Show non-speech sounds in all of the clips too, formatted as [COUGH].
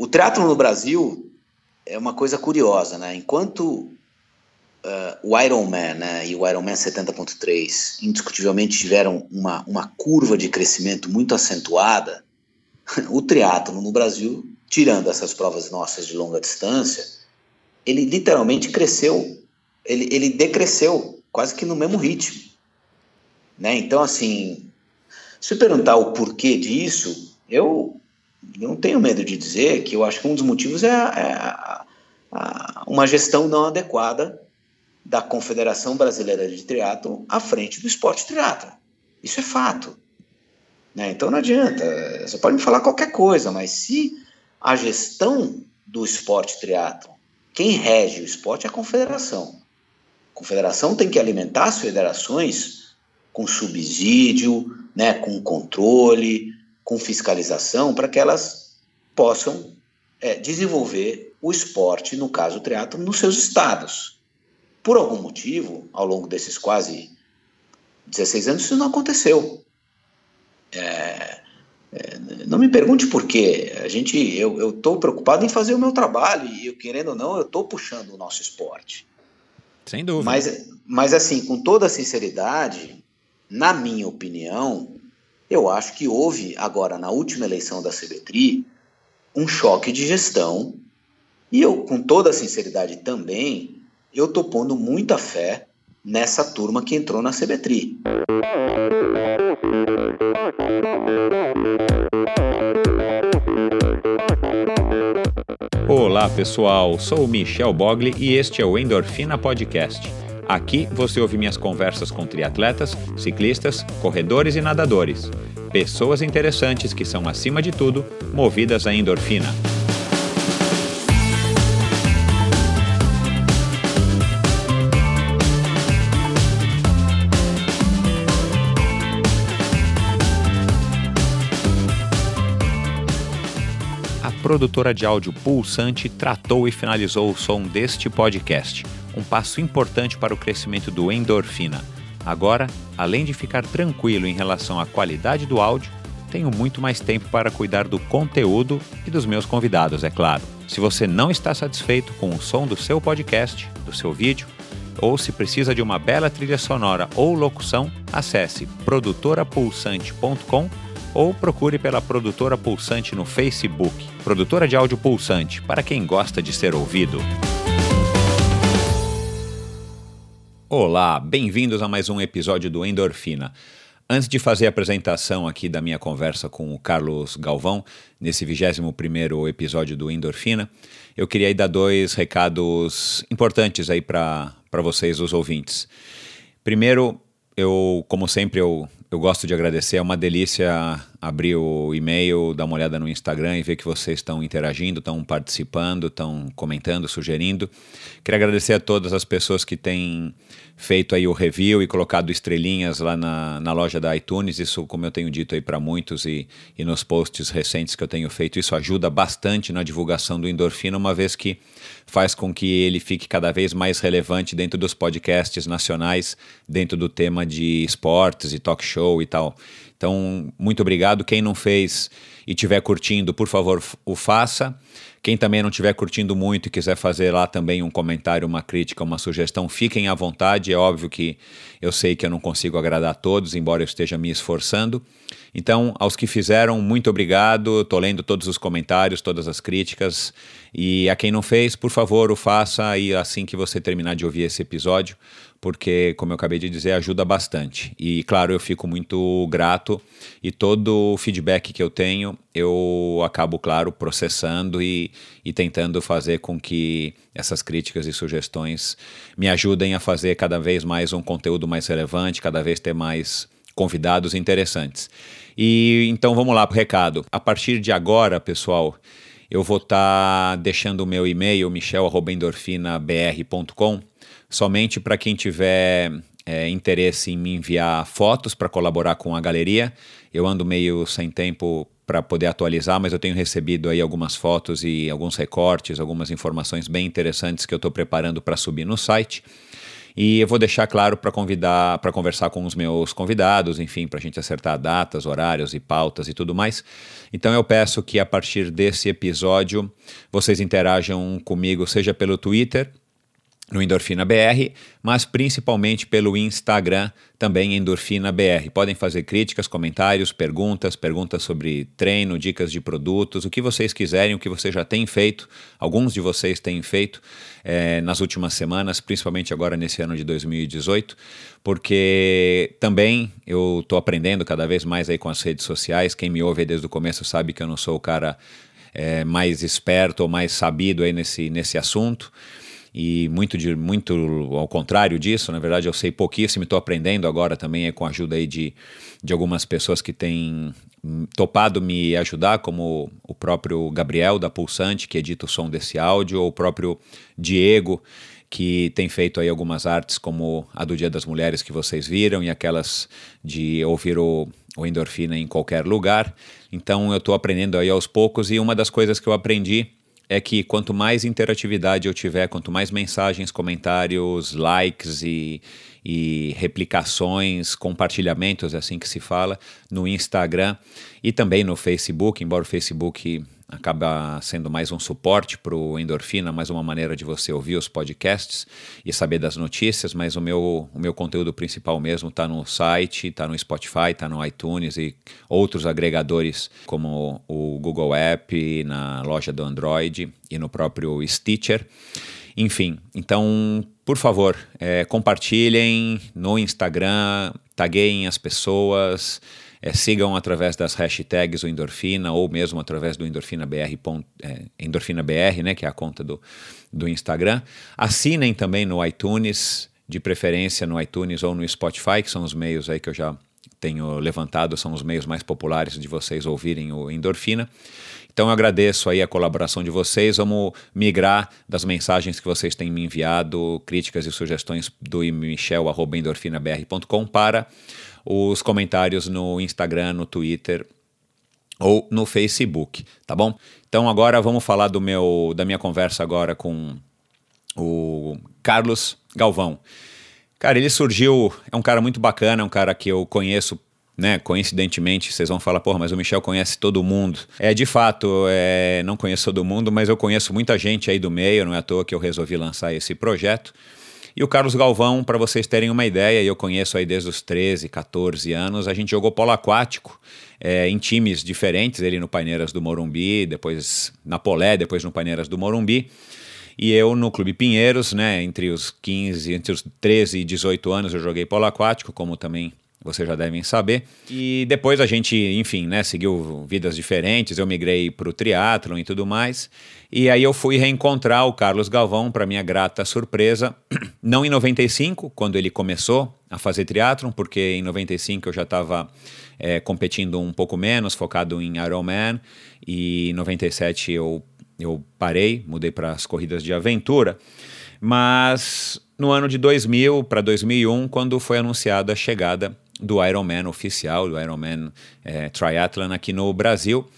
o triatlo no Brasil é uma coisa curiosa, né? Enquanto uh, o Ironman né, e o Ironman 70.3 indiscutivelmente tiveram uma, uma curva de crescimento muito acentuada, [LAUGHS] o triatlo no Brasil, tirando essas provas nossas de longa distância, ele literalmente cresceu, ele, ele decresceu quase que no mesmo ritmo. Né? Então, assim, se perguntar o porquê disso, eu não tenho medo de dizer que eu acho que um dos motivos é, é a, a, uma gestão não adequada da Confederação Brasileira de Triatlo à frente do esporte triatlo. Isso é fato. Né? Então não adianta. Você pode me falar qualquer coisa, mas se a gestão do esporte triatlo, quem rege o esporte é a confederação. A confederação tem que alimentar as federações com subsídio, né, com controle, com fiscalização, para que elas possam é, desenvolver o esporte, no caso o triatlo, nos seus estados. Por algum motivo, ao longo desses quase 16 anos, isso não aconteceu. É, é, não me pergunte por quê. A gente, eu estou preocupado em fazer o meu trabalho e, eu, querendo ou não, eu estou puxando o nosso esporte. Sem dúvida. Mas, mas, assim, com toda a sinceridade, na minha opinião, eu acho que houve agora na última eleição da CBTRI um choque de gestão e eu, com toda a sinceridade também, eu estou pondo muita fé nessa turma que entrou na CBTRI. Olá pessoal, sou o Michel Bogli e este é o Endorfina Podcast. Aqui você ouve minhas conversas com triatletas, ciclistas, corredores e nadadores. Pessoas interessantes que são, acima de tudo, movidas à endorfina. produtora de áudio Pulsante tratou e finalizou o som deste podcast, um passo importante para o crescimento do Endorfina. Agora, além de ficar tranquilo em relação à qualidade do áudio, tenho muito mais tempo para cuidar do conteúdo e dos meus convidados, é claro. Se você não está satisfeito com o som do seu podcast, do seu vídeo, ou se precisa de uma bela trilha sonora ou locução, acesse produtorapulsante.com ou procure pela produtora Pulsante no Facebook, produtora de áudio Pulsante, para quem gosta de ser ouvido. Olá, bem-vindos a mais um episódio do Endorfina. Antes de fazer a apresentação aqui da minha conversa com o Carlos Galvão, nesse 21º episódio do Endorfina, eu queria dar dois recados importantes aí para vocês, os ouvintes. Primeiro, eu, como sempre, eu eu gosto de agradecer. É uma delícia abrir o e-mail, dar uma olhada no Instagram e ver que vocês estão interagindo, estão participando, estão comentando, sugerindo. Queria agradecer a todas as pessoas que têm feito aí o review e colocado estrelinhas lá na, na loja da iTunes. Isso, como eu tenho dito aí para muitos e, e nos posts recentes que eu tenho feito, isso ajuda bastante na divulgação do Endorfina, uma vez que faz com que ele fique cada vez mais relevante dentro dos podcasts nacionais, dentro do tema de esportes e talk show e tal. Então, muito obrigado. Quem não fez e estiver curtindo, por favor, o faça. Quem também não estiver curtindo muito e quiser fazer lá também um comentário, uma crítica, uma sugestão, fiquem à vontade. É óbvio que eu sei que eu não consigo agradar a todos, embora eu esteja me esforçando. Então, aos que fizeram, muito obrigado. Estou lendo todos os comentários, todas as críticas. E a quem não fez, por favor, o faça e assim que você terminar de ouvir esse episódio, porque, como eu acabei de dizer, ajuda bastante. E, claro, eu fico muito grato e todo o feedback que eu tenho, eu acabo, claro, processando e, e tentando fazer com que essas críticas e sugestões me ajudem a fazer cada vez mais um conteúdo mais relevante, cada vez ter mais convidados interessantes. E então vamos lá para o recado. A partir de agora, pessoal, eu vou estar tá deixando o meu e-mail, michel.endorfinabr.com somente para quem tiver é, interesse em me enviar fotos para colaborar com a galeria. Eu ando meio sem tempo para poder atualizar, mas eu tenho recebido aí algumas fotos e alguns recortes, algumas informações bem interessantes que eu estou preparando para subir no site. E eu vou deixar claro para convidar, para conversar com os meus convidados, enfim, para a gente acertar datas, horários e pautas e tudo mais. Então eu peço que a partir desse episódio vocês interajam comigo, seja pelo Twitter, no Endorfina BR, mas principalmente pelo Instagram, também Endorfina BR. Podem fazer críticas, comentários, perguntas, perguntas sobre treino, dicas de produtos, o que vocês quiserem, o que você já tem feito, alguns de vocês têm feito é, nas últimas semanas, principalmente agora nesse ano de 2018, porque também eu estou aprendendo cada vez mais aí com as redes sociais. Quem me ouve desde o começo sabe que eu não sou o cara é, mais esperto ou mais sabido aí nesse, nesse assunto e muito, de, muito ao contrário disso, na verdade eu sei pouquíssimo, estou aprendendo agora também com a ajuda aí de, de algumas pessoas que têm topado me ajudar, como o próprio Gabriel da Pulsante, que edita o som desse áudio, ou o próprio Diego, que tem feito aí algumas artes como a do Dia das Mulheres que vocês viram e aquelas de ouvir o, o endorfina em qualquer lugar. Então eu estou aprendendo aí aos poucos e uma das coisas que eu aprendi é que quanto mais interatividade eu tiver, quanto mais mensagens, comentários, likes e, e replicações, compartilhamentos, é assim que se fala, no Instagram e também no Facebook, embora o Facebook acaba sendo mais um suporte para o Endorfina, mais uma maneira de você ouvir os podcasts e saber das notícias, mas o meu, o meu conteúdo principal mesmo está no site, está no Spotify, está no iTunes e outros agregadores como o Google App, na loja do Android e no próprio Stitcher. Enfim, então, por favor, é, compartilhem no Instagram, tagueiem as pessoas, é, sigam através das hashtags o Endorfina ou mesmo através do EndorfinaBR, é, EndorfinaBR né, que é a conta do, do Instagram. Assinem também no iTunes, de preferência no iTunes ou no Spotify, que são os meios aí que eu já tenho levantado, são os meios mais populares de vocês ouvirem o Endorfina. Então eu agradeço aí a colaboração de vocês. Vamos migrar das mensagens que vocês têm me enviado, críticas e sugestões do michel.endorfinabr.com para os comentários no Instagram, no Twitter ou no Facebook, tá bom? Então agora vamos falar do meu da minha conversa agora com o Carlos Galvão. Cara, ele surgiu, é um cara muito bacana, é um cara que eu conheço né, coincidentemente, vocês vão falar, porra, mas o Michel conhece todo mundo. É, de fato, é, não conheço todo mundo, mas eu conheço muita gente aí do meio, não é à toa que eu resolvi lançar esse projeto. E o Carlos Galvão, para vocês terem uma ideia, eu conheço aí desde os 13, 14 anos, a gente jogou polo aquático é, em times diferentes, ele no Paineiras do Morumbi, depois na Polé, depois no Paineiras do Morumbi. E eu no Clube Pinheiros, né, entre os 15, entre os 13 e 18 anos eu joguei polo aquático, como também vocês já devem saber. E depois a gente, enfim, né, seguiu vidas diferentes, eu migrei para o triatlon e tudo mais. E aí eu fui reencontrar o Carlos Galvão, para minha grata surpresa, [CLEARS THROAT] não em 95, quando ele começou a fazer triatlon, porque em 95 eu já estava é, competindo um pouco menos, focado em Ironman, e em 97 eu, eu parei, mudei para as corridas de aventura. Mas no ano de 2000 para 2001, quando foi anunciada a chegada do Ironman oficial, do Ironman é, Triathlon aqui no Brasil,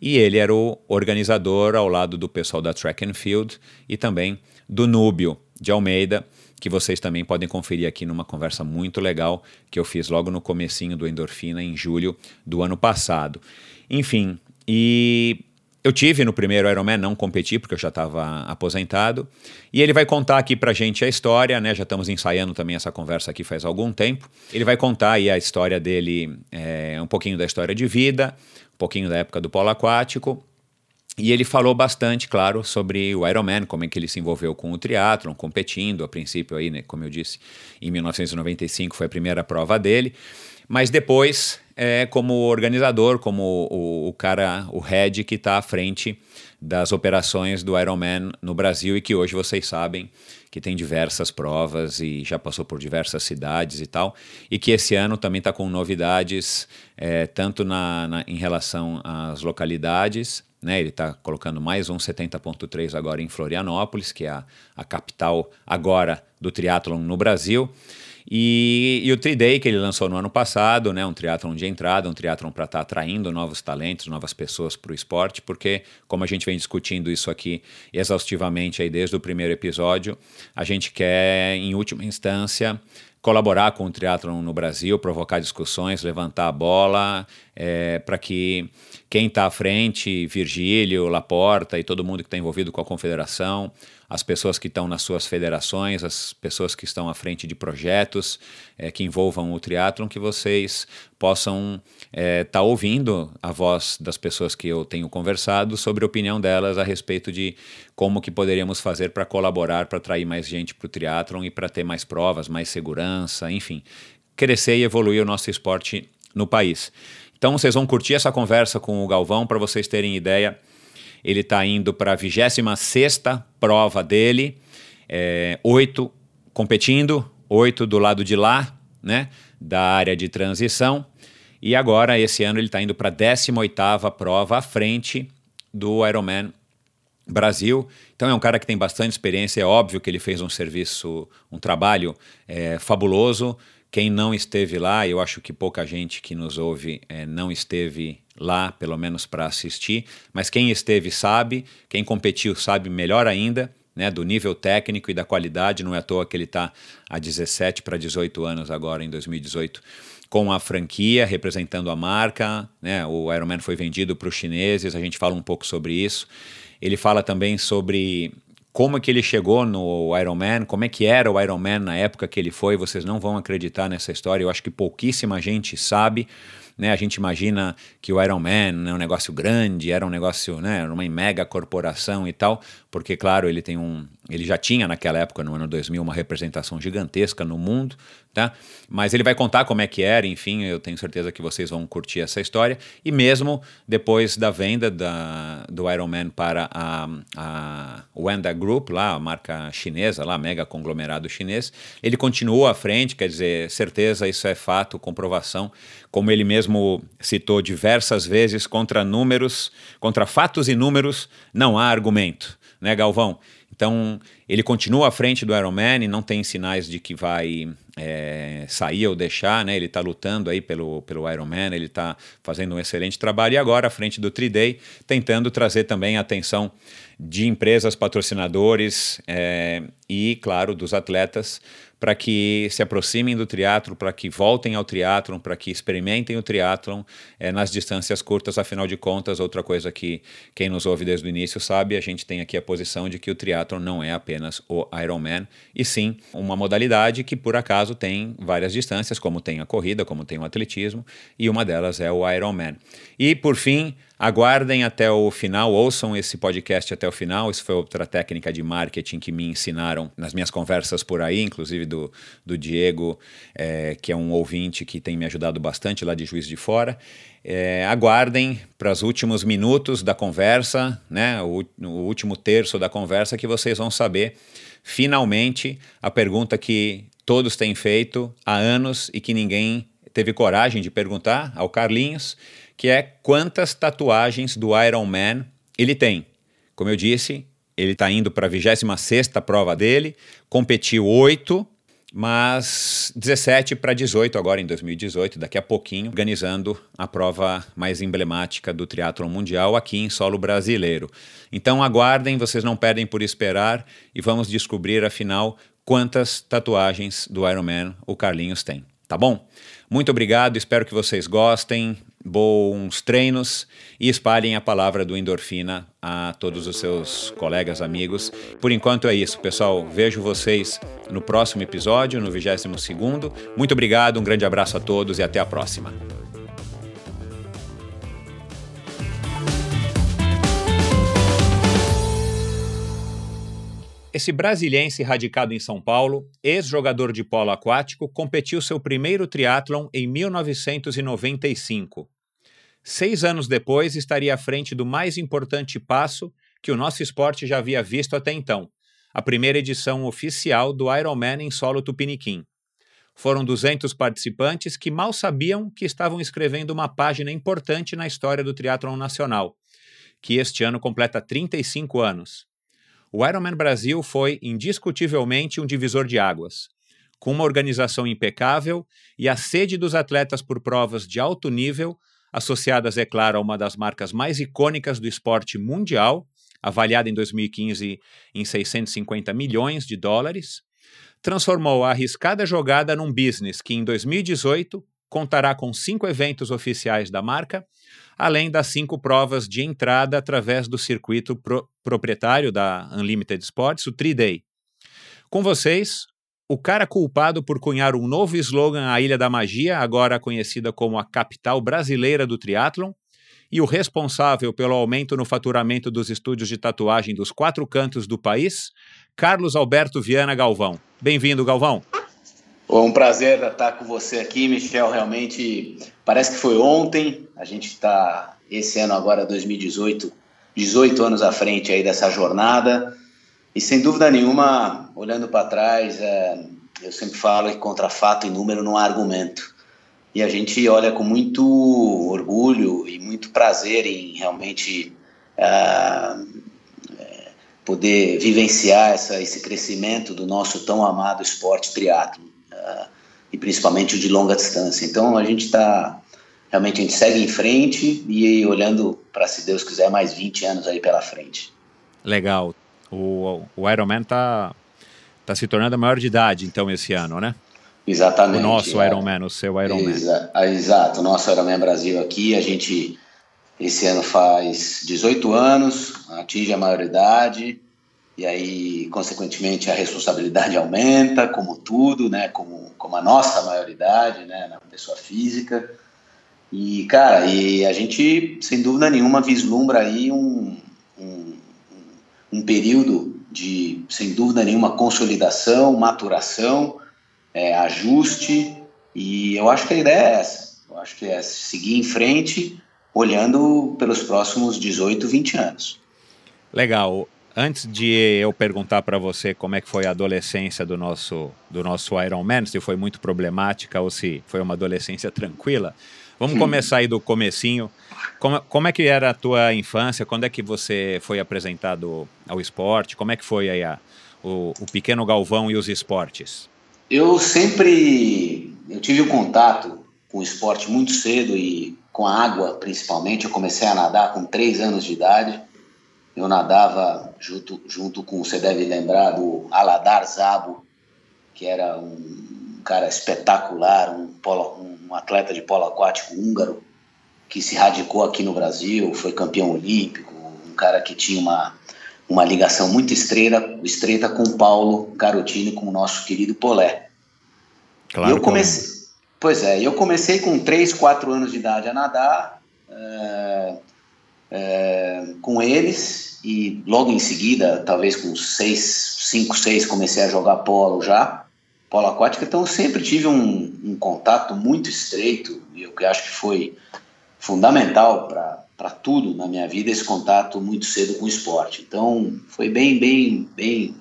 e ele era o organizador ao lado do pessoal da Track and Field e também do Núbio de Almeida, que vocês também podem conferir aqui numa conversa muito legal que eu fiz logo no comecinho do Endorfina em julho do ano passado. Enfim, e eu tive no primeiro Ironman, não competi porque eu já estava aposentado. E ele vai contar aqui pra gente a história, né? Já estamos ensaiando também essa conversa aqui faz algum tempo. Ele vai contar aí a história dele, é, um pouquinho da história de vida, um pouquinho da época do polo aquático. E ele falou bastante, claro, sobre o Ironman, como é que ele se envolveu com o triatlon, competindo, a princípio aí, né, como eu disse, em 1995 foi a primeira prova dele, mas depois, é, como organizador, como o, o cara, o head que está à frente das operações do Ironman no Brasil e que hoje vocês sabem que tem diversas provas e já passou por diversas cidades e tal, e que esse ano também está com novidades, é, tanto na, na, em relação às localidades, né, ele está colocando mais um 70.3 agora em Florianópolis, que é a, a capital agora do triatlon no Brasil, E, e o Triday que ele lançou no ano passado, né, um triatlon de entrada, um triatlon para estar tá atraindo novos talentos, novas pessoas para o esporte, porque como a gente vem discutindo isso aqui exaustivamente aí desde o primeiro episódio, a gente quer em última instância colaborar com o triatlon no Brasil, provocar discussões, levantar a bola, é, para que quem está à frente, Virgílio, Laporta e todo mundo que está envolvido com a confederação, as pessoas que estão nas suas federações, as pessoas que estão à frente de projetos é, que envolvam o triatlon, que vocês possam estar é, tá ouvindo a voz das pessoas que eu tenho conversado sobre a opinião delas a respeito de como que poderíamos fazer para colaborar, para atrair mais gente para o triatlon e para ter mais provas, mais segurança, enfim, crescer e evoluir o nosso esporte no país. Então vocês vão curtir essa conversa com o Galvão para vocês terem ideia ele está indo para a 26 prova dele, é, oito competindo, oito do lado de lá, né, da área de transição. E agora, esse ano, ele está indo para a 18 prova à frente do Ironman Brasil. Então é um cara que tem bastante experiência. É óbvio que ele fez um serviço, um trabalho é, fabuloso. Quem não esteve lá, eu acho que pouca gente que nos ouve é, não esteve lá, pelo menos para assistir, mas quem esteve sabe, quem competiu sabe melhor ainda, né, do nível técnico e da qualidade, não é à toa que ele está há 17 para 18 anos agora, em 2018, com a franquia, representando a marca, né, o Ironman foi vendido para os chineses, a gente fala um pouco sobre isso, ele fala também sobre como é que ele chegou no Ironman, como é que era o Ironman na época que ele foi, vocês não vão acreditar nessa história, eu acho que pouquíssima gente sabe, né? A gente imagina que o Iron Man é um negócio grande, era um negócio, né, uma mega corporação e tal, porque claro, ele tem um, ele já tinha naquela época no ano 2000 uma representação gigantesca no mundo, tá? Mas ele vai contar como é que era, enfim, eu tenho certeza que vocês vão curtir essa história e mesmo depois da venda da, do Iron Man para a, a Wanda Group, lá a marca chinesa, lá mega conglomerado chinês, ele continuou à frente, quer dizer, certeza isso é fato, comprovação como ele mesmo citou diversas vezes, contra números, contra fatos e números, não há argumento, né, Galvão? Então, ele continua à frente do Ironman e não tem sinais de que vai é, sair ou deixar, né? Ele está lutando aí pelo, pelo Ironman, ele está fazendo um excelente trabalho e agora à frente do 3Day, tentando trazer também a atenção de empresas patrocinadores é, e, claro, dos atletas para que se aproximem do triatlo, para que voltem ao triatlon, para que experimentem o triatlon é, nas distâncias curtas. Afinal de contas, outra coisa que quem nos ouve desde o início sabe, a gente tem aqui a posição de que o triatlon não é apenas o Ironman, e sim uma modalidade que por acaso tem várias distâncias, como tem a corrida, como tem o atletismo, e uma delas é o Ironman. E por fim, Aguardem até o final, ouçam esse podcast até o final. Isso foi outra técnica de marketing que me ensinaram nas minhas conversas por aí, inclusive do, do Diego, é, que é um ouvinte que tem me ajudado bastante lá de Juiz de Fora. É, aguardem para os últimos minutos da conversa, né, o, o último terço da conversa, que vocês vão saber finalmente a pergunta que todos têm feito há anos e que ninguém teve coragem de perguntar ao Carlinhos que é quantas tatuagens do Iron Man ele tem. Como eu disse, ele está indo para a 26 prova dele, competiu oito, mas 17 para 18 agora em 2018, daqui a pouquinho, organizando a prova mais emblemática do triatlon mundial aqui em solo brasileiro. Então aguardem, vocês não perdem por esperar e vamos descobrir afinal quantas tatuagens do Iron Man o Carlinhos tem, tá bom? Muito obrigado, espero que vocês gostem bons treinos e espalhem a palavra do endorfina a todos os seus colegas, amigos. Por enquanto é isso, pessoal. Vejo vocês no próximo episódio, no 22 segundo. Muito obrigado, um grande abraço a todos e até a próxima. Esse brasiliense radicado em São Paulo, ex-jogador de polo aquático, competiu seu primeiro triatlon em 1995 seis anos depois estaria à frente do mais importante passo que o nosso esporte já havia visto até então, a primeira edição oficial do Ironman em solo tupiniquim. Foram 200 participantes que mal sabiam que estavam escrevendo uma página importante na história do triatlon nacional, que este ano completa 35 anos. O Ironman Brasil foi indiscutivelmente um divisor de águas. com uma organização impecável e a sede dos atletas por provas de alto nível, associadas, é claro, a uma das marcas mais icônicas do esporte mundial, avaliada em 2015 em 650 milhões de dólares, transformou a arriscada jogada num business que em 2018 contará com cinco eventos oficiais da marca, além das cinco provas de entrada através do circuito pro proprietário da Unlimited Sports, o 3-Day. Com vocês, o cara culpado por cunhar um novo slogan à Ilha da Magia, agora conhecida como a capital brasileira do triatlon, e o responsável pelo aumento no faturamento dos estúdios de tatuagem dos quatro cantos do país, Carlos Alberto Viana Galvão. Bem-vindo, Galvão. É um prazer estar com você aqui, Michel. Realmente parece que foi ontem. A gente está esse ano agora 2018, 18 anos à frente aí dessa jornada. E sem dúvida nenhuma, olhando para trás, é, eu sempre falo que contra fato e número não há argumento. E a gente olha com muito orgulho e muito prazer em realmente é, é poder vivenciar essa, esse crescimento do nosso tão amado esporte triatlo e principalmente o de longa distância. Então a gente está realmente a gente segue em frente e olhando para se Deus quiser mais 20 anos aí pela frente. Legal. O, o Ironman está tá se tornando maior de idade então esse ano, né? Exatamente. O nosso é. Ironman, o seu Ironman. Exa exato, o nosso Ironman Brasil aqui, a gente esse ano faz 18 anos, atinge a maioridade e aí, consequentemente, a responsabilidade [LAUGHS] aumenta, como tudo, né? Como, como a nossa maioridade, né? Na pessoa física. E, cara, e a gente, sem dúvida nenhuma, vislumbra aí um, um, um período de, sem dúvida nenhuma, consolidação, maturação, é, ajuste. E eu acho que a ideia é essa. Eu acho que é seguir em frente, olhando pelos próximos 18, 20 anos. Legal. Antes de eu perguntar para você como é que foi a adolescência do nosso do nosso Iron Man, se foi muito problemática ou se foi uma adolescência tranquila, vamos começar aí do comecinho. Como, como é que era a tua infância? Quando é que você foi apresentado ao esporte? Como é que foi aí a, o, o pequeno Galvão e os esportes? Eu sempre eu tive um contato com o esporte muito cedo e com a água principalmente. Eu comecei a nadar com três anos de idade eu nadava junto, junto com, você deve lembrar, do Aladar Zabo, que era um cara espetacular, um, polo, um atleta de polo aquático húngaro, que se radicou aqui no Brasil, foi campeão olímpico, um cara que tinha uma, uma ligação muito estreita, estreita com o Paulo Carotini, com o nosso querido Polé. Claro. E eu comecei, pois é, eu comecei com 3, 4 anos de idade a nadar é, é, com eles e logo em seguida, talvez com seis, cinco, seis, comecei a jogar polo já, polo aquático, então eu sempre tive um, um contato muito estreito, e eu acho que foi fundamental para tudo na minha vida, esse contato muito cedo com o esporte. Então foi bem, bem, bem,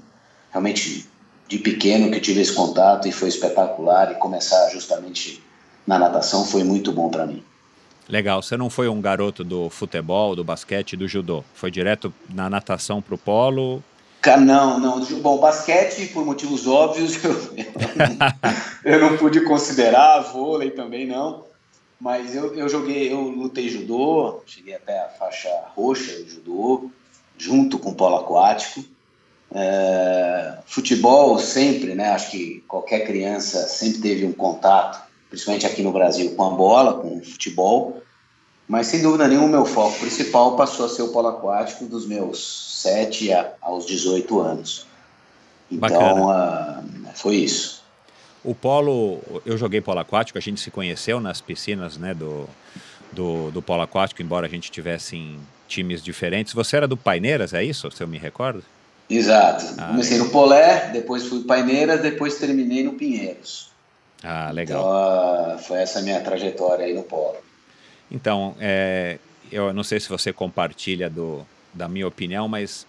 realmente de pequeno que eu tive esse contato e foi espetacular, e começar justamente na natação foi muito bom para mim. Legal, você não foi um garoto do futebol, do basquete, do judô? Foi direto na natação para o polo? Não, não. Bom, basquete, por motivos óbvios, [LAUGHS] eu, eu não pude considerar, vôlei também não. Mas eu, eu joguei, eu lutei judô, cheguei até a faixa roxa do judô, junto com polo aquático. É, futebol sempre, né? Acho que qualquer criança sempre teve um contato principalmente aqui no Brasil, com a bola, com o futebol. Mas sem dúvida nenhuma, o meu foco principal passou a ser o polo aquático dos meus 7 aos 18 anos. Então, uh, foi isso. O polo, eu joguei polo aquático, a gente se conheceu nas piscinas né, do, do, do polo aquático, embora a gente tivesse em times diferentes. Você era do Paineiras, é isso? Se eu me recordo? Exato. Ah, Comecei é. no Polé, depois fui Paineiras, depois terminei no Pinheiros. Ah, legal. Então, foi essa minha trajetória aí no polo. Então, é, eu não sei se você compartilha do, da minha opinião, mas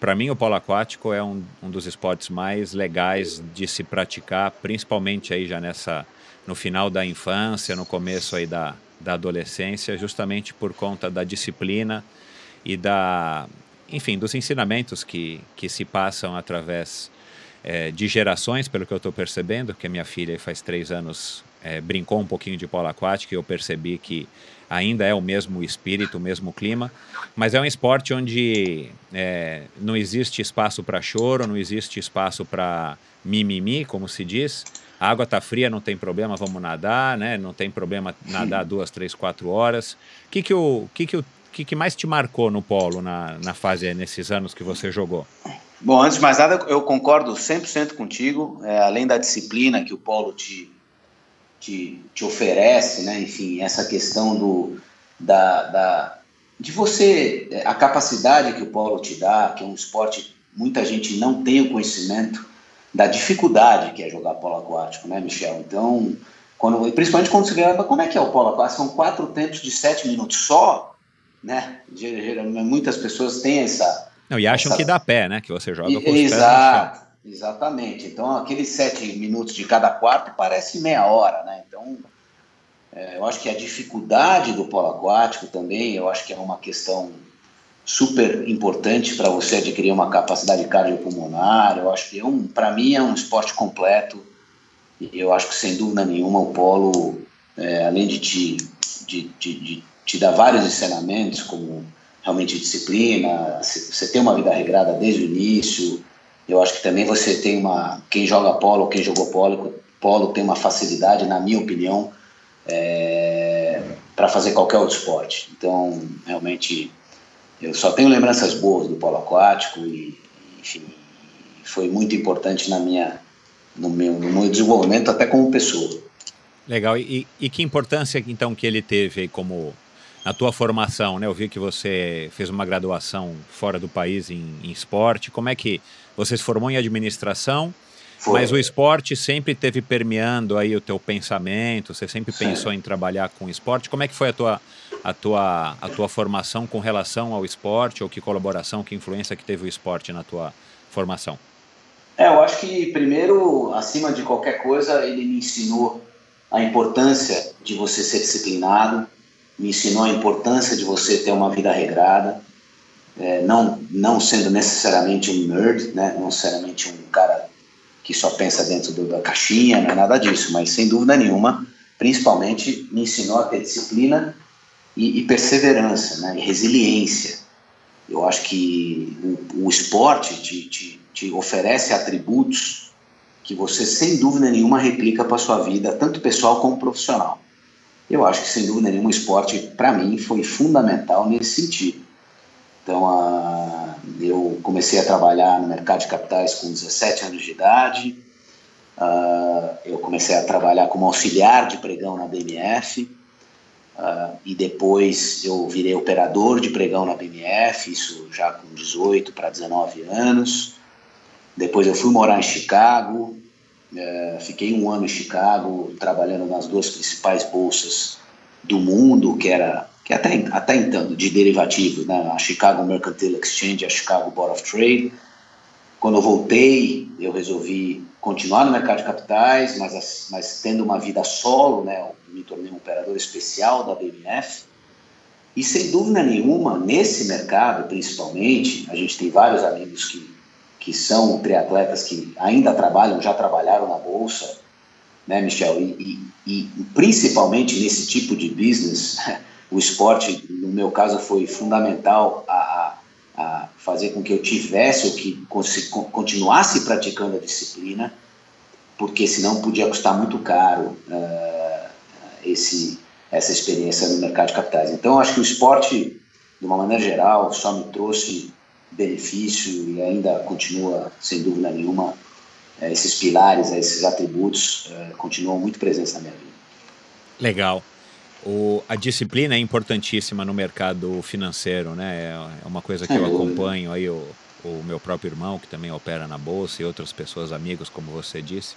para mim o polo aquático é um, um dos esportes mais legais de se praticar, principalmente aí já nessa no final da infância, no começo aí da, da adolescência, justamente por conta da disciplina e da, enfim, dos ensinamentos que, que se passam através é, de gerações, pelo que eu estou percebendo, que a minha filha faz três anos é, brincou um pouquinho de polo aquático e eu percebi que ainda é o mesmo espírito, o mesmo clima, mas é um esporte onde é, não existe espaço para choro, não existe espaço para mimimi, como se diz. A água está fria, não tem problema, vamos nadar, né? Não tem problema nadar duas, três, quatro horas. O que que o que que o que, que mais te marcou no polo na, na fase nesses anos que você jogou? Bom, antes de mais nada, eu concordo 100% contigo. É, além da disciplina que o polo te, te, te oferece, né? enfim, essa questão do, da, da, de você, é, a capacidade que o polo te dá, que é um esporte, muita gente não tem o conhecimento da dificuldade que é jogar polo aquático, né, Michel? Então, quando, principalmente quando você ganha, como é que é o polo aquático? São quatro tempos de sete minutos só, né? Muitas pessoas têm essa não, e acham Essa... que dá pé, né? Que você joga com os Exato, Exatamente. Então, aqueles sete minutos de cada quarto parece meia hora, né? Então, é, eu acho que a dificuldade do polo aquático também, eu acho que é uma questão super importante para você adquirir uma capacidade cardiopulmonar. Eu acho que é um, para mim é um esporte completo. E eu acho que sem dúvida nenhuma o polo, é, além de te, de, de, de te dar vários ensinamentos, como realmente disciplina, você tem uma vida regrada desde o início. Eu acho que também você tem uma. Quem joga polo, quem jogou polo, polo tem uma facilidade, na minha opinião, é, para fazer qualquer outro esporte. Então, realmente, eu só tenho lembranças boas do polo aquático e, enfim, foi muito importante na minha, no, meu, no meu desenvolvimento, até como pessoa. Legal. E, e que importância, então, que ele teve como na tua formação, né? Eu vi que você fez uma graduação fora do país em, em esporte. Como é que você se formou em administração? Foi. Mas o esporte sempre teve permeando aí o teu pensamento. Você sempre Sim. pensou em trabalhar com esporte. Como é que foi a tua a tua a tua formação com relação ao esporte ou que colaboração, que influência que teve o esporte na tua formação? É, eu acho que primeiro, acima de qualquer coisa, ele me ensinou a importância de você ser disciplinado, me ensinou a importância de você ter uma vida regrada, é, não, não sendo necessariamente um nerd, né, não necessariamente um cara que só pensa dentro do, da caixinha, não é nada disso, mas sem dúvida nenhuma, principalmente me ensinou a ter disciplina e, e perseverança, né, e resiliência. Eu acho que o, o esporte te, te, te oferece atributos que você, sem dúvida nenhuma, replica para sua vida, tanto pessoal como profissional. Eu acho que, sem dúvida nenhuma, o esporte, para mim, foi fundamental nesse sentido. Então, uh, eu comecei a trabalhar no mercado de capitais com 17 anos de idade. Eu comecei a trabalhar como auxiliar de pregão na BMF. E depois eu virei operador de pregão na BMF, isso já com 18 para 19 anos. Depois eu fui morar em Chicago, é, fiquei um ano em Chicago trabalhando nas duas principais bolsas do mundo, que era que até, até então de derivativos, né? a Chicago Mercantile Exchange a Chicago Board of Trade. Quando eu voltei, eu resolvi continuar no mercado de capitais, mas, mas tendo uma vida solo, né? Eu me tornei um operador especial da BMF. E sem dúvida nenhuma, nesse mercado principalmente, a gente tem vários amigos que que são triatletas que ainda trabalham, já trabalharam na bolsa, né, Michel? E, e, e, principalmente nesse tipo de business, [LAUGHS] o esporte, no meu caso, foi fundamental a, a fazer com que eu tivesse ou que continuasse praticando a disciplina, porque senão podia custar muito caro uh, esse, essa experiência no mercado de capitais. Então, acho que o esporte, de uma maneira geral, só me trouxe benefício e ainda continua, sem dúvida nenhuma, é, esses pilares, esses atributos é, continuam muito presentes na minha vida. Legal. O, a disciplina é importantíssima no mercado financeiro, né? É, uma coisa que eu acompanho aí o, o meu próprio irmão que também opera na bolsa e outras pessoas amigos, como você disse.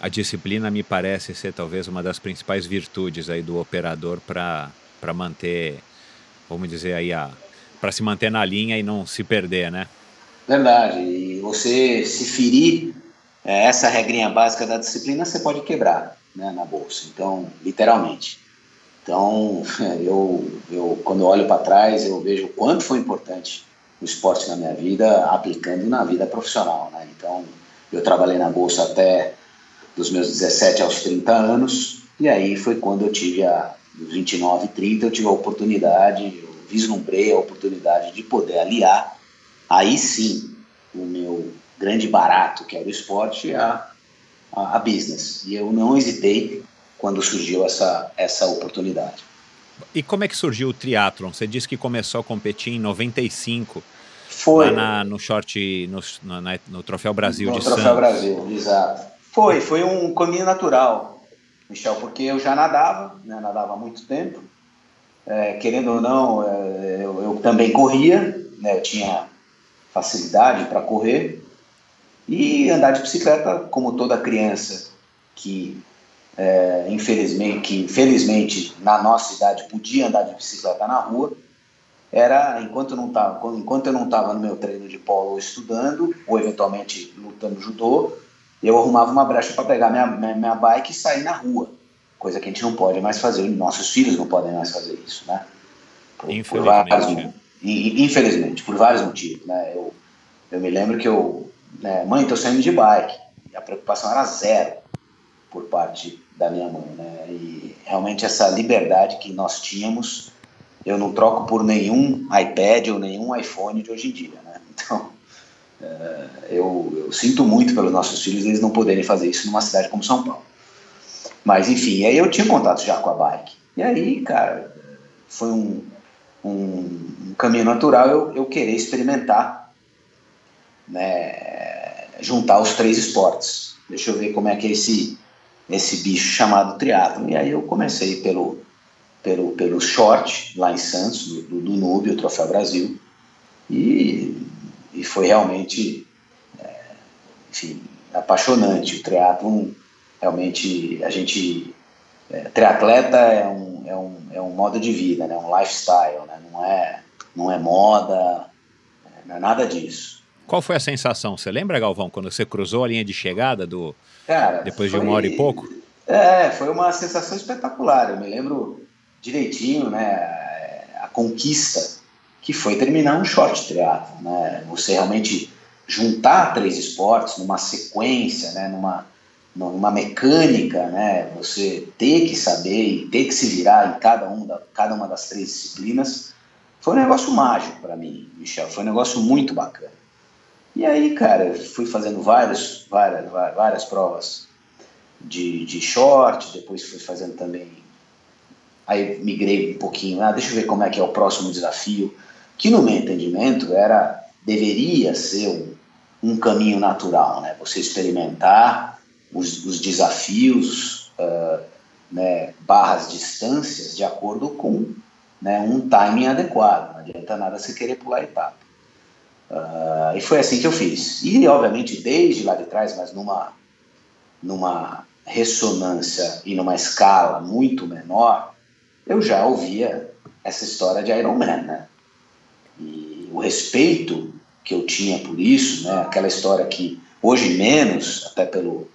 A disciplina me parece ser talvez uma das principais virtudes aí do operador para manter, vamos dizer aí para se manter na linha e não se perder, né? Verdade. E você se ferir é, essa regrinha básica da disciplina, você pode quebrar né, na bolsa. Então, literalmente. Então, [LAUGHS] eu, eu quando eu olho para trás, eu vejo o quanto foi importante o esporte na minha vida, aplicando na vida profissional. Né? Então, Eu trabalhei na bolsa até dos meus 17 aos 30 anos, e aí foi quando eu tive a dos 29 e 30, eu tive a oportunidade, eu vislumbrei a oportunidade de poder aliar, aí sim, o meu grande barato, que era o esporte, a, a, a business. E eu não hesitei quando surgiu essa, essa oportunidade. E como é que surgiu o triatlon? Você disse que começou a competir em 95. Foi. Lá na, no short, no, no, no Troféu Brasil no de Troféu Santos. Brasil, exato. Foi, foi um caminho natural, Michel, porque eu já nadava, né, nadava há muito tempo. É, querendo ou não, é, eu, eu, também corria, né, eu tinha facilidade para correr. E andar de bicicleta, como toda criança que é, infelizmente, que infelizmente na nossa idade podia andar de bicicleta na rua, era enquanto eu não tava, enquanto eu não estava no meu treino de polo estudando ou eventualmente lutando judô, eu arrumava uma brecha para pegar minha, minha, minha, bike e sair na rua, coisa que a gente não pode mais fazer, nossos filhos não podem mais fazer isso, né? Por, infelizmente. Por vários, infelizmente, por vários motivos, né? Eu, eu me lembro que eu, né, mãe, estou saindo de bike, e a preocupação era zero por parte da minha mãe, né? E realmente essa liberdade que nós tínhamos, eu não troco por nenhum iPad ou nenhum iPhone de hoje em dia, né? [LAUGHS] Então, é, eu, eu, sinto muito pelos nossos filhos eles não poderem fazer isso numa cidade como São Paulo. Mas enfim, aí eu tinha contato já com a bike. E aí, cara, foi um, um, um caminho natural eu, eu querer experimentar, né, juntar os três esportes. Deixa eu ver como é que é esse esse bicho chamado triatlo. E aí eu comecei pelo, pelo, pelo short, lá em Santos, do, do, Nube, o Troféu Brasil, e, e foi realmente, é, enfim, apaixonante. O triatlo, realmente, a gente... É, triatleta é um, é, um, é um modo de vida, né? um lifestyle, né? não, é, não é moda, não é nada disso. Qual foi a sensação? Você lembra, Galvão, quando você cruzou a linha de chegada do, Cara, depois foi, de uma hora e pouco? É, foi uma sensação espetacular. Eu me lembro direitinho, né, a conquista que foi terminar um short triatlo, né? Você realmente juntar três esportes numa sequência, né, numa numa mecânica, né? Você ter que saber e ter que se virar em cada um da, cada uma das três disciplinas, foi um negócio mágico para mim, Michel. Foi um negócio muito bacana. E aí, cara, fui fazendo várias, várias, várias provas de, de short, depois fui fazendo também. Aí migrei um pouquinho, ah, deixa eu ver como é que é o próximo desafio, que no meu entendimento era, deveria ser um, um caminho natural, né? Você experimentar os, os desafios, uh, né, barras distâncias, de acordo com né, um timing adequado. Não adianta nada você querer pular etapa. Uh, e foi assim que eu fiz. E, obviamente, desde lá de trás, mas numa, numa ressonância e numa escala muito menor, eu já ouvia essa história de Iron Man, né? E o respeito que eu tinha por isso, né? Aquela história que hoje menos, até pelo,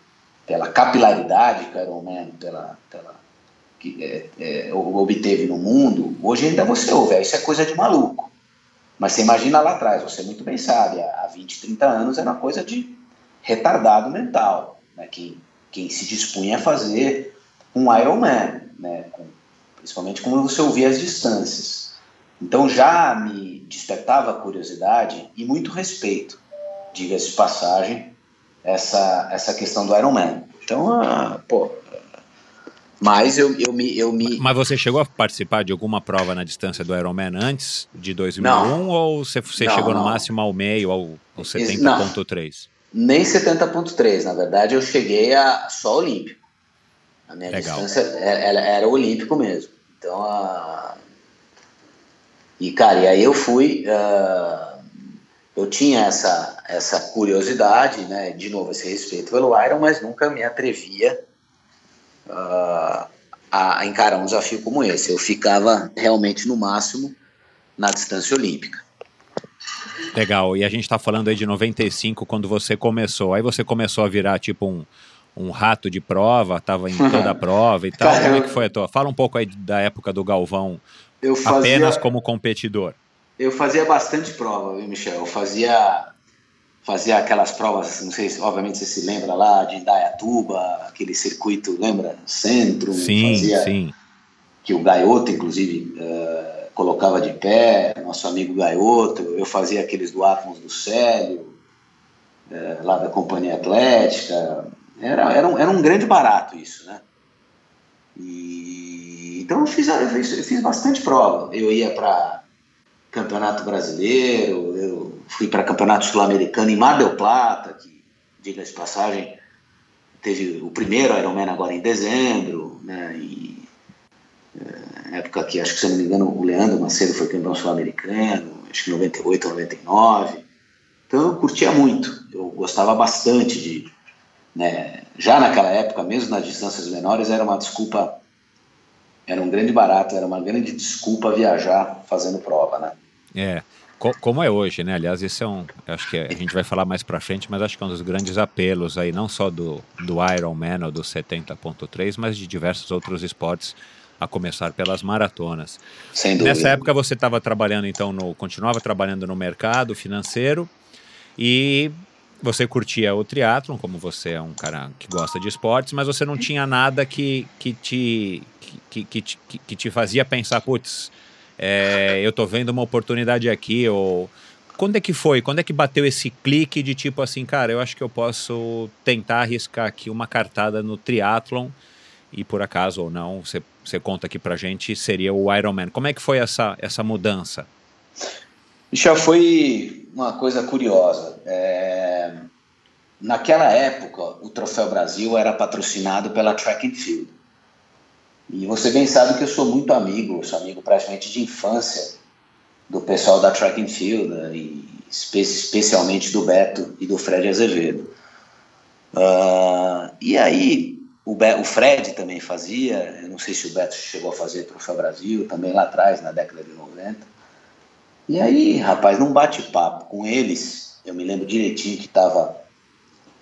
pela capilaridade que o Iron Man pela, pela, que, é, é, obteve no mundo, hoje ainda você ouve, isso é coisa de maluco. Mas você imagina lá atrás, você muito bem sabe, há 20, 30 anos era uma coisa de retardado mental, né? quem, quem se dispunha a fazer um Ironman, né? Com, principalmente quando você ouvia as distâncias. Então já me despertava curiosidade e muito respeito, diga-se passagem, essa, essa questão do Ironman. Então, ah, pô, mas eu, eu, me, eu me. Mas você chegou a participar de alguma prova na distância do Ironman antes de 2001? Não. Ou você, você não, chegou não. no máximo ao meio, ao, ao 70,3? Nem 70,3. Na verdade, eu cheguei a só olímpico. A minha Legal. distância era, era olímpico mesmo. Então, a... e cara, e aí eu fui. Uh... eu tinha essa, essa curiosidade, né? De novo, esse respeito pelo Iron, mas nunca me atrevia uh, a, encarar um desafio como esse. Eu ficava realmente no máximo na distância olímpica. Legal, e a gente está falando aí de 95, quando você começou. Aí você começou a virar tipo um, um rato de prova, estava em toda a [LAUGHS] prova e tal. Cara, Como é que foi a tua? Fala um pouco aí da época do Galvão, fazia, apenas como competidor. Eu fazia bastante prova, viu, Michel? Eu fazia fazia aquelas provas, não sei se, obviamente você se lembra lá de Indaiatuba, aquele circuito, lembra? Centro, sim, fazia, sim. que o Gaioto, inclusive, uh, colocava de pé, nosso amigo Gaioto, eu fazia aqueles do Atmos do Célio, uh, lá da Companhia Atlética, era, era, um, era um grande barato isso, né? E, então eu fiz, eu fiz, eu fiz bastante prova, eu ia para Campeonato Brasileiro, eu fui para Campeonato Sul-Americano em Mar del Plata, que, diga-se passagem, teve o primeiro Ironman agora em dezembro, né, e, é, época que, acho que se não me engano, o Leandro Macedo foi campeão sul-americano, acho que 98 ou 99, então eu curtia muito, eu gostava bastante de, né, já naquela época, mesmo nas distâncias menores, era uma desculpa, era um grande barato, era uma grande desculpa viajar fazendo prova, né. É, como é hoje, né? Aliás, esse é um, acho que a gente vai falar mais para frente, mas acho que é um dos grandes apelos aí, não só do, do Ironman ou do 70.3, mas de diversos outros esportes, a começar pelas maratonas. Sem dúvida. Nessa época você estava trabalhando então no, continuava trabalhando no mercado financeiro e você curtia o triatlon, como você é um cara que gosta de esportes, mas você não tinha nada que, que, te, que, que, que, que te fazia pensar, putz, é, eu tô vendo uma oportunidade aqui, ou quando é que foi? Quando é que bateu esse clique de tipo assim, cara, eu acho que eu posso tentar arriscar aqui uma cartada no triatlon e por acaso ou não, você, conta aqui pra gente, seria o Ironman. Como é que foi essa, essa mudança? Já foi uma coisa curiosa. É... Naquela época, o Troféu Brasil era patrocinado pela Track and Field. E você bem sabe que eu sou muito amigo, sou amigo praticamente de infância do pessoal da Track and Field, né, e espe especialmente do Beto e do Fred Azevedo. Uh, e aí, o, o Fred também fazia, eu não sei se o Beto chegou a fazer Troféu Brasil, também lá atrás, na década de 90. E aí, rapaz, num bate-papo com eles, eu me lembro direitinho que estava,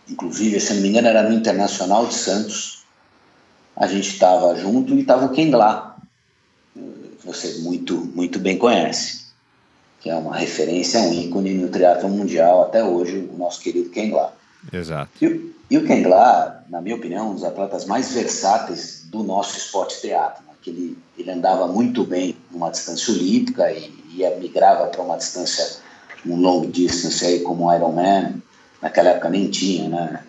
inclusive, se não me engano, era no Internacional de Santos, a gente estava junto e estava o Ken Lá, você muito, muito bem conhece, que é uma referência, um ícone no teatro mundial até hoje, o nosso querido Ken Lá. Exato. E, e o Ken Lá, na minha opinião, um dos atletas mais versáteis do nosso esporte teatro, né? que ele, ele andava muito bem numa distância olímpica e, e migrava para uma distância, um long distance aí como o Ironman, naquela época nem tinha, né?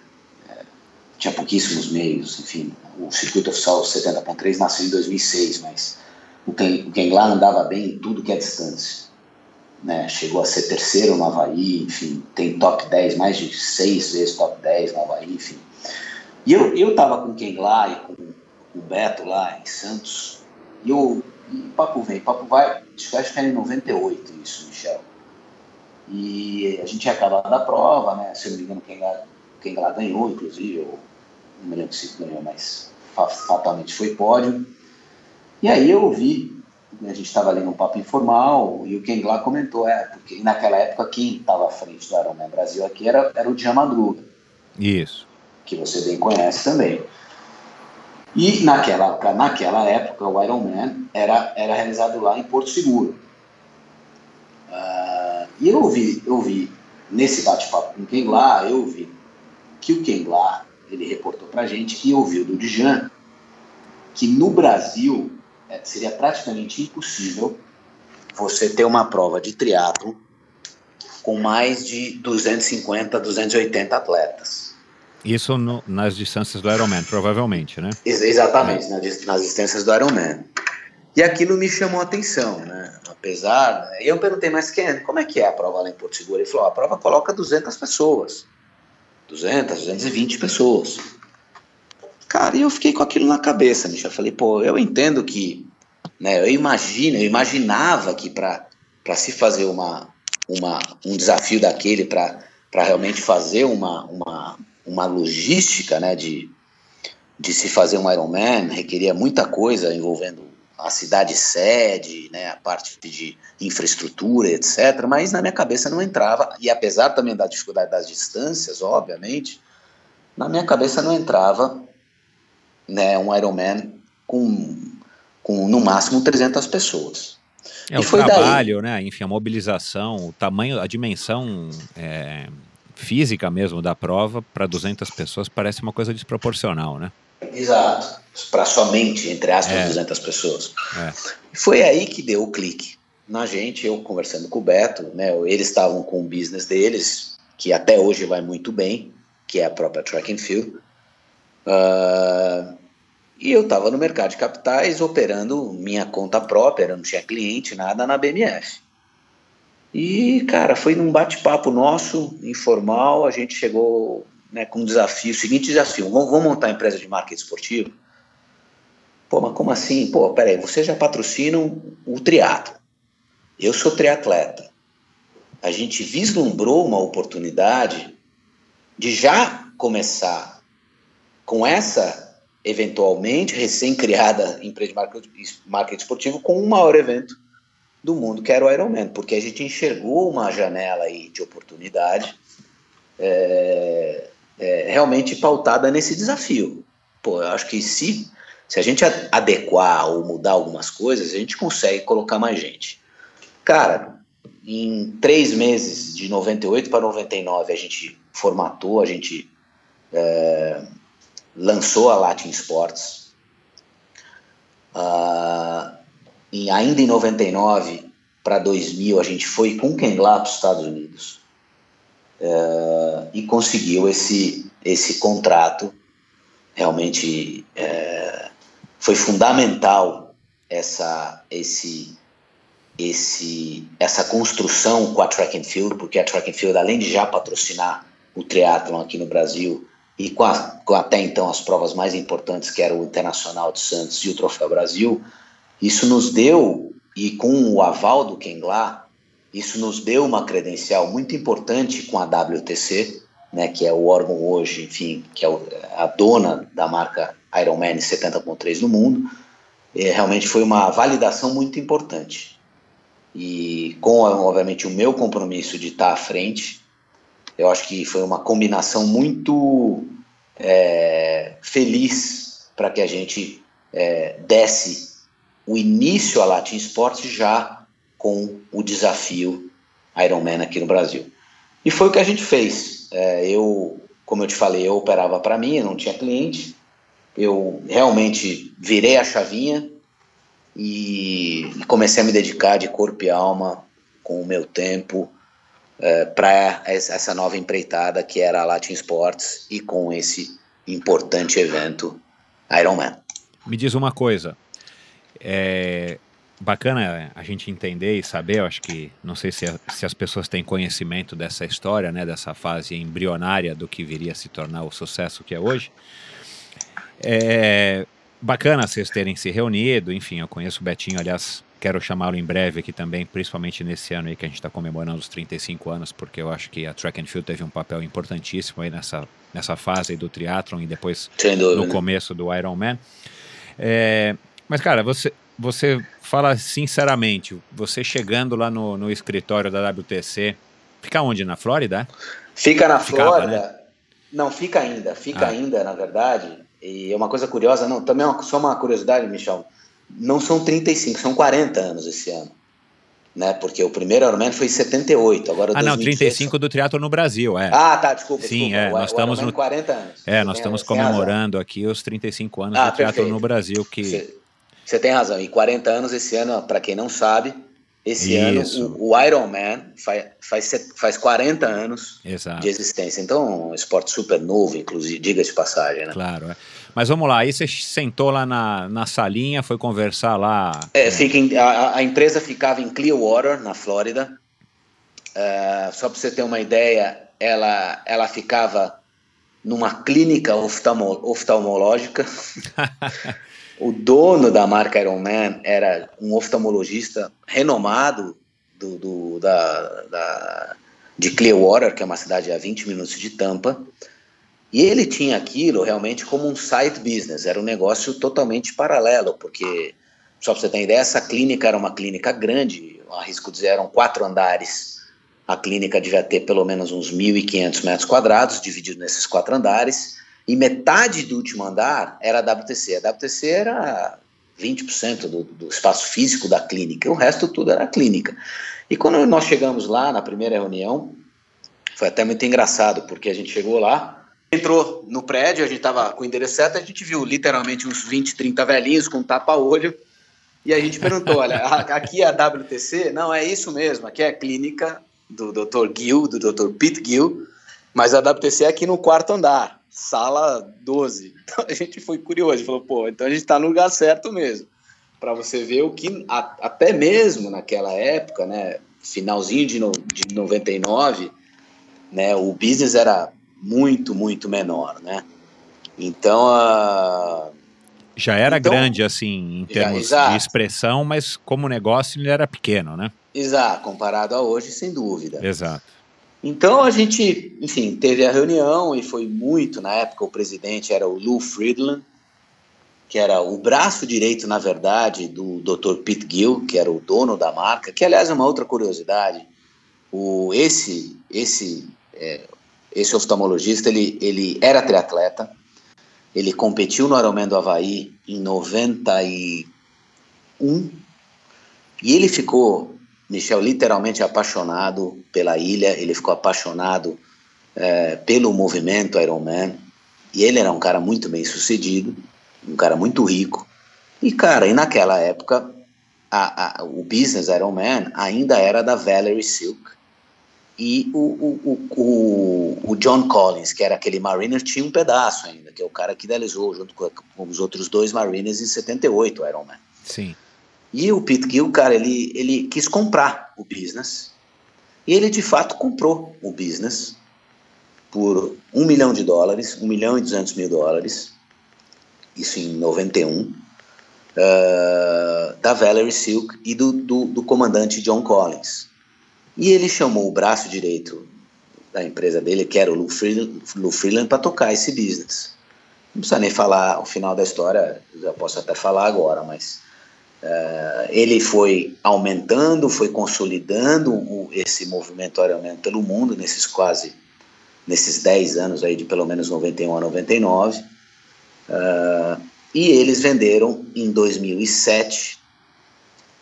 Tinha pouquíssimos meios, enfim, o circuito oficial 70.3 nasceu em 2006, mas o o Ken lá andava bem em tudo que é distância. Né? Chegou a ser terceiro no Havaí, enfim, tem top 10, mais de seis vezes top 10 no Havaí, enfim. E eu, eu tava com Ken lá e com o Beto lá em Santos, e eu, e papo vem, papo vai, acho que era em 98 isso, Michel. E a gente tinha acabado a prova, né? Se eu não me engano, quem lá, quem lá ganhou, inclusive, ou não me lembro se ganhou, mas fatalmente foi pódio. E aí eu ouvi, a gente estava ali num papo informal, e o Ken lá comentou, é, porque naquela época quem estava à frente do Ironman Brasil aqui era, era o Djan Madruga. Isso. Que você bem conhece também. E naquela, naquela época o Ironman era, era realizado lá em Porto Seguro. Uh, e eu ouvi, eu ouvi nesse bate-papo com o Ken lá, eu ouvi que o Ken lá ele reportou para a gente que ouviu do Dijan que no Brasil é, seria praticamente impossível você ter uma prova de triatlo com mais de 250, 280 atletas. Isso no, nas distâncias do Ironman, provavelmente, né? Ex exatamente, é. nas, nas distâncias do Ironman. E aquilo me chamou a atenção, né? Apesar, eu perguntei, mas quem, como é que é a prova lá em Porto Seguro? Ele falou, a prova coloca 200 pessoas. 200, 220 pessoas. Cara, e eu fiquei com aquilo na cabeça, Michel. Falei, pô, eu entendo que, né, eu imagino, eu imaginava que para se fazer uma, uma, um desafio daquele, para realmente fazer uma, uma, uma logística, né, de, de se fazer um Ironman, requeria muita coisa envolvendo a cidade sede, né, a parte de infraestrutura, etc. Mas na minha cabeça não entrava, e apesar também da dificuldade das distâncias, obviamente, na minha cabeça não entrava né, um Ironman com, com no máximo 300 pessoas. É e o trabalho, daí... né? Enfim, a mobilização, o tamanho, a dimensão é, física mesmo da prova para 200 pessoas parece uma coisa desproporcional, né? Exato. Para somente, entre aspas, é. 200 pessoas. É. Foi aí que deu o clique na gente, eu conversando com o Beto, né, eles estavam com o business deles, que até hoje vai muito bem, que é a própria Track and Field. Uh, e eu estava no mercado de capitais operando minha conta própria, não tinha cliente, nada na BMF. E, cara, foi num bate-papo nosso, informal, a gente chegou né, com um desafio, o seguinte desafio, vamos, vamos montar empresa de marketing esportivo? Pô, mas como assim? Pô, peraí, vocês já patrocinam o triatlo. Eu sou triatleta. A gente vislumbrou uma oportunidade de já começar com essa eventualmente recém-criada [LAUGHS] empresa de marketing esportivo com o maior evento do mundo, que era o Ironman, porque a gente enxergou uma janela aí de oportunidade é, é, realmente pautada nesse desafio. Pô, eu acho que se, se a gente adequar ou mudar algumas coisas, a gente consegue colocar mais gente. Cara, em três meses, de 98 para 99, a gente formatou, a gente é, lançou a Latin Sports. Uh, em, ainda em 99 para 2000, a gente foi com quem lá para os Estados Unidos uh, e conseguiu esse, esse contrato. Realmente uh, foi fundamental essa, esse, esse, essa construção com a Track and Field, porque a Track and Field, além de já patrocinar o triatlon aqui no Brasil e com, a, com, até então as provas mais importantes, que era o Internacional de Santos e o Troféu Brasil, isso nos deu, e com o aval do Kengla, isso nos deu uma credencial muito importante com a WTC, né, que é o órgão hoje, enfim, que é a dona da marca Ironman 70.3 no mundo, e realmente foi uma validação muito importante. E com, obviamente, o meu compromisso de estar à frente, eu acho que foi uma combinação muito é, feliz para que a gente é, desse o início a Latin Sports já com o desafio Ironman aqui no Brasil. E foi o que a gente fez. É, eu, como eu te falei, eu operava para mim, eu não tinha cliente. Eu realmente virei a chavinha, e, comecei a me dedicar de corpo e alma com o meu tempo é, para essa nova empreitada que era a Latin Sports e com esse importante evento Ironman. Me diz uma coisa, é bacana a gente entender e saber, eu acho que não sei se, se as pessoas têm conhecimento dessa história, né, dessa fase embrionária do que viria a se tornar o sucesso que é hoje. É, bacana vocês terem se reunido, enfim, eu conheço o Betinho, aliás, quero chamá-lo em breve aqui também, principalmente nesse ano aí que a gente está comemorando os 35 anos, porque eu acho que a Track and Field teve um papel importantíssimo aí nessa, nessa fase do triatlon e depois no começo do Ironman. É, mas, cara, você, você fala sinceramente, você chegando lá no, no escritório da WTC, fica onde? Na Flórida? Fica na Ficava, Flórida. Né? Não, fica ainda, fica ah. ainda, na verdade, e é uma coisa curiosa, não, também é uma, só uma curiosidade, Michel. Não são 35, são 40 anos esse ano. Né? Porque o primeiro Ironman foi em 78, agora Ah, 2018, não, 35 do triatlo no Brasil, é. Ah, tá, desculpa, Sim, desculpa. é, nós estamos no 40 anos. É, nós estamos comemorando aqui os 35 anos ah, do triatlo no Brasil que Você tem razão. E 40 anos esse ano, para quem não sabe, esse Isso. ano, o, o Iron Man faz, faz, faz 40 anos Exato. de existência. Então, um esporte super novo, inclusive, diga de passagem, né? Claro, é. Mas vamos lá, aí você sentou lá na, na salinha, foi conversar lá. É, fica em, a, a, empresa ficava em Clearwater, na Flórida. Uh, só para você ter uma ideia, ela, ela ficava numa clínica oftalmo, oftalmológica. [LAUGHS] O dono da marca Ironman era um oftalmologista renomado do, do, da, da, de Clearwater, que é uma cidade a 20 minutos de Tampa. E ele tinha aquilo realmente como um side business, era um negócio totalmente paralelo, porque, só para você ter ideia, essa clínica era uma clínica grande, arrisco dizer, eram quatro andares. A clínica devia ter pelo menos uns 1.500 metros quadrados, dividido nesses quatro andares e metade do último andar era a WTC. A WTC era 20% do, do espaço físico da clínica, o resto tudo era clínica. E quando nós chegamos lá na primeira reunião, Foi até muito engraçado, porque a gente chegou lá, entrou no prédio, a gente estava com o endereço certo, a gente viu literalmente uns 20, 30 velhinhos com tapa-olho, e a gente perguntou, olha, aqui é a WTC? Não, é isso mesmo, aqui é a clínica do Dr. Gill, do Dr. Pete Gill, mas a WTC é aqui no quarto andar, sala 12. [LAUGHS] Então a gente foi curioso, falou, pô, então a gente está no lugar certo mesmo. Para você ver o que, a, até mesmo naquela época, né, finalzinho de, no, de 99, né, o business era muito, muito menor, né? Então, a... Já era então, grande, assim, em termos já, de expressão, mas como negócio ele era pequeno, né? Exato, comparado a hoje, sem dúvida. Exato. Então a gente, enfim, teve a reunião e foi muito, na época o presidente era o Lou Friedland, que era o braço direito, na verdade, do Dr. Pete Gill, que era o dono da marca, que aliás é uma outra curiosidade, o, esse, esse, é, esse oftalmologista, ele, ele era triatleta, ele competiu no Ironman do Havaí em 91 e ele ficou Michel literalmente apaixonado pela ilha, ele ficou apaixonado é, pelo movimento Ironman, e ele era um cara muito bem sucedido, um cara muito rico, e cara, e naquela época a, a, o business Ironman ainda era da Valerie Silk, e o, o, o, o, John Collins, que era aquele Mariner, tinha um pedaço ainda, que é o cara que idealizou junto com, com os outros dois Mariners em 78, o Ironman. Sim. E o Pete Gill, cara, ele, ele quis comprar o business. E ele de fato comprou o business por um milhão de dólares, um milhão e duzentos mil dólares, isso em 91, uh, ah, da Valerie Silk e do, do, do, comandante John Collins. E ele chamou o braço direito da empresa dele, que era o Lou Freeland, Freeland para tocar esse business. Não precisa nem falar o final da história, já posso até falar agora, mas Uh, ele foi aumentando, foi consolidando o, esse movimento Ironman pelo mundo nesses quase, nesses 10 anos aí de pelo menos 91 a 99. Uh, eh, e eles venderam em 2007 uh,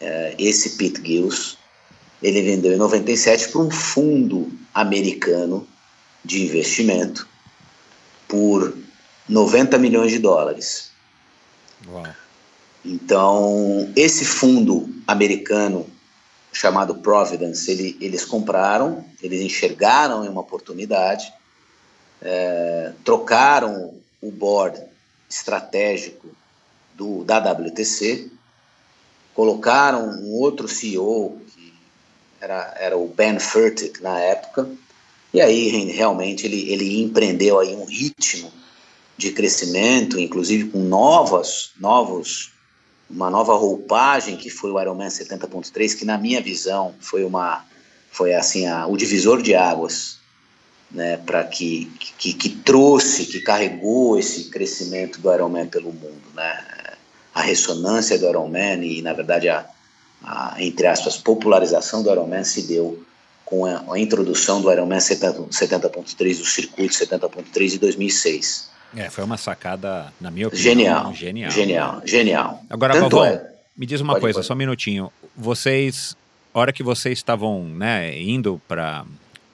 eh, esse Pete Gills, ele vendeu em 97 para um fundo americano de investimento por 90 milhões de dólares. Uau. Então, esse fundo americano chamado Providence, ele, eles compraram, eles enxergaram uma oportunidade, é, trocaram o board estratégico do, da WTC, colocaram um outro CEO, que era, era o Ben Furtick na época, e aí realmente ele, ele empreendeu aí um ritmo de crescimento, inclusive com novas, novos uma nova roupagem que foi o Ironman 70.3, que na minha visão foi uma foi assim a, o divisor de águas, né, para que, que que trouxe, que carregou esse crescimento do Ironman pelo mundo, né? A ressonância do Ironman e na verdade a, a entre aspas popularização do Ironman se deu com a, a introdução do Ironman 70.3 70 do circuito 70.3 de 2006. É, foi uma sacada, na minha opinião, genial. Genial, genial. genial. Agora, Tanto é, me diz uma pode, coisa, pode. só um minutinho. Vocês, hora que vocês estavam né, indo para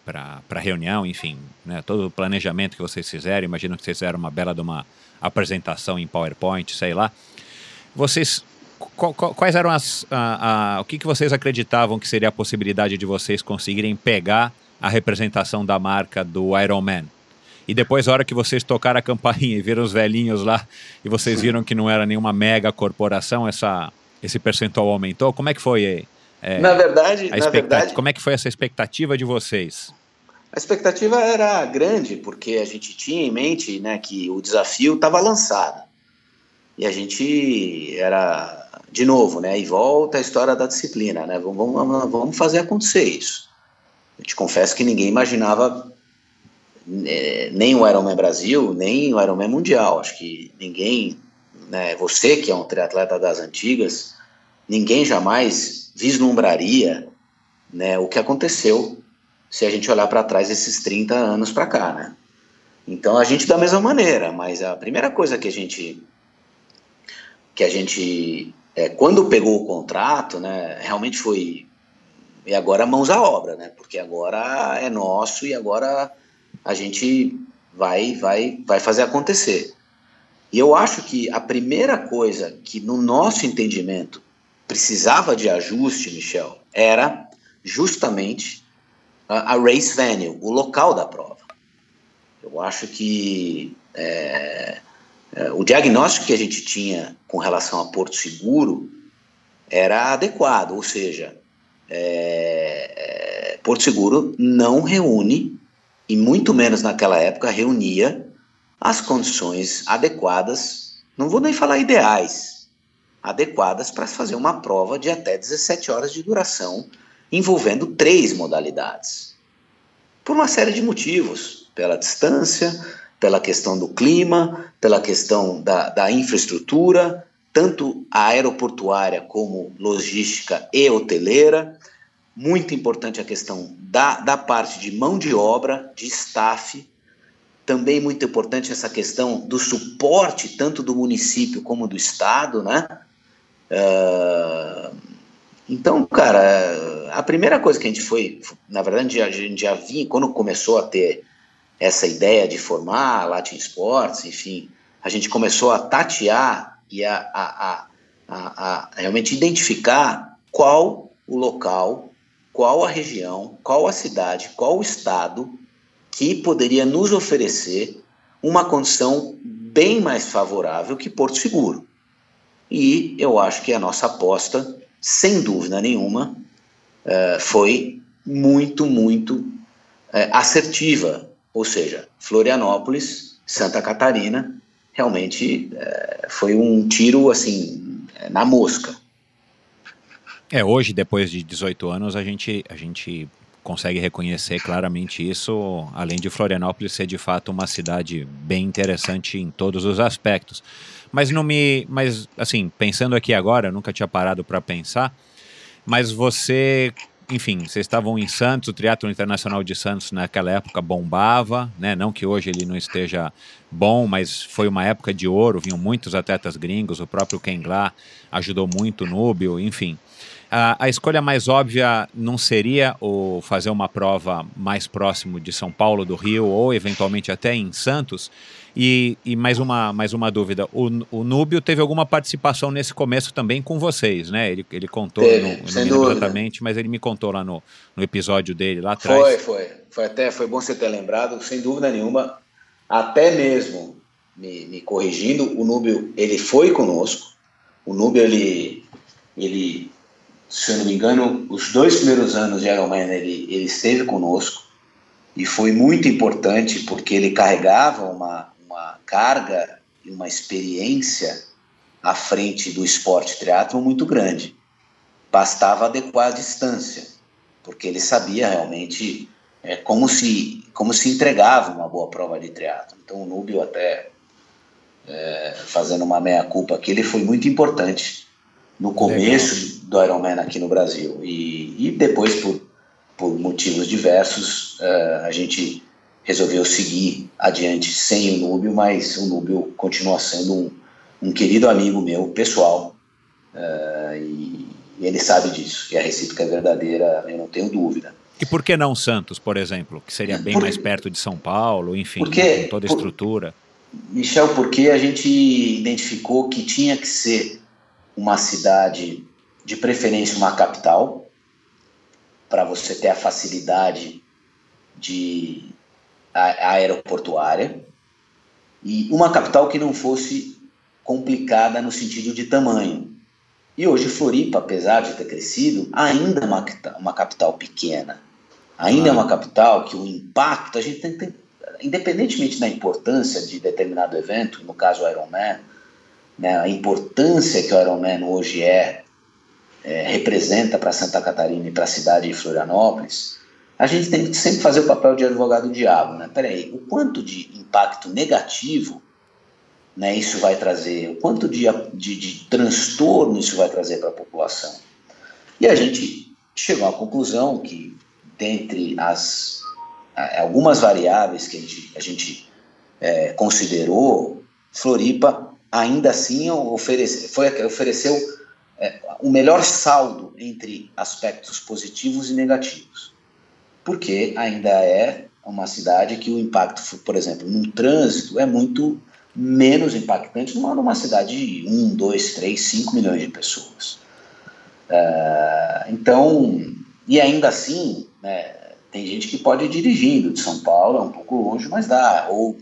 para reunião, enfim, né, todo o planejamento que vocês fizeram, imagino que vocês fizeram uma bela de uma apresentação em PowerPoint, sei lá. Vocês quais eram as a, a, o que, que vocês acreditavam que seria a possibilidade de vocês conseguirem pegar a representação da marca do Iron Man? E depois, a hora que vocês tocaram a campainha e viram os velhinhos lá, e vocês viram que não era nenhuma mega corporação, essa, esse percentual aumentou. Como é que foi? É, na verdade, na verdade, como é que foi essa expectativa de vocês? A expectativa era grande, porque a gente tinha em mente né, que o desafio estava lançado. E a gente era, de novo, né, e volta a história da disciplina, né, vamos, vamos, vamos fazer acontecer isso. Eu te confesso que ninguém imaginava nem o Ironman Brasil, nem o Ironman Mundial. Acho que ninguém, né, você que é um triatleta das antigas, ninguém jamais vislumbraria né, o que aconteceu se a gente olhar para trás esses 30 anos para cá, né? Então a gente da mesma maneira, mas a primeira coisa que a gente que a gente é, quando pegou o contrato, né, realmente foi e agora mãos à obra, né? Porque agora é nosso e agora a gente vai, vai, vai fazer acontecer. E eu acho que a primeira coisa que, no nosso entendimento, precisava de ajuste, Michel, era justamente a, race venue, o local da prova. Eu acho que é, é, o diagnóstico que a gente tinha com relação a Porto Seguro era adequado, ou seja, é, é Porto Seguro não reúne, e muito menos naquela época reunia, as condições adequadas, não vou nem falar ideais, adequadas para fazer uma prova de até 17 horas de duração, envolvendo três modalidades. Por uma série de motivos, pela distância, pela questão do clima, pela questão da, da infraestrutura, tanto aeroportuária como logística e hoteleira. Muito importante a questão da, da parte de mão de obra, de staff. Também muito importante essa questão do suporte, tanto do município como do Estado, né? Uh, então, cara, a primeira coisa que a gente foi, na verdade, a gente já vinha, quando começou a ter essa ideia de formar Latin Sports, enfim, a gente começou a tatear e a, a, a, a, realmente identificar qual o local, qual a região, qual a cidade, qual o estado que poderia nos oferecer uma condição bem mais favorável que Porto Seguro. E eu acho que a nossa aposta, sem dúvida nenhuma, uh, foi muito, muito uh, assertiva ou seja, Florianópolis, Santa Catarina, realmente é, foi um tiro assim na mosca. É, hoje, depois de 18 anos, a gente, a gente consegue reconhecer claramente isso, além de Florianópolis ser de fato uma cidade bem interessante em todos os aspectos. Mas não me, mas assim, pensando aqui agora, nunca tinha parado para pensar, mas você enfim, vocês estavam em Santos, o Triatlo Internacional de Santos naquela época bombava, né? Não que hoje ele não esteja bom, mas foi uma época de ouro, vinham muitos atletas gringos, o próprio Ken Gla ajudou muito o Núbio, enfim. A, a, escolha mais óbvia não seria o fazer uma prova mais próximo de São Paulo, do Rio, ou eventualmente até em Santos, e, e, mais, uma, mais uma dúvida: o, o Núbio teve alguma participação nesse começo também com vocês, né? Ele, ele contou, teve, no, não lembro exatamente, mas ele me contou lá no, no episódio dele lá atrás. Foi, foi. Foi até foi bom você ter lembrado, sem dúvida nenhuma. Até mesmo me, me corrigindo, o Núbio ele foi conosco. O Núbio ele, ele, se eu não me engano, os dois primeiros anos de Ironman ele, ele esteve conosco e foi muito importante porque ele carregava uma, uma carga e uma experiência à frente do esporte triatlo muito grande. Bastava adequar a distância, porque ele sabia realmente é, como, se, como se entregava uma boa prova de triatlo. Então o Núbio até é, fazendo uma meia-culpa aqui, ele foi muito importante no começo Legal. do Ironman aqui no Brasil. E, e depois, por, por motivos diversos, uh, a gente resolveu seguir adiante sem o Núbio, mas o Núbio continua sendo um, um querido amigo meu, pessoal, uh, e, e, ele sabe disso, que a recíproca é verdadeira, eu não tenho dúvida. E por que não Santos, por exemplo, que seria bem mais perto de São Paulo, enfim, porque, né, com toda a estrutura? Por, Michel, porque a gente identificou que tinha que ser uma cidade, de preferência uma capital, para você ter a facilidade de a, aeroportuária e uma capital que não fosse complicada no sentido de tamanho. E hoje Floripa, apesar de ter crescido, ainda é uma, uma capital pequena. Ainda ah. é uma capital que o impacto, a gente tem, tem, independentemente da importância de determinado evento, no caso o Ironman, né, a importância que o Ironman hoje é, é representa para Santa Catarina e para a cidade de Florianópolis, a gente tem que sempre fazer o papel de advogado do diabo, né? Peraí, o quanto de impacto negativo né, isso vai trazer, o quanto de, de, de transtorno isso vai trazer para a população. E a gente chegou à conclusão que, dentre as algumas variáveis que a gente, a gente é, considerou, Floripa ainda assim oferece, foi, ofereceu é, o melhor saldo entre aspectos positivos e negativos, porque ainda é uma cidade que o impacto, por exemplo, no trânsito é muito menos impactante numa, numa cidade de 1, 2, 3, 5 milhões de pessoas. Uh, então, e ainda assim, né, tem gente que pode ir dirigindo de São Paulo, é um pouco longe, mas dá. Ou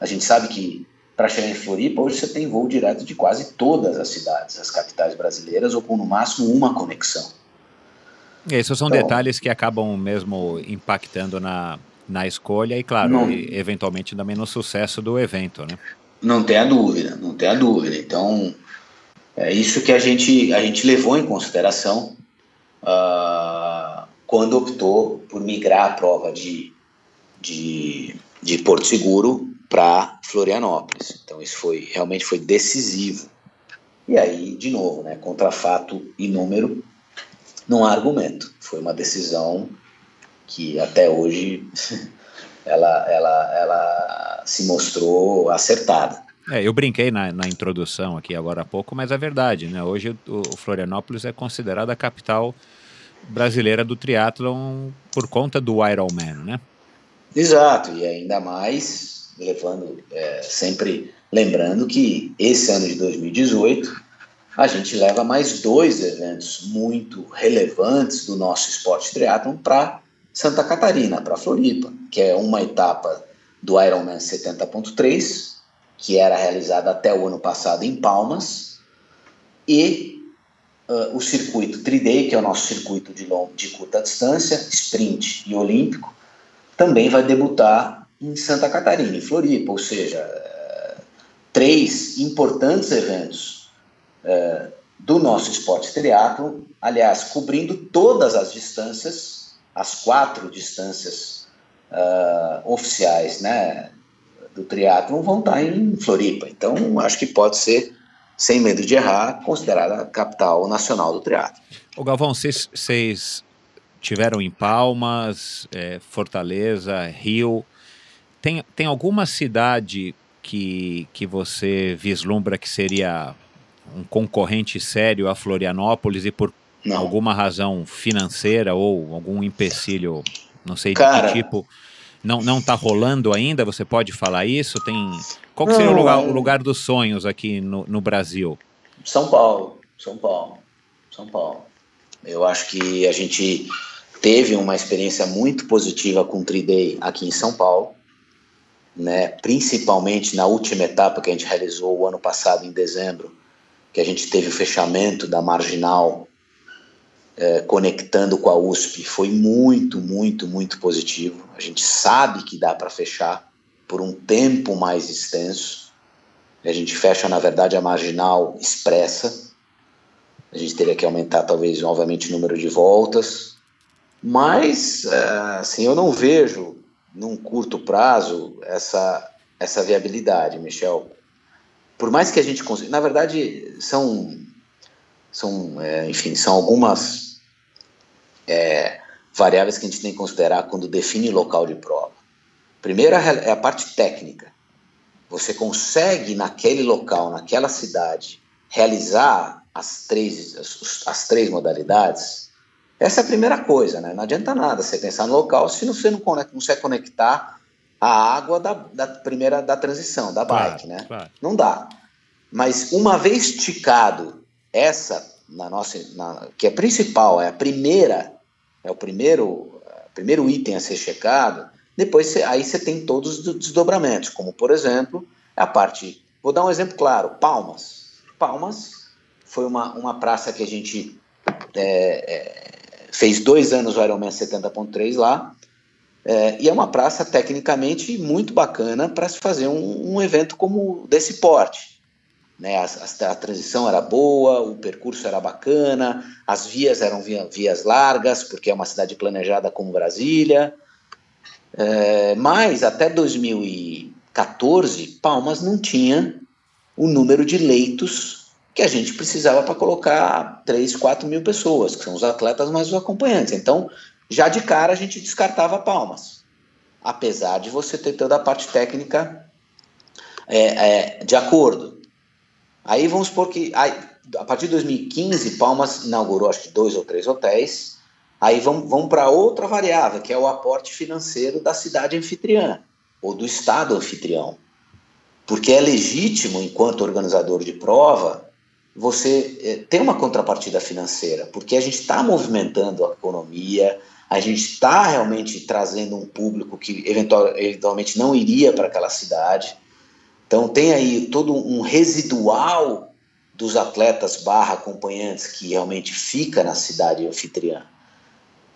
a gente sabe que para chegar em Floripa, hoje você tem voo direto de quase todas as cidades, as capitais brasileiras, ou com no máximo uma conexão. Esses são então, detalhes que acabam mesmo impactando na, na escolha e, claro, não, e, eventualmente também no sucesso do evento, né? Não tenha dúvida, não tenha dúvida. Então, é isso que a gente, a gente levou em consideração uh, quando optou por migrar a prova de, de, de Porto Seguro para Florianópolis. Então isso foi realmente foi decisivo. E aí, de novo, né, contra fato e número, não há argumento. Foi uma decisão que até hoje [LAUGHS] ela, ela, ela se mostrou acertada. É, eu brinquei na, na, introdução aqui agora há pouco, mas é verdade, né? Hoje o, o Florianópolis é considerada a capital brasileira do triatlon por conta do Ironman, né? Exato, e ainda mais levando é, sempre lembrando que esse ano de 2018 a gente leva mais dois eventos muito relevantes do nosso esporte triatlon para Santa Catarina, para Floripa, que é uma etapa do Ironman 70.3, que era realizada até o ano passado em Palmas, e uh, o circuito Triday, que é o nosso circuito de, long, de curta distância, sprint e olímpico, também vai debutar em Santa Catarina, em Floripa, ou seja, três importantes eventos é, do nosso esporte triatlo, aliás, cobrindo todas as distâncias, as quatro distâncias uh, oficiais, né, do triatlo vão estar em Floripa. Então, acho que pode ser, sem medo de errar, considerada a capital nacional do triatlo. O Galvão, vocês tiveram em Palmas, é, Fortaleza, Rio. Tem, tem alguma cidade que, que você vislumbra que seria um concorrente sério a Florianópolis e por não. alguma razão financeira ou algum empecilho, não sei Cara, de que tipo, não não está rolando ainda? Você pode falar isso? Tem qual que seria o lugar, o lugar dos sonhos aqui no, no Brasil? São Paulo, São Paulo, São Paulo. Eu acho que a gente teve uma experiência muito positiva com o Triday aqui em São Paulo né, principalmente na última etapa que a gente realizou o ano passado, em dezembro, que a gente teve o fechamento da marginal é, conectando com a USP, foi muito, muito, muito positivo. A gente sabe que dá para fechar por um tempo mais extenso. A gente fecha, na verdade, a marginal expressa. A gente teria que aumentar, talvez, novamente o número de voltas. Mas, é, assim, eu não vejo num curto prazo essa, essa viabilidade, Michel. Por mais que a gente consiga, na verdade são, são é, enfim, são algumas é, variáveis que a gente tem que considerar quando define local de prova. Primeiro é a parte técnica. Você consegue naquele local, naquela cidade, realizar as três, as, as três modalidades? Essa é a primeira coisa, né? Não adianta nada você pensar no local se você não, consegue conectar a água da, da primeira da transição, da bike, claro, né? Claro. Não dá. Mas uma vez esticado essa na nossa, na, que é principal, é a primeira, é o primeiro, primeiro item a ser checado. Depois você, aí você tem todos os desdobramentos, como por exemplo a parte. Vou dar um exemplo claro: Palmas. Palmas foi uma, uma praça que a gente é, é, fez dois anos o Ironman 70.3 lá, é, e é uma praça tecnicamente muito bacana para se fazer um, um, evento como desse porte. Né? A, a, a, transição era boa, o percurso era bacana, as vias eram via, vias largas, porque é uma cidade planejada como Brasília. É, mas até 2014, Palmas não tinha o número de leitos que a gente precisava para colocar 3, 4 mil pessoas, que são os atletas mais os acompanhantes. Então, já de cara a gente descartava palmas, apesar de você ter toda a parte técnica é, é, de acordo. Aí vamos supor que, aí, a partir de 2015, Palmas inaugurou acho que dois ou três hotéis. Aí vamos, vamos para outra variável, que é o aporte financeiro da cidade anfitriã, ou do estado anfitrião. Porque é legítimo, enquanto organizador de prova, você é, ter uma contrapartida financeira, porque a gente está movimentando a economia, a gente está realmente trazendo um público que eventual, eventualmente não iria para aquela cidade. Então tem aí todo um residual dos atletas barra acompanhantes que realmente fica na cidade anfitriã.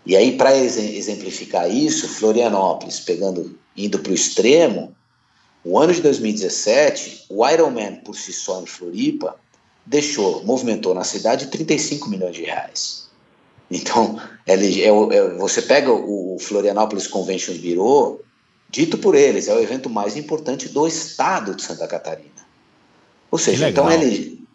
E aí, para exemplificar isso, Florianópolis, pegando, indo para o extremo, o ano de 2017, o Ironman por si só em Floripa deixou, movimentou na cidade 35 milhões de reais. Então, é, é, é, você pega o, Florianópolis Convention Bureau, dito por eles, é o evento mais importante do estado de Santa Catarina. Ou seja, então é,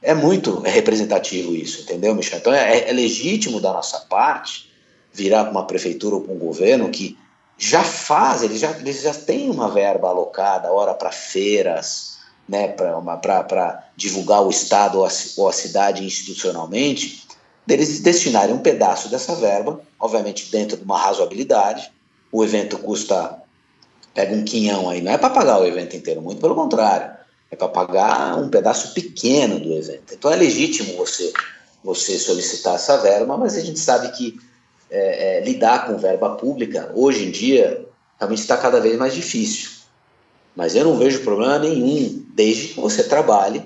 é muito representativo isso, entendeu, Michel? Então é, é legítimo da nossa parte virar para uma prefeitura ou para um governo que já faz, eles já, eles já têm uma verba alocada, hora para feiras, né, para divulgar o Estado ou a, ou a cidade institucionalmente, deles destinarem um pedaço dessa verba, obviamente dentro de uma razoabilidade. O evento custa, pega um quinhão aí, não é para pagar o evento inteiro, muito pelo contrário, é para pagar um pedaço pequeno do evento. Então é legítimo você, você solicitar essa verba, mas a gente sabe que é, é, lidar com verba pública, hoje em dia, realmente está cada vez mais difícil. Mas eu não vejo problema nenhum, desde que você trabalhe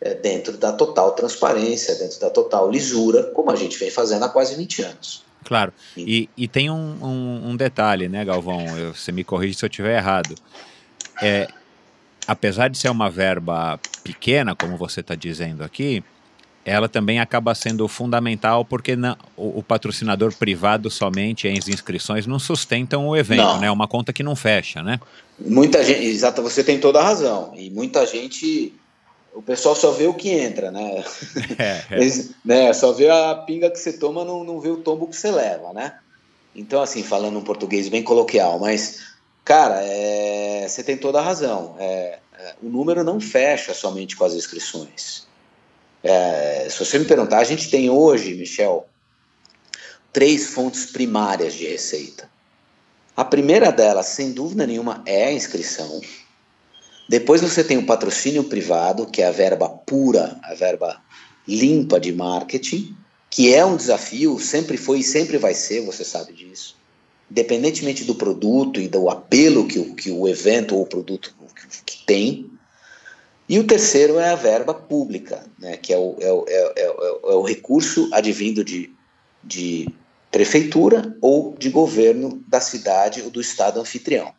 é, dentro da total transparência, dentro da total lisura, como a gente vem fazendo há quase 20 anos. Claro, e, e tem um, um, um, detalhe, né, Galvão? Eu, você me corrige se eu estiver errado. É, apesar de ser uma verba pequena, como você está dizendo aqui, ela também acaba sendo fundamental porque não, o, o, patrocinador privado somente as inscrições não sustentam o evento, não. né? É uma conta que não fecha, né? Muita gente, exato, você tem toda a razão. E muita gente, o pessoal só vê o que entra, né? [LAUGHS] É, é. Eles, né só vê a pinga que você toma, não, não vê o tombo que você leva, né? Então, assim, falando um português bem coloquial, mas, cara, é, você tem toda a razão. É, é o número não fecha somente com as inscrições. É, se você me perguntar, a gente tem hoje, Michel, três fontes primárias de receita. A primeira delas, sem dúvida nenhuma, é a inscrição. Depois você tem o patrocínio privado, que é a verba pura, a verba limpa de marketing, que é um desafio, sempre foi e sempre vai ser, você sabe disso. Independentemente do produto e do apelo que o, que o evento ou o produto que, que tem, e o terceiro é a verba pública, né, que é o, é o, é, é, é o recurso advindo de, de prefeitura ou de governo da cidade ou do estado anfitrião.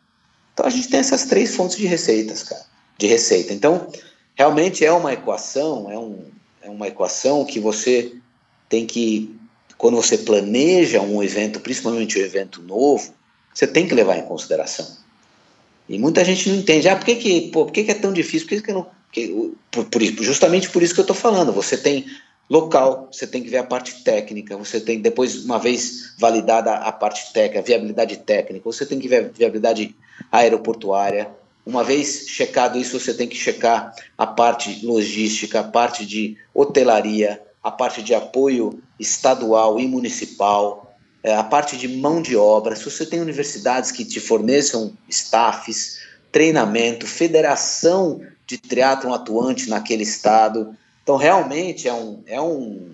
Então a gente tem essas três fontes de receitas, cara, de receita. Então realmente é uma equação, é, um, é uma equação que você tem que, quando você planeja um evento, principalmente um evento novo, você tem que levar em consideração. E muita gente não entende. Ah, por que, que, pô, por que, que é tão difícil? Por que, que não por, por, justamente por isso que eu estou falando. Você tem local, você tem que ver a parte técnica, você tem, depois, uma vez validada a parte técnica, a viabilidade técnica, você tem que ver a viabilidade aeroportuária. Uma vez checado isso, você tem que checar a parte logística, a parte de hotelaria, a parte de apoio estadual e municipal, é, a parte de mão de obra. Se você tem universidades que te forneçam staffs, treinamento, federação de triatlon atuante naquele estado. Então, realmente é um, é um,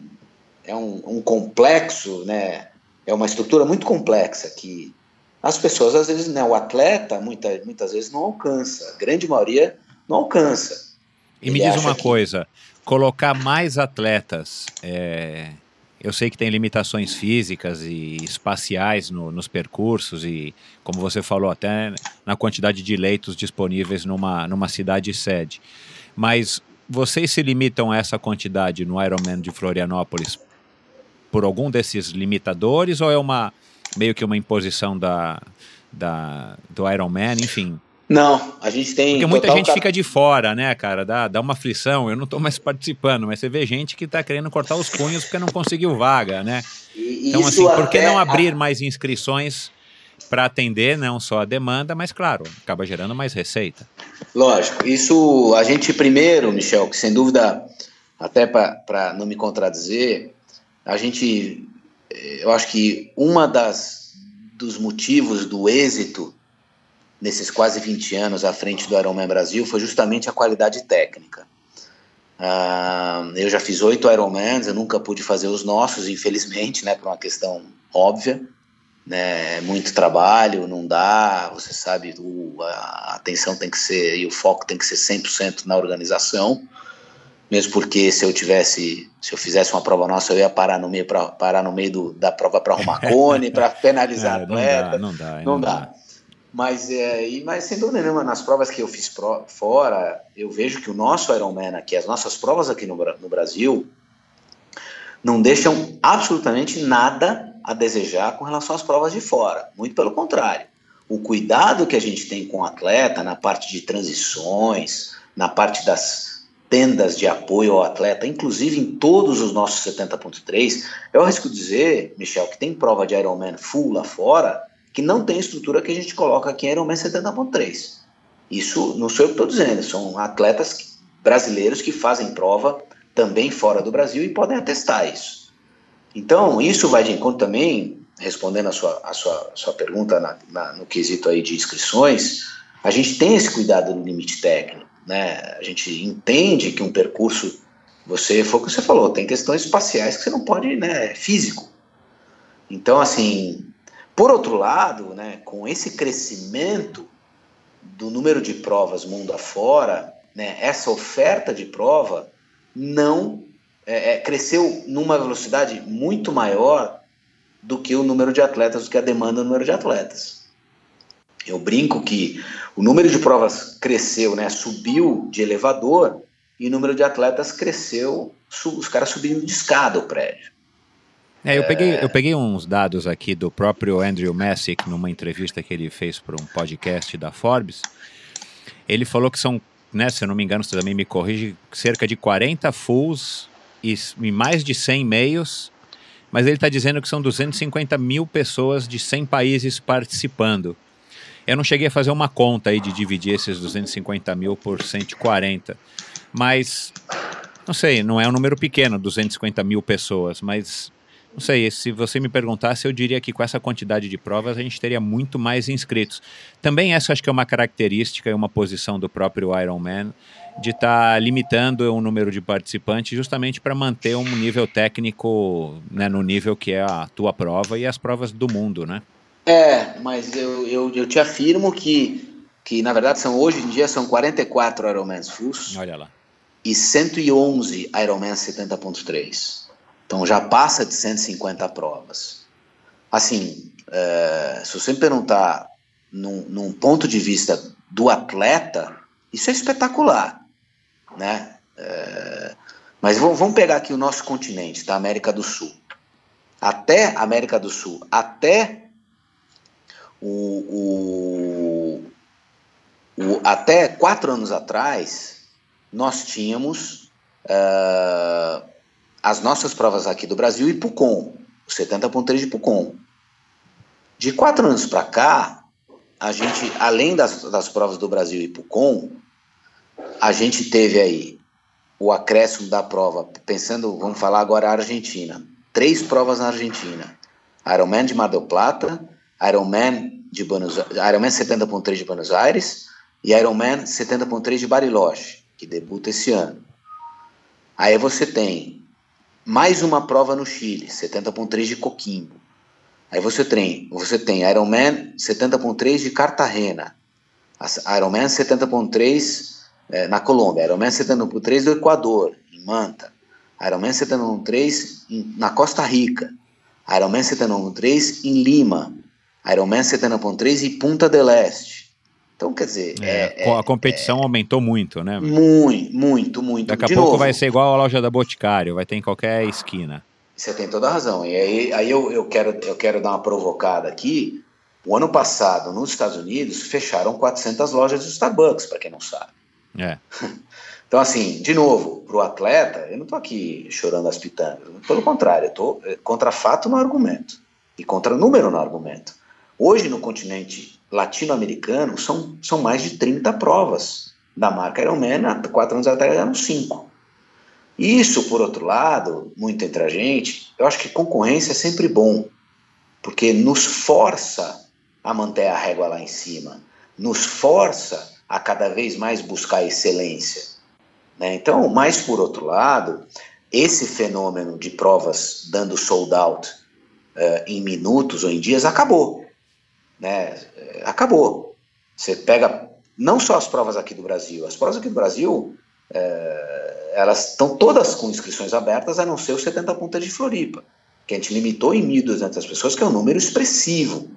é um, um complexo, né? é uma estrutura muito complexa que as pessoas, às vezes, né, o atleta, muita, muitas vezes, não alcança. A grande maioria não alcança. E Ele me diz uma que... coisa: colocar mais atletas. É... Eu sei que tem limitações físicas e espaciais no, nos percursos e, como você falou, até na quantidade de leitos disponíveis numa, numa cidade sede. Mas vocês se limitam a essa quantidade no Ironman de Florianópolis por algum desses limitadores ou é uma meio que uma imposição da, da, do Ironman, enfim? Não, a gente tem. Porque muita gente cap... fica de fora, né, cara? Dá, dá uma aflição. Eu não estou mais participando, mas você vê gente que está querendo cortar os punhos porque não conseguiu vaga, né? E, então, assim, por que não abrir mais inscrições para atender não só a demanda, mas, claro, acaba gerando mais receita? Lógico. Isso a gente primeiro, Michel, que sem dúvida até para não me contradizer, a gente, eu acho que uma das dos motivos do êxito nesses quase 20 anos à frente do Ironman Brasil foi justamente a qualidade técnica. Uh, eu já fiz oito Ironmans, eu nunca pude fazer os nossos, infelizmente, né, por uma questão óbvia. Né, muito trabalho, não dá, você sabe, o, a atenção tem que ser e o foco tem que ser 100% na organização. Mesmo porque se eu tivesse, se eu fizesse uma prova nossa, eu ia parar no meio, pra, parar no meio do, da prova para arrumar [LAUGHS] cone, para penalizar é, atleta. Não dá, não dá. Não, não dá. dá. Mas, é, e, mas sem dúvida nenhuma, nas provas que eu fiz pro, fora, eu vejo que o nosso Ironman aqui, as nossas provas aqui no, no Brasil, não deixam absolutamente nada a desejar com relação às provas de fora. Muito pelo contrário. O cuidado que a gente tem com o atleta na parte de transições, na parte das tendas de apoio ao atleta, inclusive em todos os nossos 70.3, eu arrisco dizer, Michel, que tem prova de Ironman full lá fora que não tem estrutura que a gente coloca aqui em Ironman 70.3. Isso não sou eu que estou dizendo, são atletas brasileiros que fazem prova também fora do Brasil e podem atestar isso. Então, isso vai de encontro também, respondendo a sua, a sua, sua pergunta na, na, no quesito aí de inscrições, a gente tem esse cuidado no limite técnico, né? A gente entende que um percurso, você foi o que você falou, tem questões espaciais que você não pode, né, físico. Então, assim, por outro lado, né, com esse crescimento do número de provas mundo afora, né, essa oferta de prova não é, é, cresceu numa velocidade muito maior do que o número de atletas, do que a demanda do número de atletas. Eu brinco que o número de provas cresceu, né, subiu de elevador e o número de atletas cresceu, os caras subindo de escada o prédio. É, eu, peguei, eu peguei uns dados aqui do próprio Andrew Messick numa entrevista que ele fez para um podcast da Forbes. Ele falou que são, né, se eu não me engano, você também me corrige, cerca de 40 fulls e, e mais de 100 meios, mas ele está dizendo que são 250 mil pessoas de 100 países participando. Eu não cheguei a fazer uma conta aí de dividir esses 250 mil por 140, mas não sei, não é um número pequeno, 250 mil pessoas, mas não sei, se você me perguntasse, eu diria que com essa quantidade de provas a gente teria muito mais inscritos. Também essa acho que é uma característica e uma posição do próprio Ironman de estar tá limitando o número de participantes justamente para manter um nível técnico né, no nível que é a tua prova e as provas do mundo, né? É, mas eu, eu, eu te afirmo que, que na verdade são hoje em dia são 44 Ironmans Fulls. Olha lá. E 111 Ironman 70.3. Então já passa de 150 provas. Assim, é, se você me perguntar num, num, ponto de vista do atleta, isso é espetacular, né? É, mas vamos pegar aqui o nosso continente, da tá? América do Sul. Até América do Sul, até o, o, o até quatro anos atrás, nós tínhamos uh, as nossas provas aqui do Brasil e PUCOM, o 70.3 de PUCOM. De quatro anos para cá, a gente, além das, das provas do Brasil e PUCOM, a gente teve aí o acréscimo da prova, pensando, vamos falar agora a Argentina, três provas na Argentina, Ironman de Mar del Plata, Ironman de Buenos Ironman 70.3 de Buenos Aires e Ironman 70.3 de Bariloche, que debuta esse ano. Aí você tem mais uma prova no Chile, 70.3 de Coquimbo. Aí você tem, você tem Ironman 70.3 de Cartagena, Ironman 70.3 é, na Colômbia, Ironman 70.3 do Equador, em Manta, Ironman 70.3 na Costa Rica, Ironman 70.3 em Lima, Ironman 70.3 em Punta del Este, então, quer dizer. É, é, a competição é, aumentou muito, né? Muito, muito, muito. Daqui a De pouco novo, vai ser igual a loja da Boticário, vai ter em qualquer esquina. Você tem toda a razão. E aí, aí eu, eu, quero, eu quero dar uma provocada aqui. O ano passado, nos Estados Unidos, fecharam 400 lojas de Starbucks, para quem não sabe. É. [LAUGHS] Então, assim, de novo, para o atleta, eu não estou aqui chorando as pitangas. Pelo contrário, eu estou eh, contra fato no argumento e contra número no argumento. Hoje, no continente latino-americano, são, são mais de 30 provas da marca Ironman, há quatro anos atrás eram cinco. Isso, por outro lado, muito entre a gente, eu acho que concorrência é sempre bom, porque nos força a manter a régua lá em cima, nos força a cada vez mais buscar excelência. Né? Então, mais por outro lado, esse fenômeno de provas dando sold out uh, em minutos ou em dias acabou. Né? Acabou. Você pega não só as provas aqui do Brasil, as provas aqui do Brasil, uh, elas estão todas com inscrições abertas, a não ser os 70 pontos de Floripa, que a gente limitou em 1.200 pessoas, que é um número expressivo.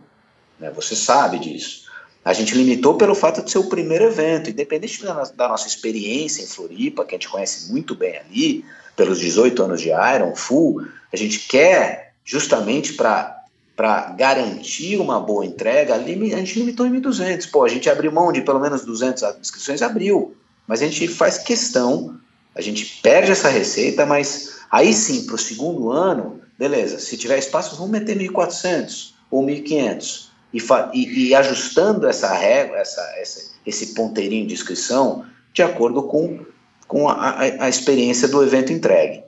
Né? Você sabe disso. A gente limitou pelo fato de ser o primeiro evento, independente da, da nossa experiência em Floripa, que a gente conhece muito bem ali, pelos 18 anos de Iron Full, a gente quer justamente para para garantir uma boa entrega, a gente limitou em 1.200. Pô, a gente abriu mão de pelo menos 200 inscrições, abriu. Mas a gente faz questão, a gente perde essa receita, mas aí sim, para o segundo ano, beleza, se tiver espaço, vamos meter 1.400 ou 1.500 e, e, e ajustando essa régua, essa, essa, esse ponteirinho de inscrição de acordo com, com a, a, experiência do evento entregue.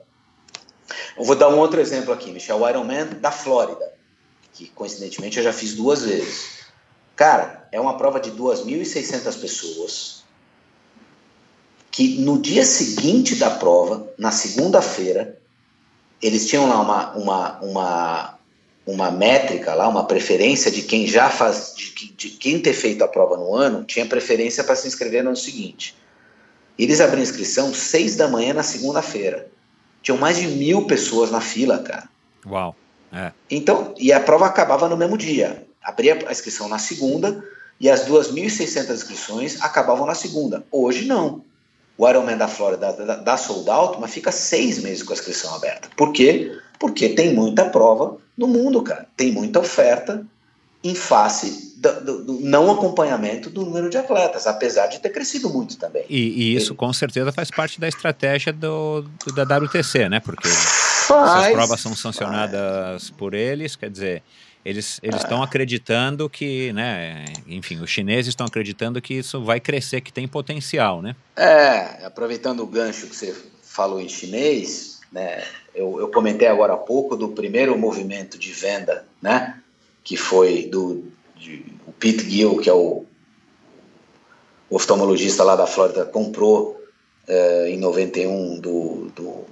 Eu vou dar um outro exemplo aqui, Michel, o Ironman da Flórida, que coincidentemente eu já fiz duas vezes. Cara, é uma prova de 2.600 pessoas, que no dia seguinte da prova, na segunda-feira, eles tinham lá uma, uma, uma, uma métrica lá, uma preferência de quem já faz, de, de quem ter feito a prova no ano, tinha preferência para se inscrever no ano seguinte. Eles abriram inscrição seis da manhã na segunda-feira. Tinham mais de mil pessoas na fila, cara. Uau. É. Então, e a prova acabava no mesmo dia. Abria a inscrição na segunda e as 2.600 inscrições acabavam na segunda. Hoje não. O Ironman da Flórida dá, dá sold out, mas fica seis meses com a inscrição aberta. Por quê? Porque tem muita prova no mundo, cara. Tem muita oferta em face do, do, do, não acompanhamento do número de atletas, apesar de ter crescido muito também. E, e isso com certeza faz parte da estratégia do, da WTC, né? Porque faz, as provas são sancionadas faz. por eles, quer dizer, eles estão ah. acreditando que, né? Enfim, os chineses estão acreditando que isso vai crescer, que tem potencial, né? É, aproveitando o gancho que você falou em chinês, né? Eu, eu comentei agora há pouco do primeiro movimento de venda, né? Que foi do de, o Pete Gill, que é o oftalmologista lá da Flórida, comprou eh, em 91 do, do,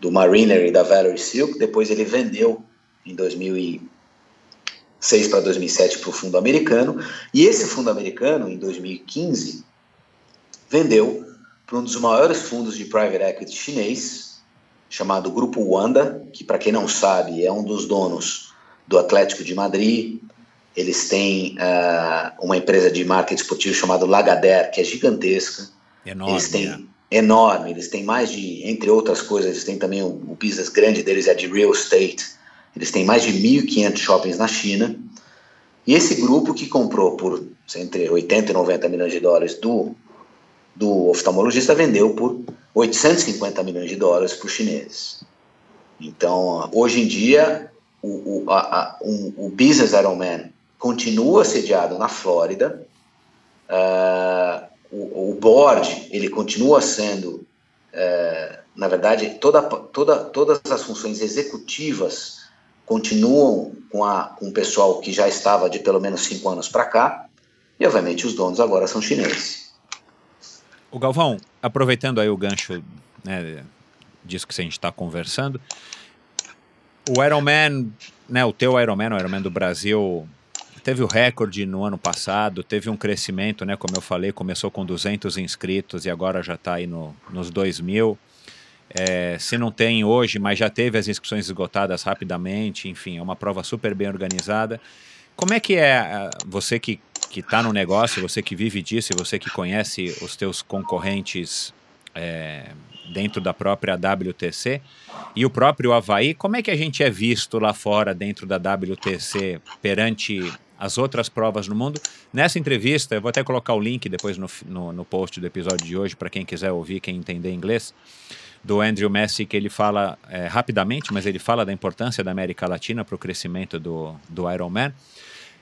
do Mariner e da Valerie Silk. Depois ele vendeu em 2006 para 2007 para o fundo americano. E esse fundo americano, em 2015, vendeu para um dos maiores fundos de private equity chinês, chamado Grupo Wanda, que para quem não sabe é um dos donos do Atlético de Madrid. Eles têm uh, uma empresa de marketing esportivo chamada Lagardère, que é gigantesca. Enorme. Eles têm, é. Enorme. Eles têm mais de, entre outras coisas, eles têm também o, o business grande deles é de real estate. Eles têm mais de 1.500 shoppings na China. E esse grupo que comprou por entre 80 e 90 milhões de dólares do, do oftalmologista vendeu por 850 milhões de dólares para os chineses. Então, hoje em dia, o, o, a, a, um, o Business Ironman continua sediado na Flórida. Uh, o, o, board ele continua sendo, uh, na verdade, toda, toda, todas as funções executivas continuam com, a, com o pessoal que já estava de pelo menos cinco anos para cá. E, obviamente, os donos agora são chineses. O Galvão, aproveitando aí o gancho né, disso que a gente está conversando, o Ironman, né, o teu Ironman, o Ironman do Brasil, teve o recorde no ano passado, teve um crescimento, né, como eu falei, começou com 200 inscritos e agora já está aí no, nos 2 mil. É, se não tem hoje, mas já teve as inscrições esgotadas rapidamente, enfim, é uma prova super bem organizada. Como é que é, você que que está no negócio, você que vive disso, você que conhece os teus concorrentes é, dentro da própria WTC e o próprio Havaí, como é que a gente é visto lá fora dentro da WTC perante as outras provas no mundo? Nessa entrevista, eu vou até colocar o link depois no, no, no post do episódio de hoje para quem quiser ouvir, quem entender inglês do Andrew Messi, que ele fala é, rapidamente, mas ele fala da importância da América Latina para o crescimento do, do Ironman.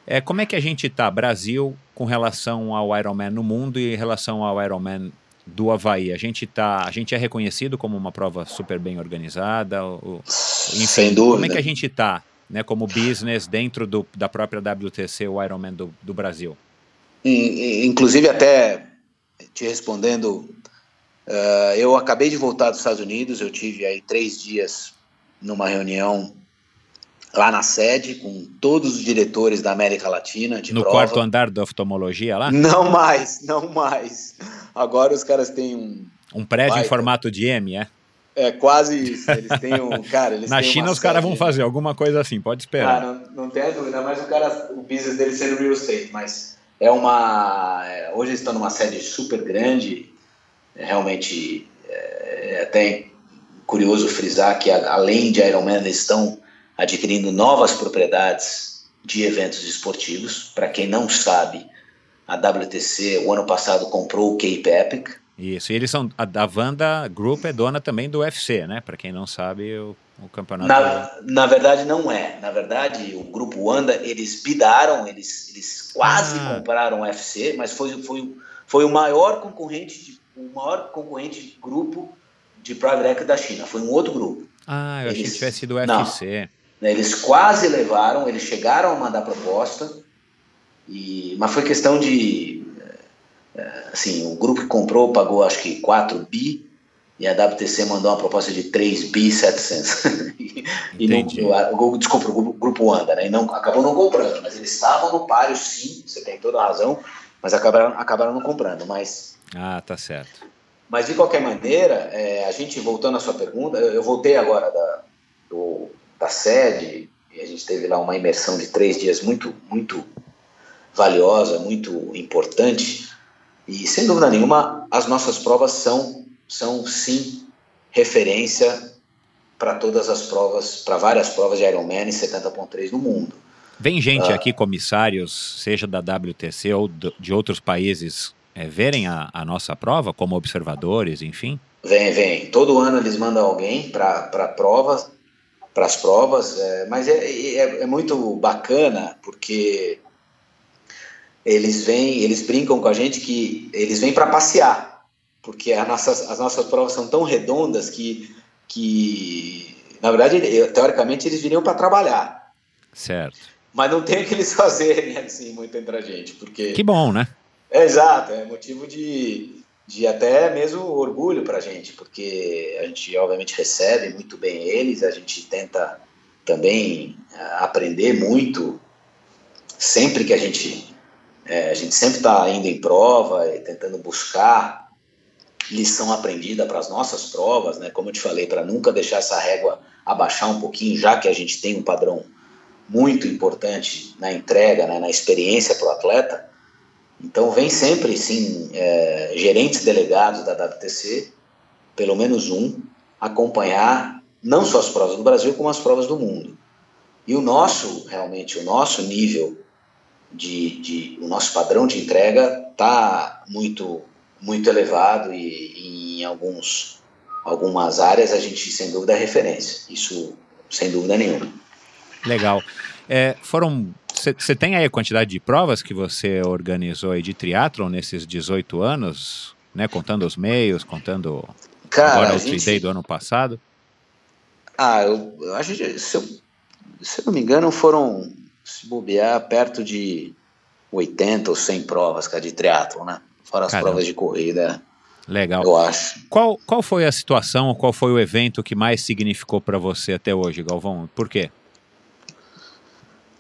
É, como é que a gente está, Brasil, com relação ao Ironman no mundo e em relação ao Ironman do Havaí? A gente tá, a gente é reconhecido como uma prova super bem organizada, o, enfim, Sem dúvida. como é que a gente está, né, como business dentro do, da própria WTC, o Ironman do, do Brasil? Inclusive até te respondendo, uh, eu acabei de voltar dos Estados Unidos, eu tive aí três dias numa reunião lá na sede com todos os diretores da América Latina no prova. quarto andar da oftalmologia lá? Não mais, não mais. Agora os caras têm um um prédio em formato de M, é? É quase [LAUGHS] isso. Eles têm um cara. Eles na China os caras vão fazer alguma coisa assim, pode esperar. Ah, não, não tem dúvida, mas o cara, o business dele sendo real estate, mas é uma. É, hoje eles estão numa sede super grande, realmente é, é até curioso frisar que além de Ironman eles estão adquirindo novas propriedades de eventos esportivos. Para quem não sabe, a WTC o ano passado comprou o Cape Epic. Isso, e eles são. A da Wanda Group é dona também do UFC, né? Para quem não sabe, o, o campeonato. Na, na verdade, não é. Na verdade, o grupo Wanda, eles bidaram, eles, eles quase ah. compraram o UFC, mas foi, foi, foi o maior concorrente, de, o maior concorrente de grupo de private equity da China. Foi um outro grupo. Ah, eu eles, achei que tivesse sido o UFC. Não, eles quase levaram, eles chegaram a mandar proposta, e, mas foi questão de. Eh, assim, o grupo que comprou pagou acho que 4 bi e a WTC mandou uma proposta de 3 bi 700. [LAUGHS] e não, o, desculpa, o grupo anda, né? E não, acabou não comprando, mas eles estavam no páreo, sim, você tem toda a razão, mas acabaram, acabaram não comprando. Mas, ah, tá certo. Mas de qualquer maneira, é, a gente voltando à sua pergunta, eu, eu voltei agora da, do, da sede, e a gente teve lá uma imersão de três dias muito, muito valiosa, muito importante. E sem dúvida nenhuma, as nossas provas são, são sim referência para todas as provas, para várias provas de Ironman e 70.3 no mundo. Vem gente ah, aqui, comissários, seja da WTC ou de outros países, é, verem a, a, nossa prova como observadores, enfim? Vem, vem. Todo ano eles mandam alguém para a prova, para as provas, é, mas é, é, é, muito bacana porque eles vêm, eles brincam com a gente que eles vêm para passear, porque as nossas, as nossas provas são tão redondas que, que na verdade, teoricamente, eles viriam para trabalhar. Certo. Mas não tem o que eles [LAUGHS] fazerem assim muito entre a gente, porque... Que bom, né? É, exato, é motivo de, de até mesmo orgulho para a gente, porque a gente obviamente recebe muito bem eles, a gente tenta também eh, aprender muito sempre que a gente é, a gente sempre está indo em prova e tentando buscar lição aprendida para as nossas provas, né? Como eu te falei, para nunca deixar essa régua abaixar um pouquinho, já que a gente tem um padrão muito importante na entrega, né, na experiência para o atleta. Então, vem sempre, sim, é, gerentes delegados da WTC, pelo menos um, acompanhar não só as provas do Brasil, como as provas do mundo. E o nosso, realmente, o nosso nível de, de o nosso padrão de entrega está muito, muito elevado e, e em alguns, algumas áreas a gente, sem dúvida, é referência. Isso, sem dúvida nenhuma. Legal. É, foram você tem aí a quantidade de provas que você organizou aí de triatlon nesses 18 anos, né? Contando os meios, contando Cara, agora o gente... Day do ano passado? Ah, eu, acho que, se eu, se eu não me engano, foram, se bobear, perto de 80 ou 100 provas, cara, de triatlon, né? Fora as Caramba. provas de corrida. Legal. Eu acho. Qual, qual foi a situação, qual foi o evento que mais significou para você até hoje, Galvão? Por quê?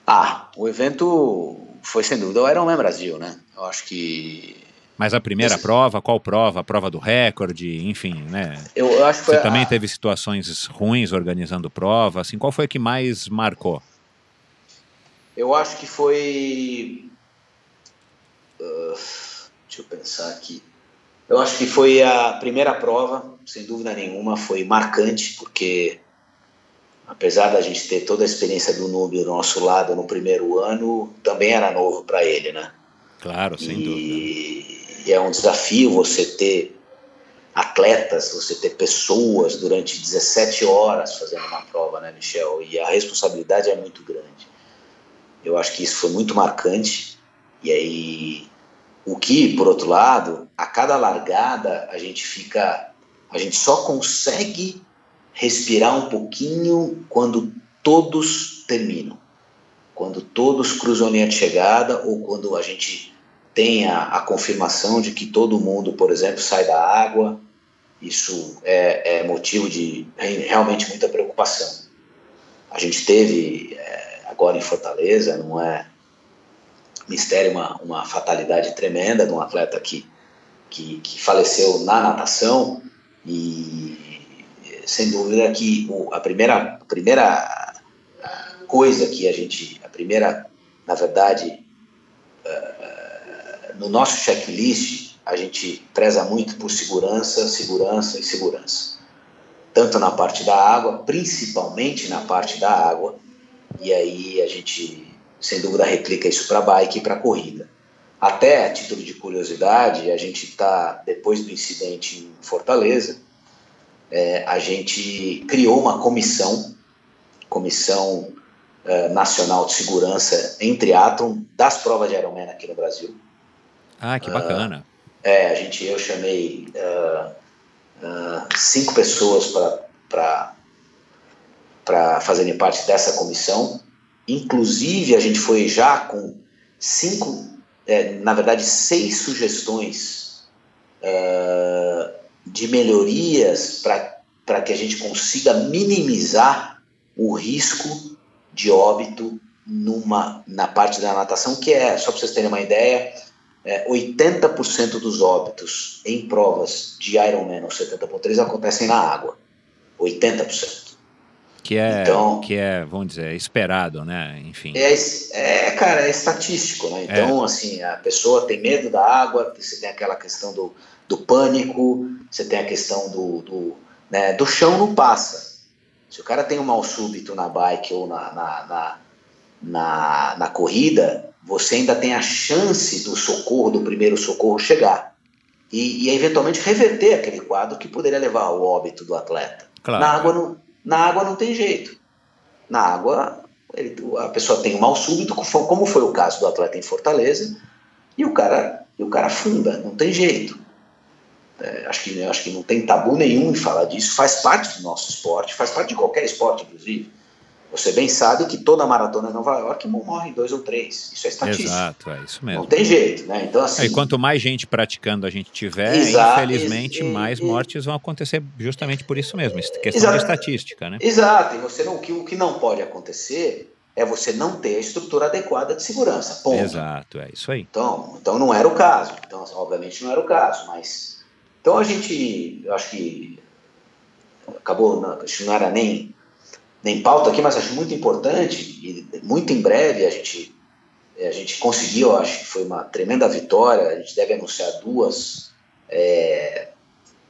Ah, o evento foi sem dúvida o Ironman Brasil, né? Eu acho que. Mas a primeira prova, qual prova? A prova do recorde, enfim, né? Eu, eu acho que Você também teve situações ruins organizando prova, assim, qual foi a que mais marcou? Eu acho que foi. Uh, deixa eu pensar aqui. Eu acho que foi a primeira prova, sem dúvida nenhuma, foi marcante, porque apesar da gente ter toda a experiência do Nubio do nosso lado no primeiro ano, também era novo para ele, né? Claro, sem e, dúvida. E é um desafio você ter atletas, você ter pessoas durante 17 horas fazendo uma prova, né, Michel? E a responsabilidade é muito grande. Eu acho que isso foi muito marcante. E aí, o que, por outro lado, a cada largada a gente fica, a gente só consegue respirar um pouquinho quando todos terminam, quando todos cruzam a linha de chegada ou quando a gente tem a, a confirmação de que todo mundo, por exemplo, sai da água. Isso é, é motivo de realmente muita preocupação. A gente teve é, agora em Fortaleza, não é mistério, uma, uma fatalidade tremenda de um atleta que, que, que faleceu na natação e sem dúvida que o, a primeira, a primeira coisa que a gente, a primeira, na verdade, uh, no nosso checklist, a gente preza muito por segurança, segurança e segurança. Tanto na parte da água, principalmente na parte da água, e aí a gente, sem dúvida, replica isso para bike e para corrida. Até a título de curiosidade, a gente está, depois do incidente em Fortaleza, é, a gente criou uma comissão, Comissão é, Nacional de Segurança em Triathlon das provas de Ironman aqui no Brasil. Ah, que bacana. Uh, é, a gente, eu chamei uh, uh, cinco pessoas para fazerem parte dessa comissão. Inclusive, a gente foi já com cinco, é, na verdade, seis sugestões de melhorias para que a gente consiga minimizar o risco de óbito numa, na parte da natação, que é, só para vocês terem uma ideia, é, 80% dos óbitos em provas de Ironman ou 70.3 acontecem na água. 80%. Que é, então, que é, vamos dizer, esperado, né? Enfim. É, é cara, é estatístico, né? Então, é. assim, a pessoa tem medo da água, você tem aquela questão do, do pânico, você tem a questão do, do, né, do chão não passa. Se o cara tem um mal súbito na bike ou na, na, na, na, na corrida, você ainda tem a chance do socorro, do primeiro socorro chegar. E, e eventualmente reverter aquele quadro que poderia levar ao óbito do atleta. Claro. Na, água não, na água não tem jeito. Na água, ele, a pessoa tem um mal súbito, como foi o caso do atleta em Fortaleza, e o cara, e o cara afunda, não tem jeito. É, acho, que, acho que não tem tabu nenhum em falar disso, faz parte do nosso esporte, faz parte de qualquer esporte, inclusive. Você bem sabe que toda maratona em Nova York morre dois ou três. Isso é estatístico. Exato, é isso mesmo. Não tem jeito, né? Então, assim. E quanto mais gente praticando a gente tiver, exato, infelizmente, ex mais mortes vão acontecer justamente por isso mesmo. Questão exato, de estatística, né? Exato. E você não, o, que, o que não pode acontecer é você não ter a estrutura adequada de segurança. Ponto. Exato, é isso aí. Então, então não era o caso. Então, obviamente não era o caso, mas então a gente, eu acho que acabou, acho que não era nem, nem pauta aqui, mas acho muito importante e muito em breve a gente, a gente conseguiu, acho que foi uma tremenda vitória, a gente deve anunciar duas, é,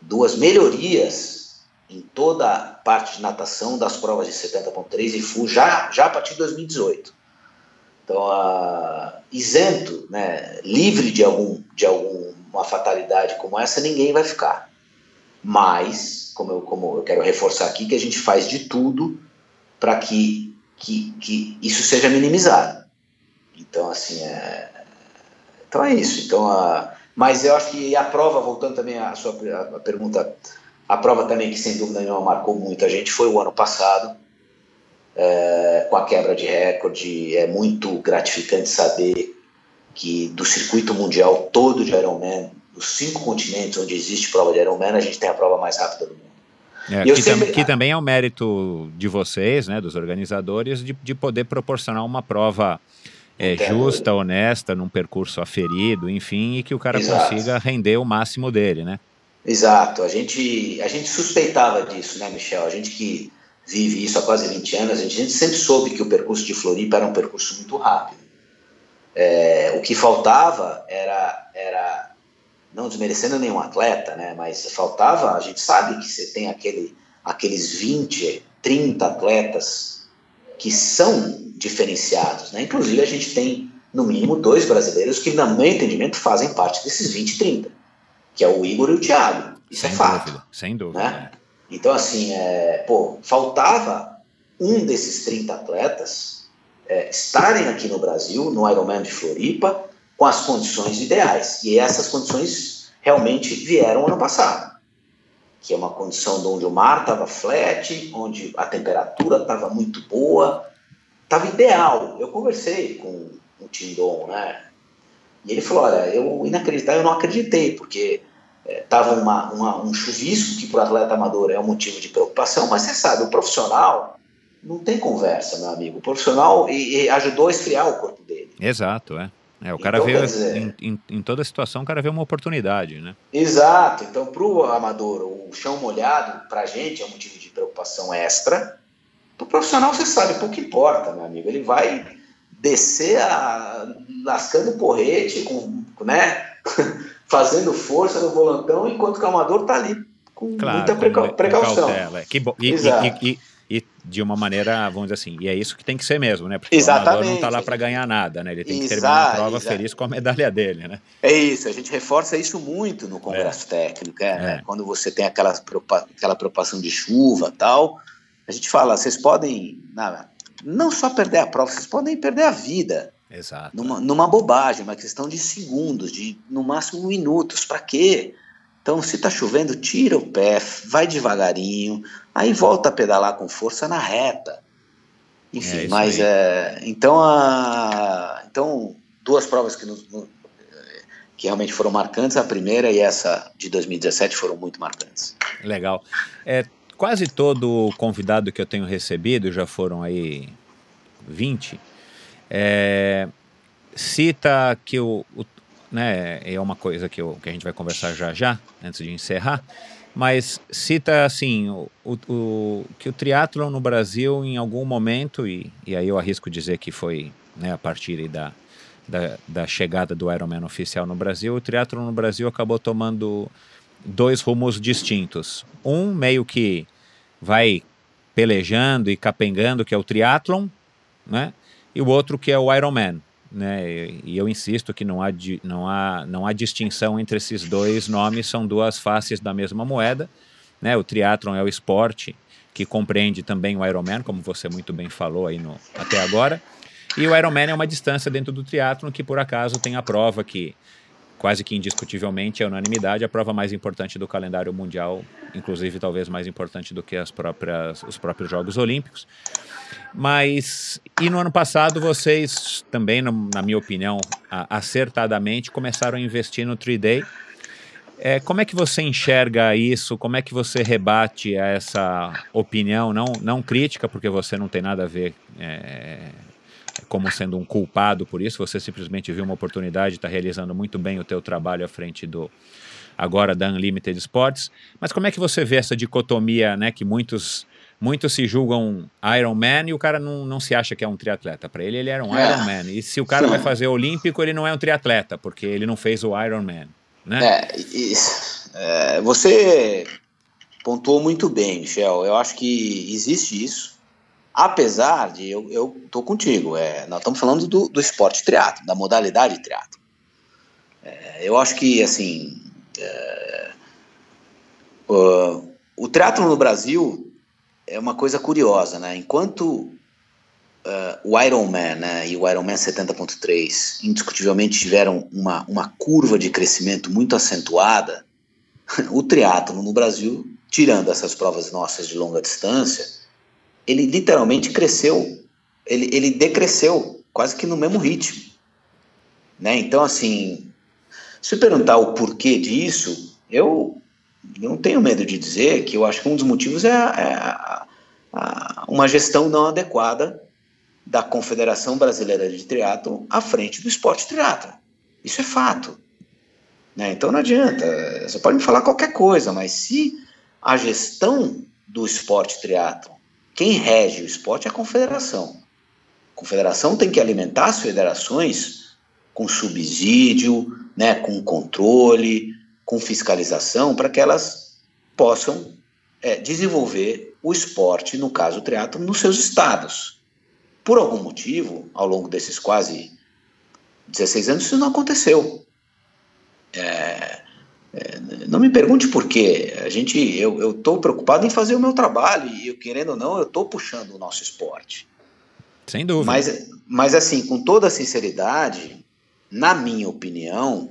duas melhorias em toda a parte de natação das provas de 70.3 e full já, já a partir de 2018. Então, a, isento, né, livre de algum, de algum uma fatalidade como essa, ninguém vai ficar. Mas, como eu, como eu quero reforçar aqui, que a gente faz de tudo para que, que, que isso seja minimizado. Então, assim, é, então é isso. Então, a, mas eu acho que a prova, voltando também à sua a pergunta, a prova também que sem dúvida nenhuma marcou muito a gente foi o ano passado, é, com a quebra de recorde. É muito gratificante saber que do circuito mundial todo de Ironman, dos cinco continentes onde existe prova de Ironman, a gente tem a prova mais rápida do mundo. É, que, sempre... tam, que, também é o um mérito de vocês, né, dos organizadores, de, de poder proporcionar uma prova é, justa, honesta, num percurso aferido, enfim, e que o cara Exato. consiga render o máximo dele, né? Exato. A gente, a gente suspeitava disso, né, Michel? A gente que vive isso há quase 20 anos, a gente, a gente sempre soube que o percurso de Floripa era um percurso muito rápido. É, o que faltava era, era, não desmerecendo nenhum atleta, né, mas faltava, a gente sabe que você tem aquele, aqueles 20, 30 atletas que são diferenciados, né? Inclusive a gente tem no mínimo dois brasileiros que, no meu entendimento, fazem parte desses 20, 30, que é o Igor e o Thiago. Isso é sem é fato. Dúvida, sem dúvida. Né? Então, assim, é, pô, faltava um desses 30 atletas é, estarem aqui no Brasil, no Ironman de Floripa, com as condições ideais. E essas condições realmente vieram ano passado, que é uma condição onde o mar estava flat, onde a temperatura estava muito boa, estava ideal. Eu conversei com o Tindon, né? E ele falou, olha, eu inacreditável, eu não acreditei, porque estava é, um chuvisco que para o atleta amador é um motivo de preocupação, mas você sabe, o profissional não tem conversa, meu amigo. O profissional e, e ajudou a esfriar o corpo dele. Exato, é. É, o cara então, vê, dizer, em, em, em, toda situação, o cara vê uma oportunidade, né? Exato. Então, para o amador, o chão molhado, para a gente, é um motivo de preocupação extra. Para o profissional, você sabe, pouco importa, meu amigo. Ele vai descer a, lascando porrete, com, né? [LAUGHS] fazendo força no volantão, enquanto que o amador está ali com claro, muita preca precaução. É. Que e, e, e, e, de uma maneira, vamos dizer assim, e é isso que tem que ser mesmo, né? Porque Exatamente. o amador não está lá para ganhar nada, né? Ele tem que terminar a prova exato. feliz com a medalha dele, né? É isso, a gente reforça isso muito no congresso é. técnico, é, é. quando você tem aquela, aquela preocupação de chuva tal, a gente fala, vocês podem não, não só perder a prova, vocês podem perder a vida. Exato. Numa, numa bobagem, uma questão de segundos, de no máximo minutos. Para quê? Então, se está chovendo, tira o pé, vai devagarinho, aí volta a pedalar com força na reta. Enfim, é mas é, então, a, então duas provas que, nos, que realmente foram marcantes, a primeira e essa de 2017 foram muito marcantes. Legal. É, quase todo convidado que eu tenho recebido, já foram aí 20, é, cita que o, o, né, é uma coisa que, eu, que a gente vai conversar já já, antes de encerrar, mas cita assim o, o, que o triatlon no Brasil em algum momento, e, e aí eu arrisco dizer que foi né, a partir da, da, da, chegada do Ironman oficial no Brasil, o triatlon no Brasil acabou tomando dois rumos distintos. Um meio que vai pelejando e capengando, que é o triatlon, né? e o outro que é o Ironman. Né? E eu insisto que não há, não, há, não há distinção entre esses dois nomes, são duas faces da mesma moeda. Né? O triatlon é o esporte que compreende também o Ironman, como você muito bem falou aí no, até agora. E o Ironman é uma distância dentro do triatlon que por acaso tem a prova que quase que indiscutivelmente é unanimidade a prova mais importante do calendário mundial, inclusive talvez mais importante do que as próprias, os próprios Jogos Olímpicos. Mas, e no ano passado vocês também, na minha opinião, acertadamente começaram a investir no 3Day. É, como é que você enxerga isso? Como é que você rebate essa opinião, não, não crítica, porque você não tem nada a ver é, como sendo um culpado por isso, você simplesmente viu uma oportunidade, está realizando muito bem o teu trabalho à frente do agora da Unlimited Sports. Mas como é que você vê essa dicotomia, né, que muitos muitos se julgam Iron Man e o cara não, não se acha que é um triatleta. Para ele, ele era um é. Iron Man. E se o cara vai fazer o Olímpico, ele não é um triatleta, porque ele não fez o Iron Man. Né? É, é, você pontuou muito bem, Michel. Eu acho que existe isso. Apesar de, eu, eu tô contigo, é, nós estamos falando do, do esporte triatlo, da modalidade triatlo. É, eu acho que, assim, é, o, o triatlo no Brasil é uma coisa curiosa, né? Enquanto uh, o Ironman né, e o Ironman 70.3 indiscutivelmente tiveram uma, uma curva de crescimento muito acentuada, [LAUGHS] o triatlo no Brasil, tirando essas provas nossas de longa distância, ele literalmente cresceu, ele, ele decresceu quase que no mesmo ritmo. Né? Então, assim, se perguntar o porquê disso, eu não tenho medo de dizer que eu acho que um dos motivos é, é a, a, uma gestão não adequada da Confederação Brasileira de Triatlo à frente do esporte triatlo. Isso é fato. Né? Então não adianta, você pode me falar qualquer coisa, mas se a gestão do esporte triatlo, quem rege o esporte é a confederação. A confederação tem que alimentar as federações com subsídio, né, com controle, com fiscalização para que elas possam é, desenvolver o esporte, no caso o triatlo, nos seus estados. Por algum motivo, ao longo desses quase 16 anos, isso não aconteceu. É, não me pergunte por quê. A gente, eu estou preocupado em fazer o meu trabalho e, eu, querendo ou não, eu estou puxando o nosso esporte. Sem dúvida. Mas, mas assim, com toda sinceridade, na minha opinião,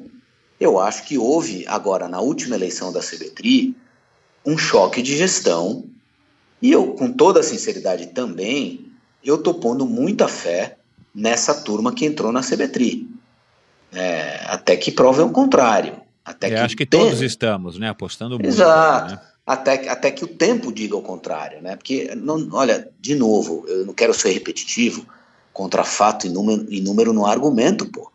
Eu acho que houve, agora, na última eleição da CBTRI, um choque de gestão, e eu, com toda a sinceridade também, eu estou pondo muita fé nessa turma que entrou na CBTRI. É, até que provem o contrário. Até é, que acho que tem... todos estamos, né, apostando muito. Exato. Né? Até, até que o tempo diga o contrário, né? Porque, não, olha, de novo, eu não quero ser repetitivo, contra fato e número, e número no argumento, pô.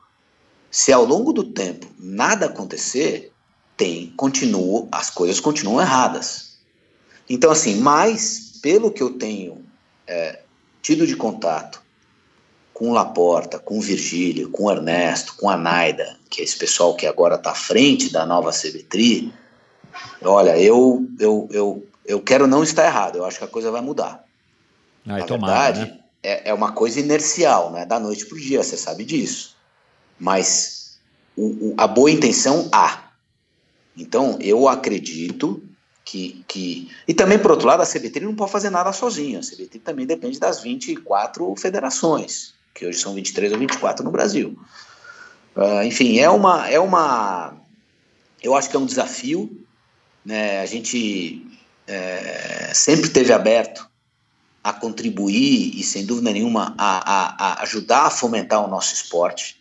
Se ao longo do tempo nada acontecer, tem, continua, as coisas continuam erradas. Então, assim, mas pelo que eu tenho é, tido de contato com o Laporta, com o Virgílio, com o Ernesto, com a Naida, que é esse pessoal que agora está à frente da nova CBTRI, olha, eu, eu, eu, eu quero não estar errado, eu acho que a coisa vai mudar. Na tomara, verdade, né? é, é uma coisa inercial, né? da noite para o dia, você sabe disso. Mas o, o, a boa intenção há. Então, eu acredito que, que. E também, por outro lado, a CBT não pode fazer nada sozinha. A CBT também depende das 24 federações que hoje são 23 ou 24 no Brasil. Uh, enfim, é uma, é uma. Eu acho que é um desafio. Né? A gente é, sempre teve aberto a contribuir e, sem dúvida nenhuma, a, a, a ajudar a fomentar o nosso esporte.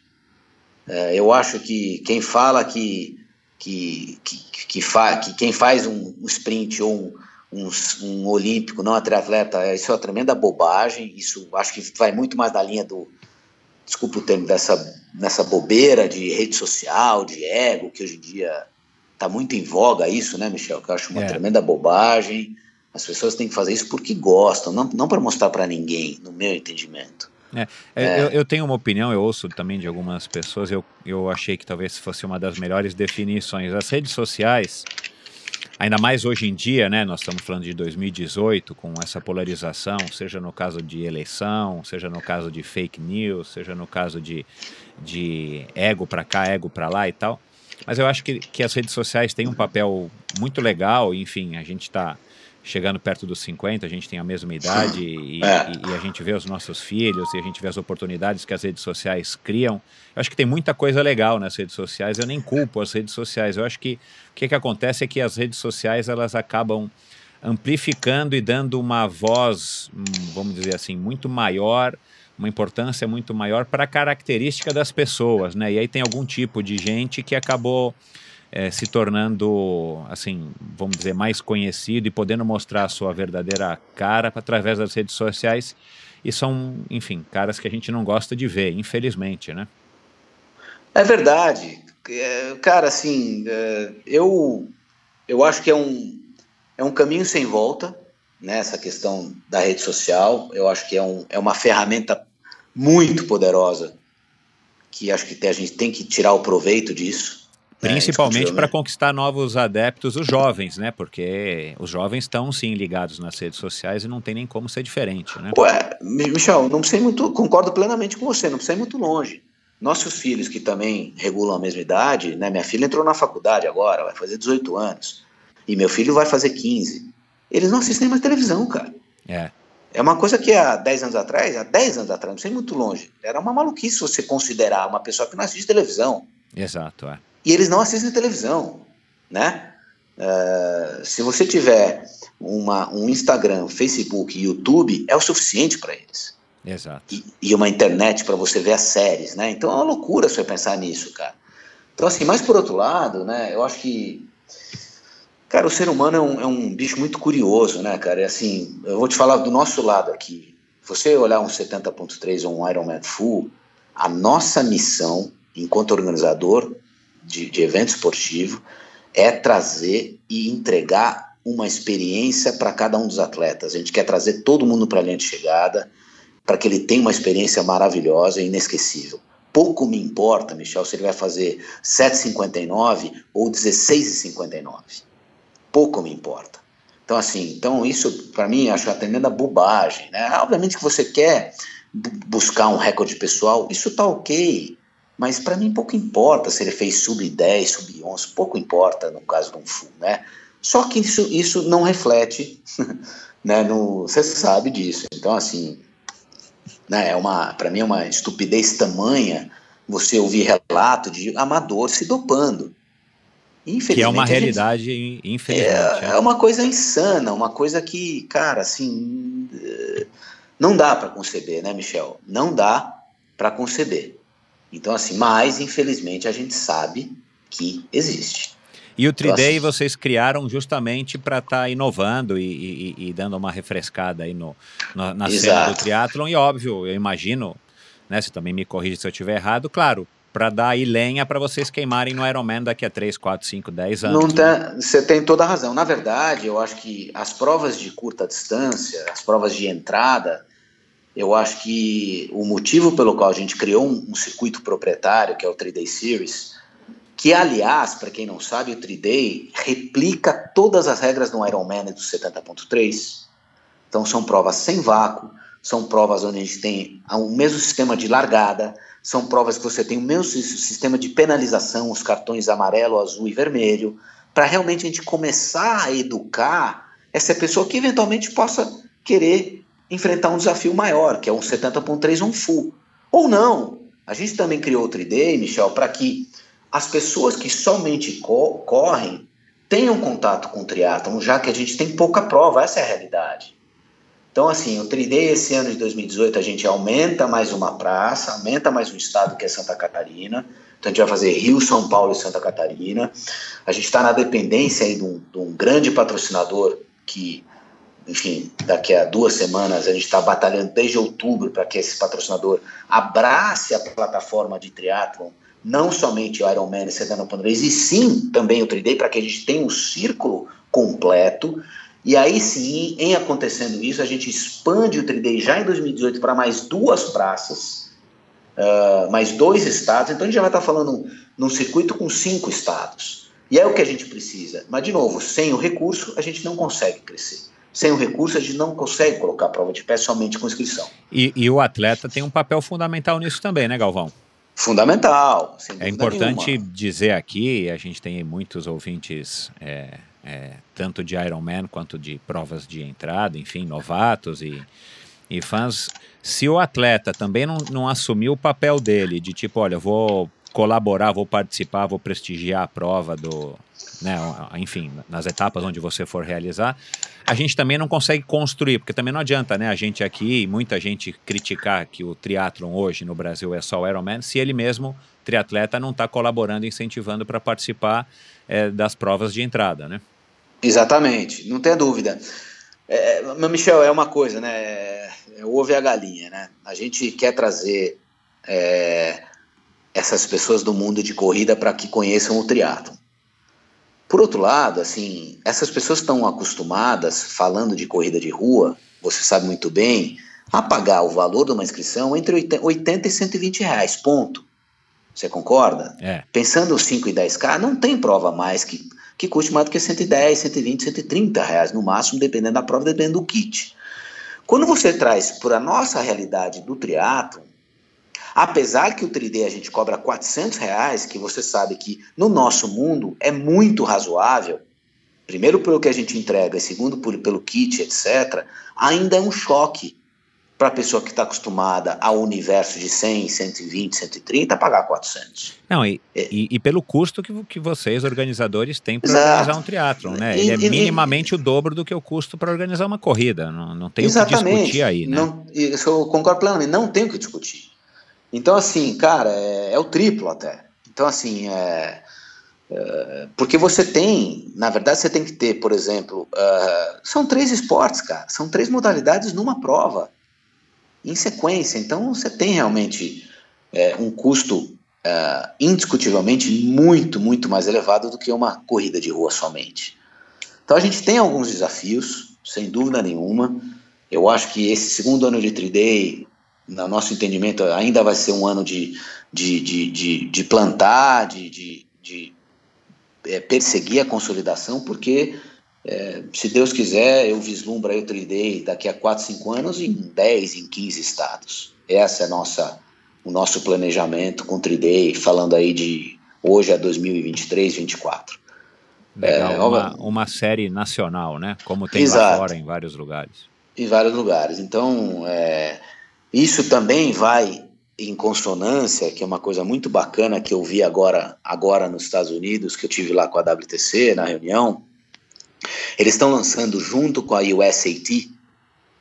É, eu acho que quem fala que, que, que, que, fa, que quem faz um, um sprint ou um, um, um olímpico, não atleta, isso é uma tremenda bobagem. Isso acho que vai muito mais da linha do, desculpa o termo, dessa, nessa bobeira de rede social, de ego, que hoje em dia está muito em voga isso, né, Michel? Que eu acho uma é. tremenda bobagem. As pessoas têm que fazer isso porque gostam, não, não para mostrar para ninguém, no meu entendimento. É, é, é. Eu, eu, tenho uma opinião, eu ouço também de algumas pessoas, eu, eu achei que talvez fosse uma das melhores definições. As redes sociais, Ainda mais hoje em dia, né? Nós estamos falando de 2018, com essa polarização, seja no caso de eleição, seja no caso de fake news, seja no caso de, de ego para cá, ego para lá e tal. Mas eu acho que, que as redes sociais têm um papel muito legal, enfim, a gente está chegando perto dos 50, a gente tem a mesma idade [LAUGHS] e, é. e, e, a gente vê os nossos filhos e a gente vê as oportunidades que as redes sociais criam. Eu acho que tem muita coisa legal nas redes sociais, eu nem culpo as redes sociais. Eu acho que o que, que acontece é que as redes sociais elas acabam amplificando e dando uma voz, hum, vamos dizer assim, muito maior, uma importância muito maior para a característica das pessoas, né? E aí tem algum tipo de gente que acabou é, se tornando, assim, vamos dizer, mais conhecido e podendo mostrar a sua verdadeira cara através das redes sociais. E são, enfim, caras que a gente não gosta de ver, infelizmente, né? É verdade. É, cara, assim, é, eu, eu acho que é um, é um caminho sem volta, né, questão da rede social. Eu acho que é, um, é uma ferramenta muito poderosa que acho que a gente tem que tirar o proveito disso. É, Principalmente para conquistar novos adeptos, os jovens, né? Porque os jovens estão sim ligados nas redes sociais e não tem nem como ser diferente, né? Ué, Michel, não precisa muito, concordo plenamente com você, não precisa ir muito longe. Nossos filhos que também regulam a mesma idade, né? Minha filha entrou na faculdade agora, vai fazer 18 anos, e meu filho vai fazer 15. Eles não assistem mais televisão, cara. É. É uma coisa que há 10 anos atrás, há 10 anos atrás, não sei muito longe, era uma maluquice você considerar uma pessoa que não assiste televisão. Exato, é e eles não assistem televisão, né? Uh, se você tiver uma, um Instagram, Facebook, YouTube, é o suficiente para eles. Exato. E, e uma internet para você ver as séries, né? Então é uma loucura você pensar nisso, cara. Então, assim, mas por outro lado, né, eu acho que. Cara, o ser humano é um, é um bicho muito curioso, né, cara? É assim, eu vou te falar do nosso lado aqui. Você olhar um 70.3 ou um Ironman Full, a nossa missão, enquanto organizador, de, de evento esportivo é trazer e entregar uma experiência para cada um dos atletas. A gente quer trazer todo mundo para a linha de chegada, para que ele tenha uma experiência maravilhosa e inesquecível. Pouco me importa, Michel, se ele vai fazer 7,59 ou 16,59. Pouco me importa. Então, assim, então isso para mim acho uma tremenda bobagem. Né? Obviamente que você quer buscar um recorde pessoal, isso tá ok. Mas para mim pouco importa se ele fez sub 10, sub 11, pouco importa no caso de um full, né? Só que isso, isso não reflete, [LAUGHS] né? No, você sabe disso. Então assim, né? É uma, para mim é uma estupidez tamanha você ouvir relato de amador se dopando. Que é uma realidade, gente, infelizmente. É, é, uma coisa insana, uma coisa que, cara, assim, não dá para conceber, né, Michel? Não dá para conceber. Então, assim, mas infelizmente a gente sabe que existe. E o 3Day então, vocês criaram justamente para estar tá inovando e, e, e, dando uma refrescada aí no, no na Exato. cena do triatlon. E óbvio, eu imagino, né? Você também me corrige se eu estiver errado, claro, para dar aí lenha para vocês queimarem no Ironman daqui a 3, 4, 5, 10 anos. Tem, você tem toda a razão. Na verdade, eu acho que as provas de curta distância, as provas de entrada, eu acho que o motivo pelo qual a gente criou um, um circuito proprietário, que é o 3Day Series, que aliás, para quem não sabe, o 3Day replica todas as regras do Ironman do 70.3. Então são provas sem vácuo, são provas onde a gente tem o mesmo sistema de largada, são provas que você tem o mesmo sistema de penalização, os cartões amarelo, azul e vermelho, para realmente a gente começar a educar essa pessoa que eventualmente possa querer enfrentar um desafio maior, que é um 70.3 um full. Ou não. A gente também criou o 3D, Michel, para que as pessoas que somente co correm tenham contato com o triatlon, já que a gente tem pouca prova, essa é a realidade. Então, assim, o 3D esse ano de 2018 a gente aumenta mais uma praça, aumenta mais um estado que é Santa Catarina. Então a gente vai fazer Rio, São Paulo e Santa Catarina. A gente está na dependência aí de um, de um grande patrocinador que enfim, daqui a duas semanas a gente está batalhando desde outubro para que esse patrocinador abrace a plataforma de triatlon, não somente o Ironman e Sedano Pandorês, e sim também o 3D, para que a gente tenha um círculo completo. E aí sim, em acontecendo isso, a gente expande o 3D já em 2018 para mais duas praças, uh, mais dois estados, então a gente já vai estar tá falando num circuito com cinco estados. E é o que a gente precisa. Mas, de novo, sem o recurso, a gente não consegue crescer. Sem o recurso, a gente não consegue colocar a prova de pé somente com inscrição. E, e o atleta tem um papel fundamental nisso também, né, Galvão? Fundamental. é importante nenhuma. dizer aqui, a gente tem muitos ouvintes, é, é, tanto de Ironman quanto de provas de entrada, enfim, novatos e, e fãs. Se o atleta também não, não assumir o papel dele, de tipo, olha, vou colaborar, vou participar, vou prestigiar a prova do, né, enfim, nas etapas onde você for realizar, a gente também não consegue construir, porque também não adianta, né, a gente aqui, muita gente criticar que o triatlon hoje no Brasil é só o Ironman, se ele mesmo, triatleta, não está colaborando, incentivando para participar é, das provas de entrada, né? Exatamente, não tem dúvida. É, Michel, é uma coisa, né, é, é o ovo e a galinha, né? A gente quer trazer é, essas pessoas do mundo de corrida para que conheçam o triatlon. Por outro lado, assim, essas pessoas estão acostumadas, falando de corrida de rua, você sabe muito bem, a pagar o valor de uma inscrição entre 80 e 120 reais, ponto. Você concorda? É. Pensando 5 e 10K, não tem prova mais que, que custe mais do que 110, 120, 130 reais no máximo, dependendo da prova, dependendo do kit. Quando você traz para a nossa realidade do triatlo, Apesar que o 3D a gente cobra 400 reais, que você sabe que no nosso mundo é muito razoável, primeiro pelo que a gente entrega e segundo por, pelo kit, etc., ainda é um choque para a pessoa que está acostumada ao universo de 100, 120, 130, pagar 400. Não, e, é. e, e, pelo custo que, que vocês, organizadores, têm para organizar um triatlon, né? E, Ele é minimamente o dobro do que o custo para organizar uma corrida. Não, não tem o que discutir aí, né? Não, isso eu concordo plenamente, não tem o que discutir. Então, assim, cara, é, é o triplo até. Então, assim, é, é, porque você tem, na verdade, você tem que ter, por exemplo, uh, são três esportes, cara, são três modalidades numa prova, em sequência. Então, você tem realmente é, um custo uh, indiscutivelmente muito, muito mais elevado do que uma corrida de rua somente. Então, a gente tem alguns desafios, sem dúvida nenhuma. Eu acho que esse segundo ano de 3D no nosso entendimento, ainda vai ser um ano de, de, de, de, de plantar, de, de, de é, perseguir a consolidação, porque é, se Deus quiser, eu vislumbro aí o 3D daqui a 4, 5 anos em 10, em 15 estados. Essa é nossa, o nosso planejamento com o 3D, falando aí de hoje a 2023, 2024. Legal, é, uma, uma série nacional, né? Como tem exato, lá fora em vários lugares. Em vários lugares. Então, é, isso também vai em consonância, que é uma coisa muito bacana que eu vi agora, agora nos Estados Unidos, que eu tive lá com a WTC na reunião, eles estão lançando junto com a USAT,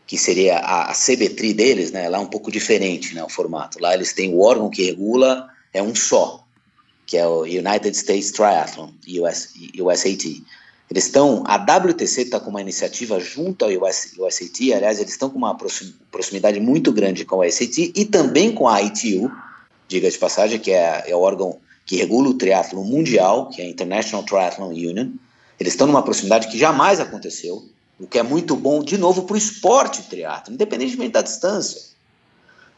que seria a, a CB3 deles, né? Lá é um pouco diferente, né? O formato. Lá eles têm o órgão que regula, é um só, que é o United States Triathlon, US, USAT. Eles estão, a WTC está com uma iniciativa junto ao US, USAT, aliás, eles estão com uma proximidade muito grande com a USAT e também com a ITU, diga de passagem, que é, é o órgão que regula o triatlo mundial, que é a International Triathlon Union. Eles estão numa proximidade que jamais aconteceu, o que é muito bom, de novo, para o esporte triatlo, independentemente da distância.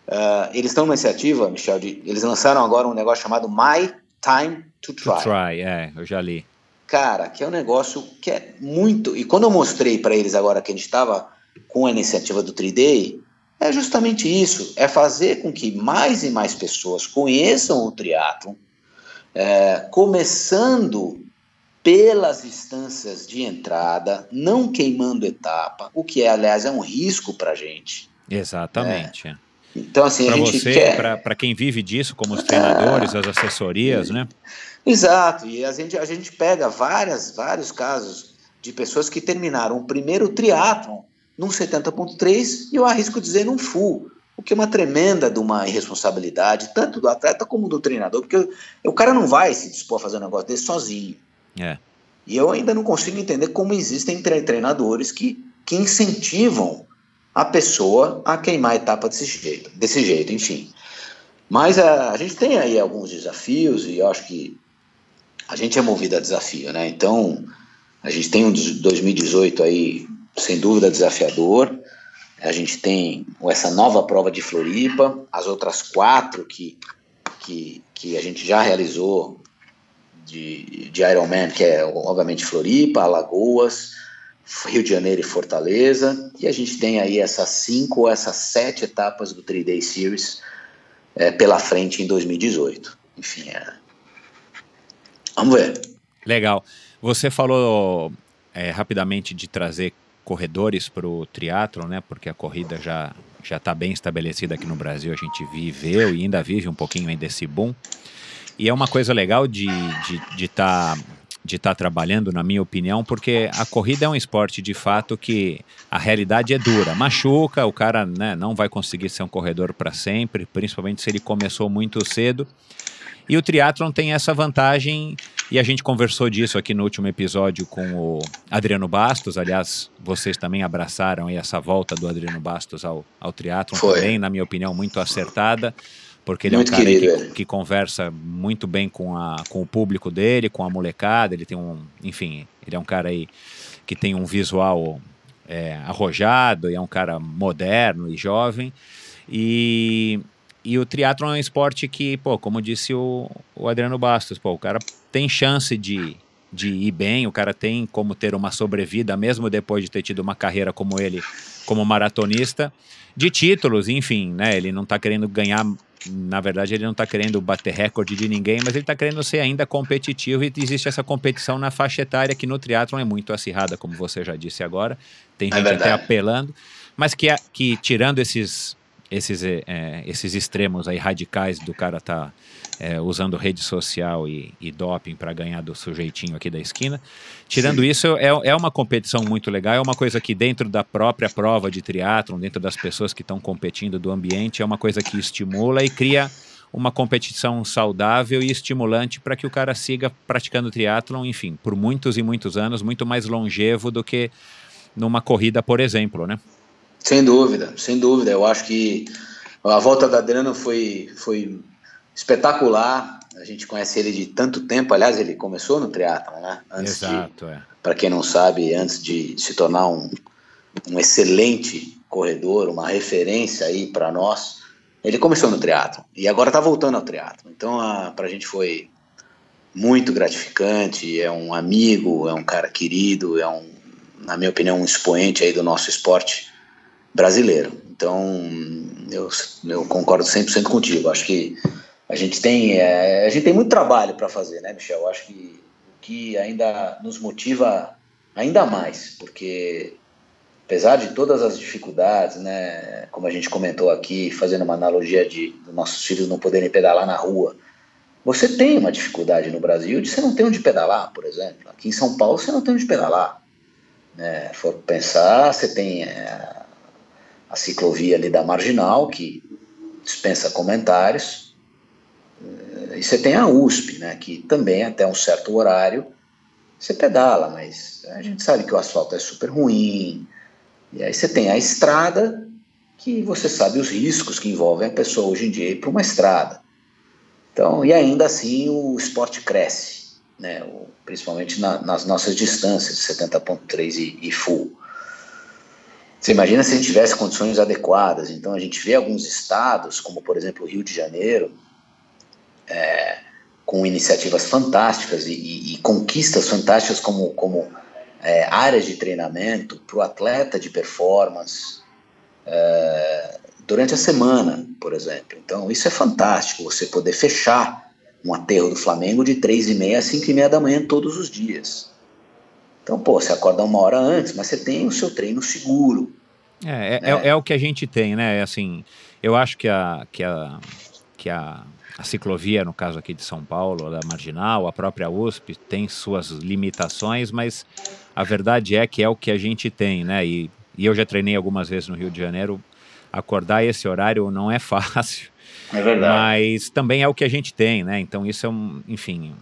Uh, eles estão numa iniciativa, Michel, de, eles lançaram agora um negócio chamado My Time to Try. To try, é, eu já li. Cara, que é um negócio que é muito. E quando eu mostrei para eles agora que a gente estava com a iniciativa do 3Day, é justamente isso: é fazer com que mais e mais pessoas conheçam o triatlo, é, começando pelas distâncias de entrada, não queimando etapa, o que é, aliás, é um risco para a gente. Exatamente. É. Então, assim, pra a gente você, quer... Para quem vive disso, como os treinadores, as assessorias, né? Exato, e a gente, a gente pega várias, vários casos de pessoas que terminaram o primeiro triatlon num 70.3 e eu arrisco dizer num full, o que é uma tremenda de uma irresponsabilidade, tanto do atleta como do treinador, porque o cara não vai se dispor a fazer um negócio desse sozinho. É. E eu ainda não consigo entender como existem treinadores que, que incentivam a pessoa a queimar a etapa desse jeito, desse jeito, enfim. Mas a, a gente tem aí alguns desafios e eu acho que a gente é movido a desafio, né? Então, a gente tem um 2018 aí, sem dúvida, desafiador. A gente tem essa nova prova de Floripa, as outras quatro que, que, que a gente já realizou de, de Ironman, que é obviamente Floripa, Alagoas, Rio de Janeiro e Fortaleza, e a gente tem aí essas cinco ou essas sete etapas do 3 Day Series é, pela frente em 2018. Enfim, é... vamos ver. Legal. Você falou é, rapidamente de trazer corredores para o triatlon, né? Porque a corrida já já está bem estabelecida aqui no Brasil. A gente viveu e ainda vive um pouquinho ainda boom. E é uma coisa legal de estar de, de tá de tá trabalhando, na minha opinião, porque a corrida é um esporte de fato que a realidade é dura. Machuca, o cara né, não vai conseguir ser um corredor para sempre, principalmente se ele começou muito cedo. E o triatlon tem essa vantagem, e a gente conversou disso aqui no último episódio com o Adriano Bastos. Aliás, vocês também abraçaram essa volta do Adriano Bastos ao, ao triatlon, também, na minha opinião, muito acertada porque ele muito é um cara querido, que, que, conversa muito bem com, a, com o público dele, com a molecada, ele tem um, enfim, ele é um cara aí que tem um visual é, arrojado, e é um cara moderno e jovem, e, e o triatlon é um esporte que, pô, como disse o, o Adriano Bastos, pô, o cara tem chance de, de ir bem, o cara tem como ter uma sobrevida, mesmo depois de ter tido uma carreira como ele, como maratonista, de títulos, enfim, né? Ele não está querendo ganhar na verdade, ele não está querendo bater recorde de ninguém, mas ele está querendo ser ainda competitivo e existe essa competição na faixa etária que no triatlon é muito acirrada, como você já disse agora. Tem é gente até apelando, mas que, que tirando esses, esses, é, esses extremos aí radicais do cara tá é, usando rede social e, e doping para ganhar do sujeitinho aqui da esquina. Tirando Sim. isso, é, é uma competição muito legal, é uma coisa que dentro da própria prova de triatlon, dentro das pessoas que estão competindo do ambiente, é uma coisa que estimula e cria uma competição saudável e estimulante para que o cara siga praticando triatlon, enfim, por muitos e muitos anos, muito mais longevo do que numa corrida, por exemplo, né? Sem dúvida, sem dúvida. Eu acho que a volta da Adriano foi, foi espetacular. A gente conhece ele de tanto tempo. Aliás, ele começou no triatlon, né? Antes Exato, é. Para quem não sabe, antes de se tornar um, um excelente corredor, uma referência aí para nós, ele começou no triatlon e agora está voltando ao triatlon. Então, para a gente foi muito gratificante. É um amigo, é um cara querido, é um, na minha opinião, um expoente aí do nosso esporte brasileiro. Então, eu, eu concordo 100% contigo. Acho que a gente tem, é, a gente tem muito trabalho para fazer, né, Michel? Acho que o que ainda nos motiva ainda mais, porque apesar de todas as dificuldades, né, como a gente comentou aqui, fazendo uma analogia de, nossos filhos não poderem pedalar na rua, você tem uma dificuldade no Brasil de você não ter onde pedalar, por exemplo. Aqui em São Paulo você não tem onde pedalar. Né? For pensar, você tem é, a ciclovia ali da Marginal, que dispensa comentários, eh, e você tem a USP, né, que também até um certo horário você pedala, mas a gente sabe que o asfalto é super ruim. E aí você tem a estrada, que você sabe os riscos que envolvem a pessoa hoje em dia ir para uma estrada. Então, e ainda assim o esporte cresce, né? principalmente na, nas nossas distâncias de 70.3 e, e full. Você imagina se a gente tivesse condições adequadas. Então, a gente vê alguns estados, como por exemplo o Rio de Janeiro, é, com iniciativas fantásticas e, e, e, conquistas fantásticas como, como é, áreas de treinamento para o atleta de performance é, durante a semana, por exemplo. Então, isso é fantástico, você poder fechar um aterro do Flamengo de 3 e meia a 5 e meia da manhã todos os dias. Então, pô, você acorda uma hora antes, mas você tem o seu treino seguro. É, é, né? é, é o que a gente tem, né? É assim, eu acho que a, que a, que a, a ciclovia, no caso aqui de São Paulo, da Marginal, a própria USP, tem suas limitações, mas a verdade é que é o que a gente tem, né? E, e eu já treinei algumas vezes no Rio de Janeiro, acordar esse horário não é [LAUGHS] fácil. É verdade. Mas também é o que a gente tem, né? Então isso é um, enfim,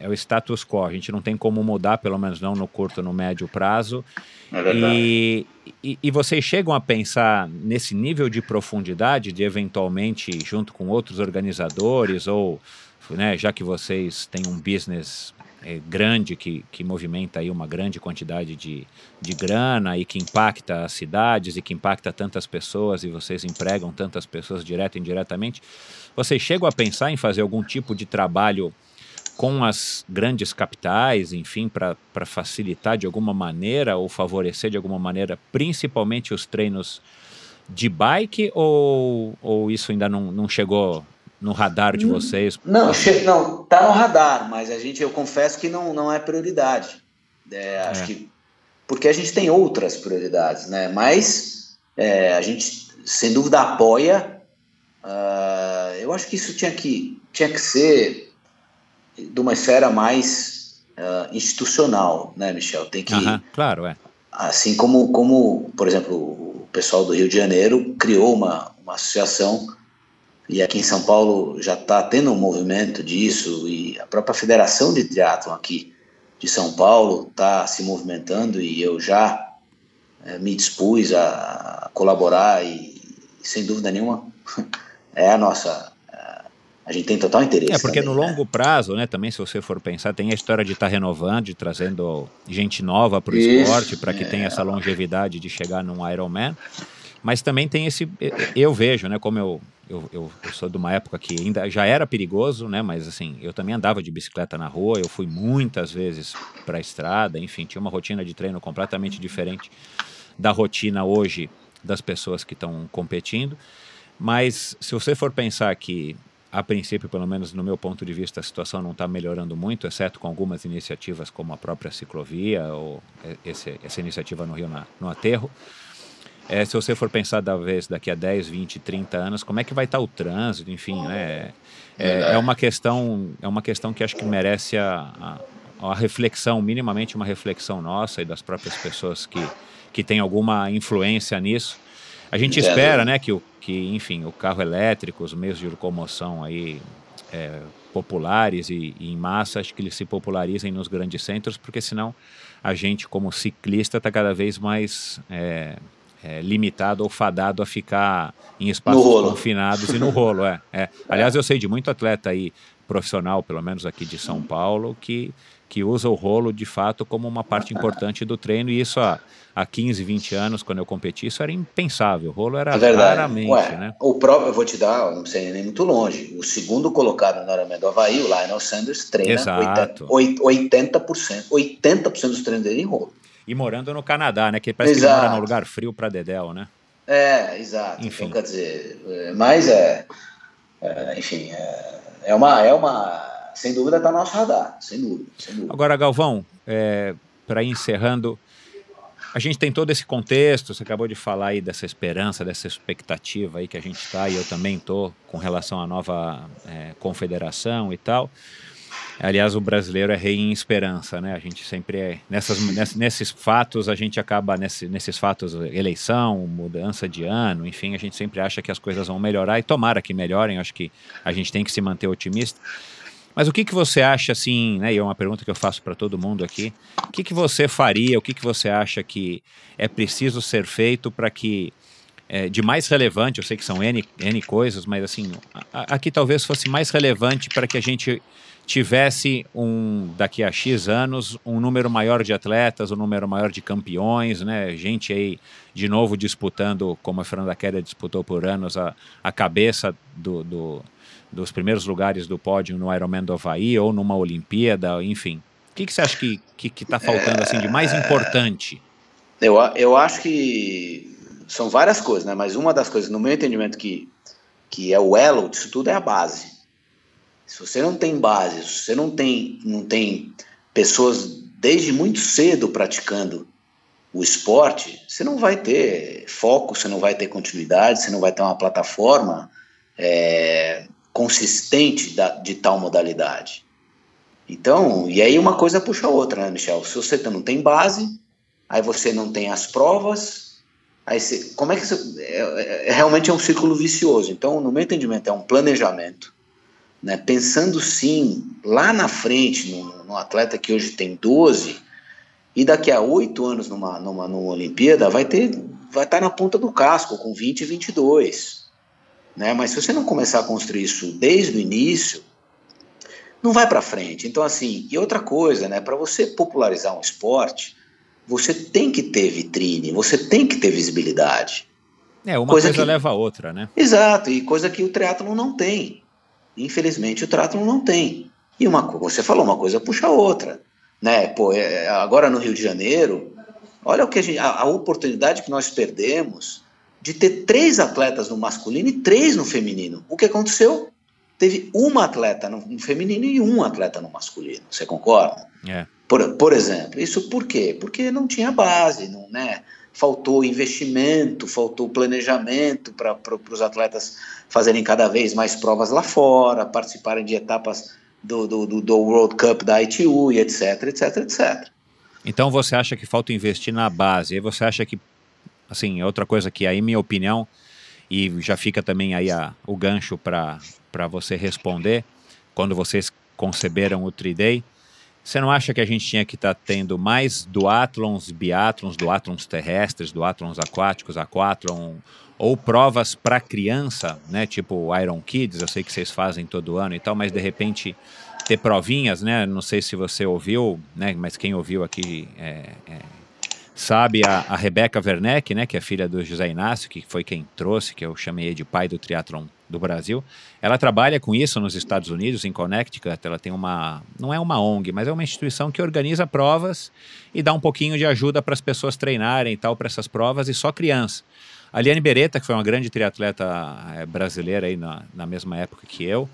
é o status quo. A gente não tem como mudar, pelo menos não no curto, no médio prazo. É. E, e, e, vocês chegam a pensar nesse nível de profundidade, de eventualmente, junto com outros organizadores, ou né, já que vocês têm um business é, grande que, que movimenta aí uma grande quantidade de, de grana e que impacta as cidades e que impacta tantas pessoas e vocês empregam tantas pessoas direto e indiretamente, vocês chegam a pensar em fazer algum tipo de trabalho com as grandes capitais, enfim, para facilitar de alguma maneira ou favorecer de alguma maneira, principalmente os treinos de bike, ou, ou isso ainda não, não chegou no radar de hum, vocês? Não, não, tá no radar, mas a gente, eu confesso que não, não é prioridade. É, acho é. que porque a gente tem outras prioridades, né? Mas é, a gente, sem dúvida, apoia. Uh, eu acho que isso tinha que, tinha que ser de uma esfera mais uh, institucional, né, Michel? Tem que, claro, é. Assim como, como, por exemplo, o pessoal do Rio de Janeiro criou uma, uma associação e aqui em São Paulo já está tendo um movimento disso e a própria Federação de Triatlon aqui de São Paulo está se movimentando e eu já é, me dispus a colaborar e, sem dúvida nenhuma [LAUGHS] é a nossa a gente tem total interesse. É, porque também, no longo né? prazo, né, também se você for pensar, tem a história de estar tá renovando, de trazendo gente nova para o esporte, para que é. tenha essa longevidade de chegar num Ironman. Mas também tem esse, eu vejo, né, como eu, eu, eu, eu, sou de uma época que ainda já era perigoso, né, mas assim, eu também andava de bicicleta na rua, eu fui muitas vezes para a estrada, enfim, tinha uma rotina de treino completamente diferente da rotina hoje das pessoas que estão competindo. Mas se você for pensar que a princípio, pelo menos no meu ponto de vista, a situação não está melhorando muito, exceto com algumas iniciativas como a própria ciclovia ou esse, essa iniciativa no Rio na, no Aterro. É, se você for pensar da vez daqui a 10, 20, 30 anos, como é que vai estar tá o trânsito, enfim, né? É, é, uma questão é uma questão que acho que merece a, a, a, reflexão, minimamente uma reflexão nossa e das próprias pessoas que, que têm alguma influência nisso. A gente espera, né, que o, que, enfim, o carro elétrico, os meios de locomoção aí é, populares e, e, em massa, acho que eles se popularizem nos grandes centros, porque senão a gente, como ciclista, está cada vez mais é, é, limitado ou fadado a ficar em espaços confinados e no rolo. É, é. [LAUGHS] Aliás, eu sei de muito atleta aí profissional, pelo menos aqui de São Paulo, que que usa o rolo de fato como uma parte importante do treino, e isso há, há 15, 20 anos, quando eu competi, isso era impensável. O rolo era é raramente, Ué, né? O próprio, eu vou te dar, não sei nem muito longe, o segundo colocado no Ironman do Havaí, o Lionel Sanders, treina Exato. 80%, 80%, dos treinos dele em rolo. E morando no Canadá, né? Que parece exato. que mora num lugar frio para Dedel, né? É, exato. Enfim. Então, quer dizer, é, mas é, é enfim, é, é uma, é uma sem dúvida está no nosso radar, sem dúvida, sem dúvida. Agora, Galvão, é, para ir encerrando, a gente tem todo esse contexto, você acabou de falar aí dessa esperança, dessa expectativa aí que a gente está, e eu também estou com relação à nova é, confederação e tal. Aliás, o brasileiro é rei em esperança, né? A gente sempre é. Nessas, nesses fatos, a gente acaba, nesse, nesses fatos, eleição, mudança de ano, enfim, a gente sempre acha que as coisas vão melhorar e tomara que melhorem. Acho que a gente tem que se manter otimista. Mas o que, que você acha, assim, né? E é uma pergunta que eu faço para todo mundo aqui. O que, que você faria, o que, que você acha que é preciso ser feito para que é, de mais relevante, eu sei que são N, N coisas, mas assim, aqui talvez fosse mais relevante para que a gente tivesse um daqui a X anos um número maior de atletas, um número maior de campeões, né? Gente aí de novo disputando, como a Fernanda Keller disputou por anos, a, a cabeça do, do, dos primeiros lugares do pódio no Ironman do Havaí ou numa Olimpíada, enfim. O que, que você acha que está que, que tá faltando assim de mais importante? Eu, eu acho que são várias coisas, né? Mas uma das coisas, no meu entendimento, que, que é o elo disso tudo é a base. Se você não tem base, se você não tem, não tem pessoas desde muito cedo praticando o esporte, você não vai ter foco, você não vai ter continuidade, você não vai ter uma plataforma é, consistente da, de tal modalidade. Então, e aí uma coisa puxa a outra, né, Michel? Se você não tem base, aí você não tem as provas, aí você, como é que você, é, é, realmente é um círculo vicioso. Então, no meu entendimento, é um planejamento, né, pensando sim lá na frente, no, no, atleta que hoje tem 12, e daqui a oito anos numa, numa, numa Olimpíada vai ter vai estar na ponta do casco com 20 e 22. Né? Mas se você não começar a construir isso desde o início, não vai para frente. Então, assim, e outra coisa, né? Para você popularizar um esporte, você tem que ter vitrine, você tem que ter visibilidade. É, uma coisa, coisa que... leva a outra, né? Exato, e coisa que o triatlo não tem. Infelizmente, o triatlon não tem. E uma, você falou, uma coisa puxa a outra. Né? Pô, é, agora no Rio de Janeiro, olha o que a, gente, a, a oportunidade que nós perdemos de ter três atletas no masculino e três no feminino. O que aconteceu? Teve uma atleta no feminino e um atleta no masculino. Você concorda? É. Por, por exemplo, isso por quê? Porque não tinha base, não, né? faltou investimento, faltou planejamento para os atletas fazerem cada vez mais provas lá fora, participarem de etapas do, do, do World Cup da ITU e etc, etc, etc. Então você acha que falta investir na base? E você acha que, assim, é outra coisa que aí minha opinião, e já fica também aí a, o gancho para você responder, quando vocês conceberam o 3-Day, você não acha que a gente tinha que estar tá tendo mais duatlons, biatlons, duatlons terrestres, duatlons aquáticos, aquatlon, ou provas para criança, né, tipo Iron Kids, eu sei que vocês fazem todo ano e tal, mas de repente ter provinhas, né, não sei se você ouviu, né, mas quem ouviu aqui é, é, sabe a, a Rebeca Werneck, né, que é filha do José Inácio, que foi quem trouxe, que eu chamei de pai do triatlon do Brasil. Ela trabalha com isso nos Estados Unidos, em Connecticut. Ela tem uma, não é uma ONG, mas é uma instituição que organiza provas e dá um pouquinho de ajuda para as pessoas treinarem e tal para essas provas e só criança. A Liane Beretta, que foi uma grande triatleta eh, brasileira aí na, na mesma época que eu,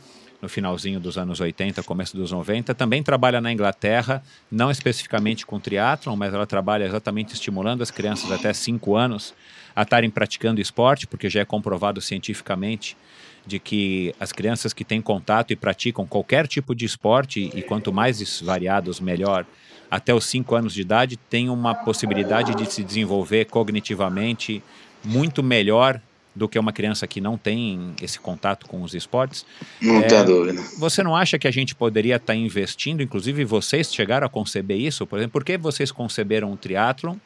no finalzinho dos anos 80, começo dos 90, também trabalha na Inglaterra, não especificamente com triatlon, mas ela trabalha exatamente estimulando as crianças até 5 anos a estarem praticando esporte, porque já é comprovado cientificamente de que as crianças que têm contato e praticam qualquer tipo de esporte, e quanto mais variados, melhor, até os 5 anos de idade, têm uma possibilidade de se desenvolver cognitivamente muito melhor do que uma criança que não tem esse contato com os esportes. Não é, tem dúvida. Você não acha que a gente poderia estar investindo, inclusive vocês chegaram a conceber isso, por exemplo, por que vocês conceberam o triatlon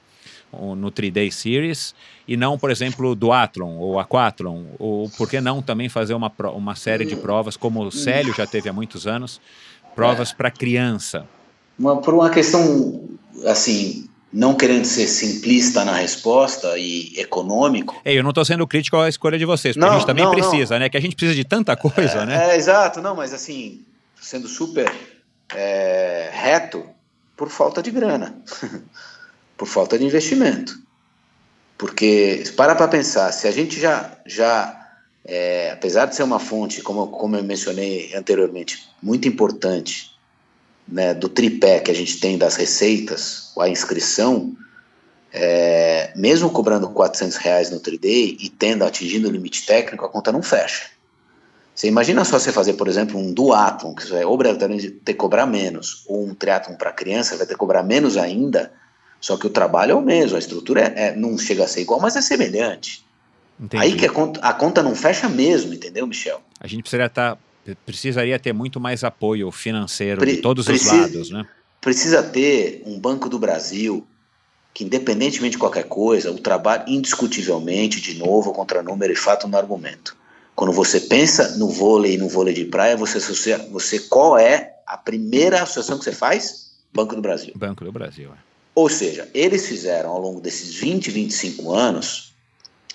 no 3-Day Series e não, por exemplo, do Athlon ou Aquathlon? Ou por que não também fazer uma, uma série de provas, como o Célio já teve há muitos anos, provas é. para criança? Uma, por uma questão, assim, não querendo ser simplista na resposta e econômico. Ei, eu não estou sendo crítico à escolha de vocês, porque não, a gente também não, precisa, não. né? Que a gente precisa de tanta coisa, é, né? É, exato, não, mas assim, sendo super é, reto, por falta de grana. [LAUGHS] por falta de investimento. Porque, para para pensar, se a gente já, já é, apesar de ser uma fonte, como, como eu mencionei anteriormente, muito importante, né, do tripé que a gente tem das receitas, a inscrição, é, mesmo cobrando 400 reais no 3D e tendo atingindo o limite técnico, a conta não fecha. Você imagina só você fazer, por exemplo, um duatlon, que você vai obrigatoriamente ter que cobrar menos, ou um triatlon para criança, vai ter que cobrar menos ainda, só que o trabalho é o mesmo, a estrutura é, é não chega a ser igual, mas é semelhante. Entendi. Aí que a conta, a conta não fecha mesmo, entendeu, Michel? A gente precisaria, tá, precisaria ter muito mais apoio financeiro Pre de todos precisa, os lados, né? Precisa ter um Banco do Brasil que, independentemente de qualquer coisa, o trabalho, indiscutivelmente, de novo, contra número e fato no argumento. Quando você pensa no vôlei e no vôlei de praia, você, você, você qual é a primeira associação que você faz? Banco do Brasil. Banco do Brasil. É. Ou seja, eles fizeram ao longo desses 20, 25 anos,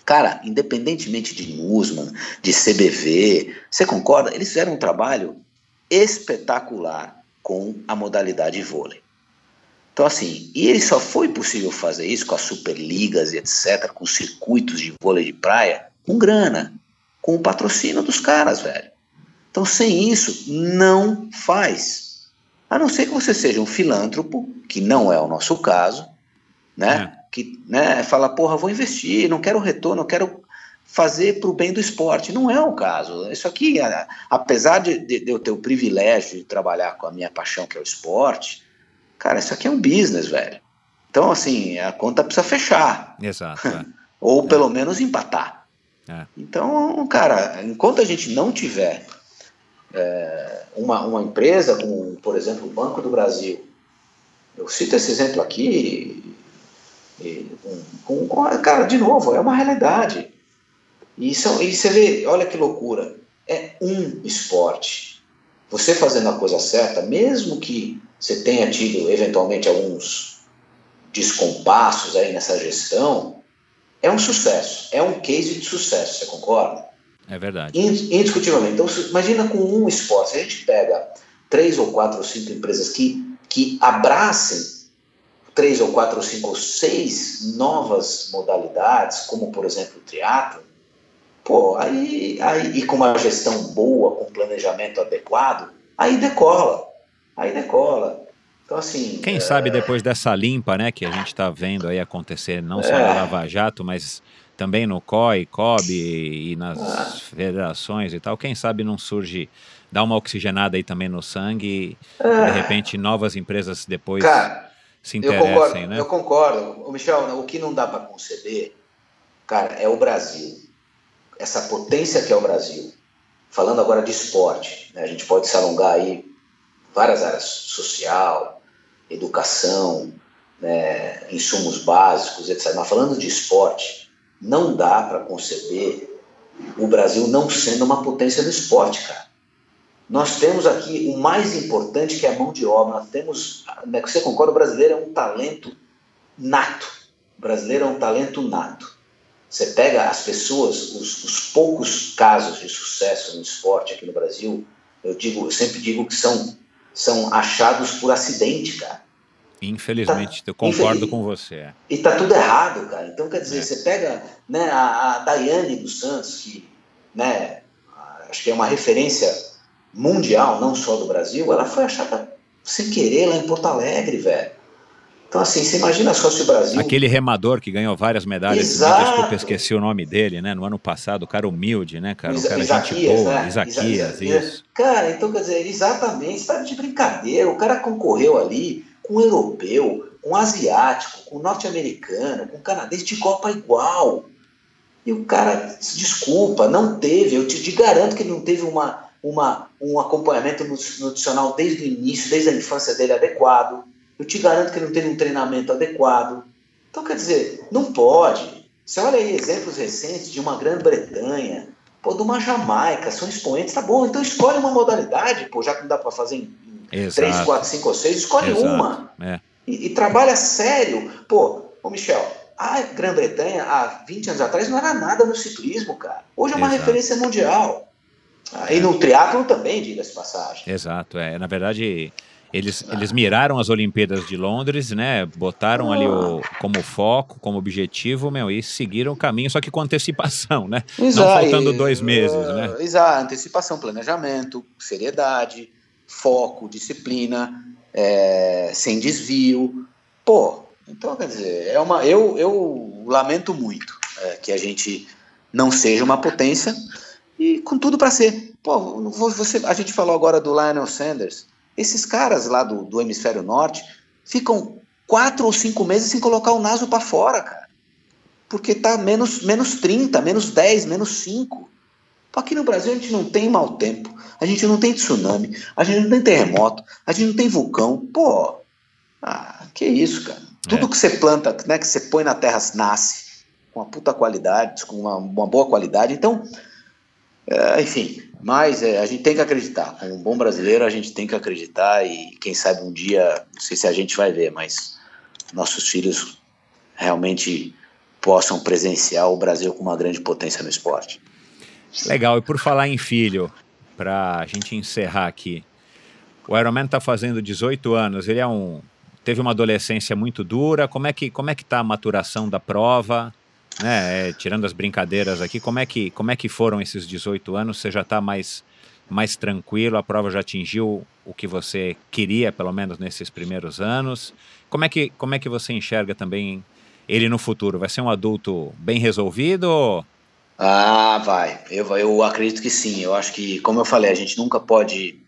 cara, independentemente de Nusman, de CBV, você concorda? Eles fizeram um trabalho espetacular com a modalidade vôlei. Então, assim, e ele só foi possível fazer isso com as superligas e etc., com circuitos de vôlei de praia, com grana, com o patrocínio dos caras, velho. Então, sem isso, não faz. A não ser que você seja um filântropo, que não é o nosso caso, né? Que né, fala, porra, vou investir, não quero retorno, não quero fazer para o bem do esporte. Não é o caso. Isso aqui, apesar de, de, eu ter o privilégio de trabalhar com a minha paixão, que é o esporte, cara, isso aqui é um business, velho. Então, assim, a conta precisa fechar. Exato. É. [LAUGHS] Ou pelo menos empatar. É. Então, cara, enquanto a gente não tiver é, uma, uma empresa como, por exemplo, o Banco do Brasil, eu cito esse exemplo aqui, com, com, cara, de novo, é uma realidade. E, são, e você vê, olha que loucura, é um esporte. Você fazendo a coisa certa, mesmo que você tenha tido eventualmente alguns descompassos aí nessa gestão, é um sucesso, é um case de sucesso, você concorda? É verdade. Indiscutivelmente. Então, imagina com um esporte, se a gente pega três ou quatro ou cinco empresas que, que abracem três ou quatro ou cinco ou seis novas modalidades, como por exemplo o triatlo, pô, aí, aí e com uma gestão boa, com planejamento adequado, aí decola, aí decola. Então assim. Quem é... sabe depois dessa limpa, né, que a gente está vendo aí acontecer, não só é... na Lava Jato, mas também no COI, COB e nas ah. federações e tal, quem sabe não surge, dá uma oxigenada aí também no sangue e de repente novas empresas depois cara, se interessem, eu concordo, né? Eu concordo. Michel, o que não dá para conceber, cara, é o Brasil. Essa potência que é o Brasil. Falando agora de esporte, né, a gente pode se alongar aí várias áreas, social, educação, né, insumos básicos, etc. Mas falando de esporte, não dá para conceber o Brasil não sendo uma potência do esporte, cara. Nós temos aqui o mais importante que é a mão de obra. Nós temos, né, você concorda, o brasileiro é um talento nato. O brasileiro é um talento nato. Você pega as pessoas, os, os poucos casos de sucesso no esporte aqui no Brasil, eu digo, eu sempre digo que são, são achados por acidente, cara. Infelizmente, tá, eu concordo com você. E tá tudo errado, cara. Então, quer dizer, é. você pega né, a, a Daiane dos Santos, que né, acho que é uma referência mundial, não só do Brasil, ela foi achada sem querer lá em Porto Alegre, velho. Então, assim, você imagina só se o Brasil. Aquele remador que ganhou várias medalhas, Exato. desculpa, esqueci o nome dele, né? No ano passado, o cara humilde, né, cara? O cara Isaquias, gente boa, né? Isaquias, Isa, isso. Cara, então, quer dizer, exatamente, está de brincadeira. O cara concorreu ali com europeu, com asiático, com norte-americano, com canadense de Copa igual. E o cara, desculpa, não teve, eu te, te garanto que ele não teve uma, uma, um acompanhamento nutricional desde o início, desde a infância dele adequado. Eu te garanto que ele não teve um treinamento adequado. Então, quer dizer, não pode. Você olha aí exemplos recentes de uma Grã-Bretanha, pô, de uma Jamaica, são expoentes, tá bom, então escolhe uma modalidade, pô, já que não dá para fazer em Exato. 3, 4, 5 ou 6, escolhe Exato. uma. É. E, e, trabalha sério. Pô, ô Michel, a Grã-Bretanha, há 20 anos atrás, não era nada no ciclismo, cara. Hoje é uma Exato. referência mundial. Ah, e no triatlo também, diga-se passagem. Exato, é. Na verdade, eles, ah. eles miraram as Olimpíadas de Londres, né? Botaram ah. ali o, como foco, como objetivo, meu, e seguiram o caminho, só que com antecipação, né? [LAUGHS] Exato. Não faltando dois meses, né? Exato, antecipação, planejamento, seriedade, foco, disciplina, é, sem desvio. Pô, Então, quer dizer, é uma, eu, eu lamento muito é, que a gente não seja uma potência e com tudo para ser. Pô, você, a gente falou agora do Lionel Sanders. Esses caras lá do, do hemisfério norte ficam quatro ou cinco meses sem colocar o naso para fora, cara. Porque tá menos, menos 30, menos 10, menos 5. Aqui no Brasil a gente não tem mau tempo, a gente não tem tsunami, a gente não tem terremoto, a gente não tem vulcão. Pô, ah, que isso, cara. Tudo é. que você planta, né, que você põe na terra nasce com uma puta qualidade, com uma, uma boa qualidade. Então, é, enfim, mas é, a gente tem que acreditar. Como um bom brasileiro, a gente tem que acreditar e quem sabe um dia, não sei se a gente vai ver, mas nossos filhos realmente possam presenciar o Brasil com uma grande potência no esporte. Legal, e por falar em filho, para a gente encerrar aqui, o Ironman está fazendo 18 anos, ele é um teve uma adolescência muito dura. Como é que como é que está a maturação da prova? Né? É, tirando as brincadeiras aqui, como é que como é que foram esses 18 anos? Você já está mais mais tranquilo? A prova já atingiu o que você queria, pelo menos nesses primeiros anos? Como é que como é que você enxerga também ele no futuro? Vai ser um adulto bem resolvido? Ah, vai. Eu, eu acredito que sim. Eu acho que, como eu falei, a gente nunca pode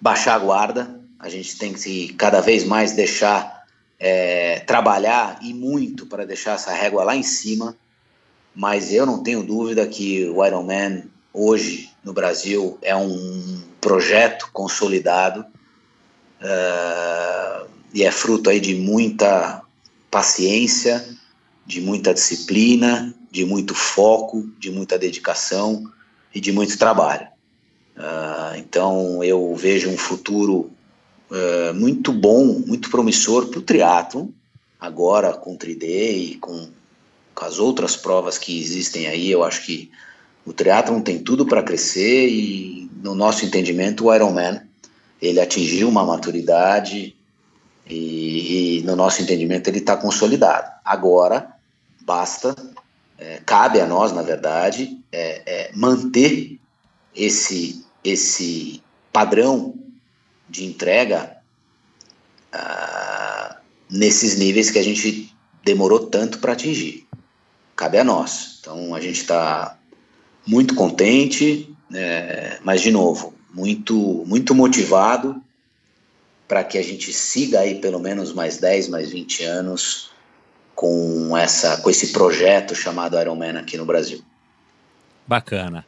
baixar a guarda. A gente tem que cada vez mais deixar é, trabalhar e muito para deixar essa régua lá em cima. Mas eu não tenho dúvida que o Ironman hoje no Brasil é um projeto consolidado uh, e é fruto aí de muita paciência, de muita disciplina, de muito foco, de muita dedicação e de muito trabalho. Uh, então eu vejo um futuro uh, muito bom, muito promissor para o triatlo, agora com o 3D e com, com, as outras provas que existem aí. Eu acho que o triatlon tem tudo para crescer e, no nosso entendimento, o Ironman ele atingiu uma maturidade e, e no nosso entendimento ele está consolidado. Agora basta é, cabe a nós, na verdade, é, é manter esse, esse padrão de entrega ah, nesses níveis que a gente demorou tanto para atingir. Cabe a nós. Então a gente está muito contente, é, mas de novo, muito, muito motivado para que a gente siga aí pelo menos mais 10, mais 20 anos com, essa, com esse projeto chamado Ironman aqui no Brasil. Bacana.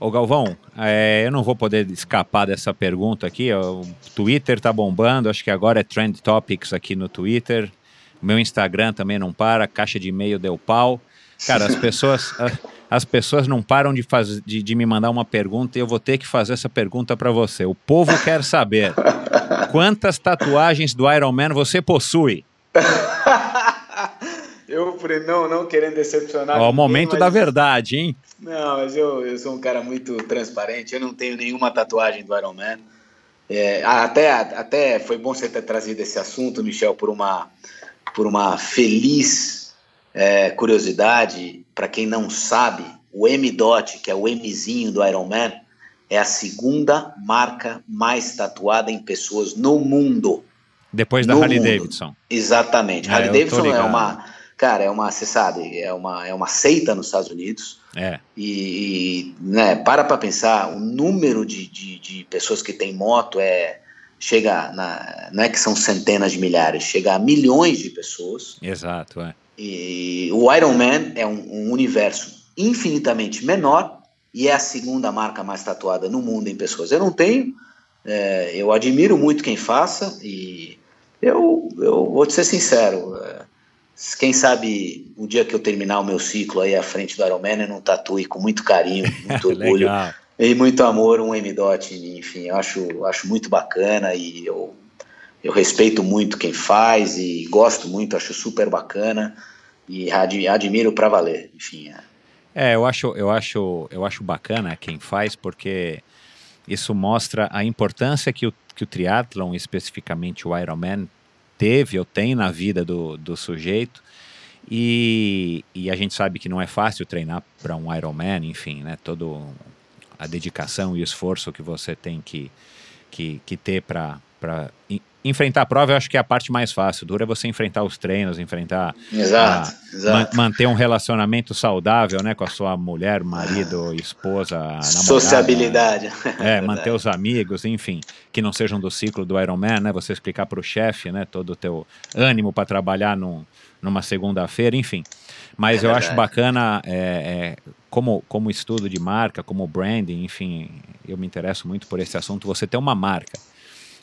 Ô Galvão, é, eu não vou poder escapar dessa pergunta aqui. O Twitter tá bombando, acho que agora é Trend Topics aqui no Twitter. Meu Instagram também não para, caixa de e-mail deu pau. Cara, as pessoas, as pessoas não param de, faz, de, de me mandar uma pergunta e eu vou ter que fazer essa pergunta para você. O povo quer saber quantas tatuagens do Iron Man você possui? [LAUGHS] eu, não, não querendo decepcionar. Ó, o momento mas... da verdade, hein? Não, mas eu, eu sou um cara muito transparente. Eu não tenho nenhuma tatuagem do Iron Man. É, até, até foi bom você ter trazido esse assunto, Michel, por uma, por uma feliz é, curiosidade. Para quem não sabe, o M-Dot, que é o Mzinho do Iron Man, é a segunda marca mais tatuada em pessoas no mundo. Depois da Harley mundo. Davidson. Exatamente. É, Harley Davidson é uma, cara, é uma, você sabe, é uma, é uma seita nos Estados Unidos. É. E, e né, para para pensar, o número de, de, de, pessoas que tem moto é chega na, não é que são centenas de milhares, chega a milhões de pessoas. Exato, é. E o Iron Man é um, um universo infinitamente menor e é a segunda marca mais tatuada no mundo em pessoas. Eu não tenho, é, eu admiro muito quem faça e eu, eu vou te ser sincero. É, quem sabe o dia que eu terminar o meu ciclo aí à frente do Ironman, eu não tatue com muito carinho, muito [LAUGHS] orgulho e muito amor um M-Dot. Enfim, eu acho, acho muito bacana e eu, eu respeito muito quem faz e gosto muito, acho super bacana e admiro para valer. Enfim. É. é, eu acho, eu acho, eu acho bacana quem faz porque isso mostra a importância que o, que o triatlon, especificamente o Ironman, teve ou tem na vida do, do sujeito. E, e a gente sabe que não é fácil treinar para um Ironman, enfim, né? Todo a dedicação e esforço que você tem que, que, que ter para enfrentar a prova eu acho que é a parte mais fácil. Dura é você enfrentar os treinos, enfrentar. Exato, a, exato. Man, manter um relacionamento saudável, né? Com a sua mulher, marido, esposa, namorada. Sociabilidade. É, [LAUGHS] manter os amigos, enfim, que não sejam do ciclo do Ironman, né? Você explicar para o chefe, né? Todo o teu ânimo para trabalhar num, numa segunda-feira, enfim. Mas é eu acho bacana, é, é, como, como estudo de marca, como branding, enfim, eu me interesso muito por esse assunto. Você ter uma marca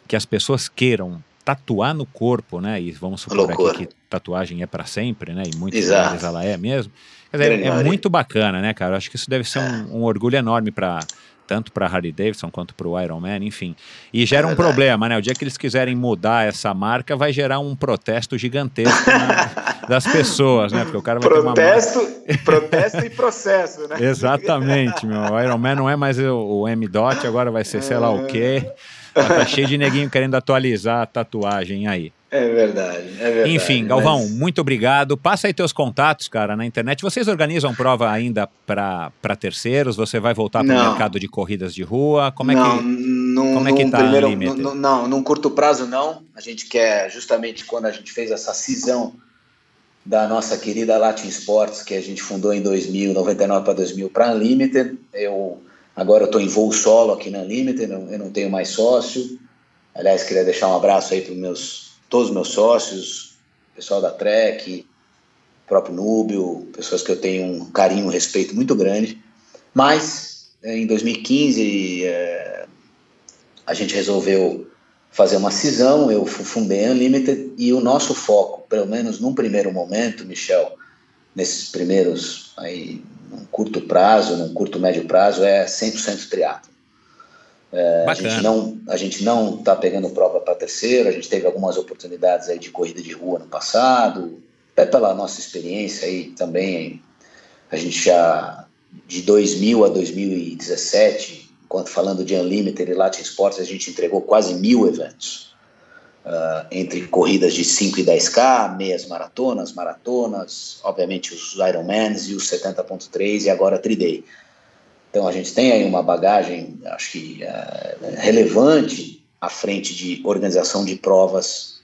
que as pessoas queiram tatuar no corpo, né? E vamos supor aqui que tatuagem é para sempre, né? E muitas vezes ela é mesmo. Quer dizer, é muito bacana, né, cara? Acho que isso deve ser um, um orgulho enorme para tanto para Harley Davidson quanto para o Ironman, enfim. E gera é um problema, né? O dia que eles quiserem mudar essa marca, vai gerar um protesto gigantesco na, [LAUGHS] das pessoas, né? Porque o cara vai protesto, ter uma [LAUGHS] protesto e processo, né? [LAUGHS] Exatamente, meu. O Ironman não é mais o, o M-Dot, agora vai ser sei lá o quê. Tá cheio de neguinho querendo atualizar a tatuagem aí. É verdade, é verdade. Enfim, Galvão, mas... muito obrigado. Passa aí teus contatos, cara, na internet. Vocês organizam prova ainda para terceiros? Você vai voltar para o mercado de corridas de rua? Como é não, que, num, como é que tá primeiro, Não, num curto prazo não. A gente quer, justamente quando a gente fez essa cisão da nossa querida Latin Sports, que a gente fundou em 2000, 99 para 2000, para Unlimited, eu agora estou em voo solo aqui na Unlimited, eu não tenho mais sócio. Aliás, queria deixar um abraço aí para meus todos os meus sócios, pessoal da Trek, próprio Núbio, pessoas que eu tenho um carinho, um respeito muito grande. Mas é, em 2015 é, a gente resolveu fazer uma cisão, eu fundei a Unlimited e o nosso foco, pelo menos num primeiro momento, Michel, nesses primeiros aí, num curto prazo, num curto médio prazo, é 100% triatlo. É, a gente não a gente não está pegando prova para terceiro. A gente teve algumas oportunidades aí de corrida de rua no passado. Até pela nossa experiência aí também, a gente já de 2000 a 2017, enquanto falando de Unlimited e Latin Sports, a gente entregou quase mil eventos. Uh, entre corridas de 5 e 10K, meias maratonas, maratonas, obviamente os Ironmans e os 70.3 e agora 3Day. Então a gente tem aí uma bagagem, acho que é, relevante à frente de organização de provas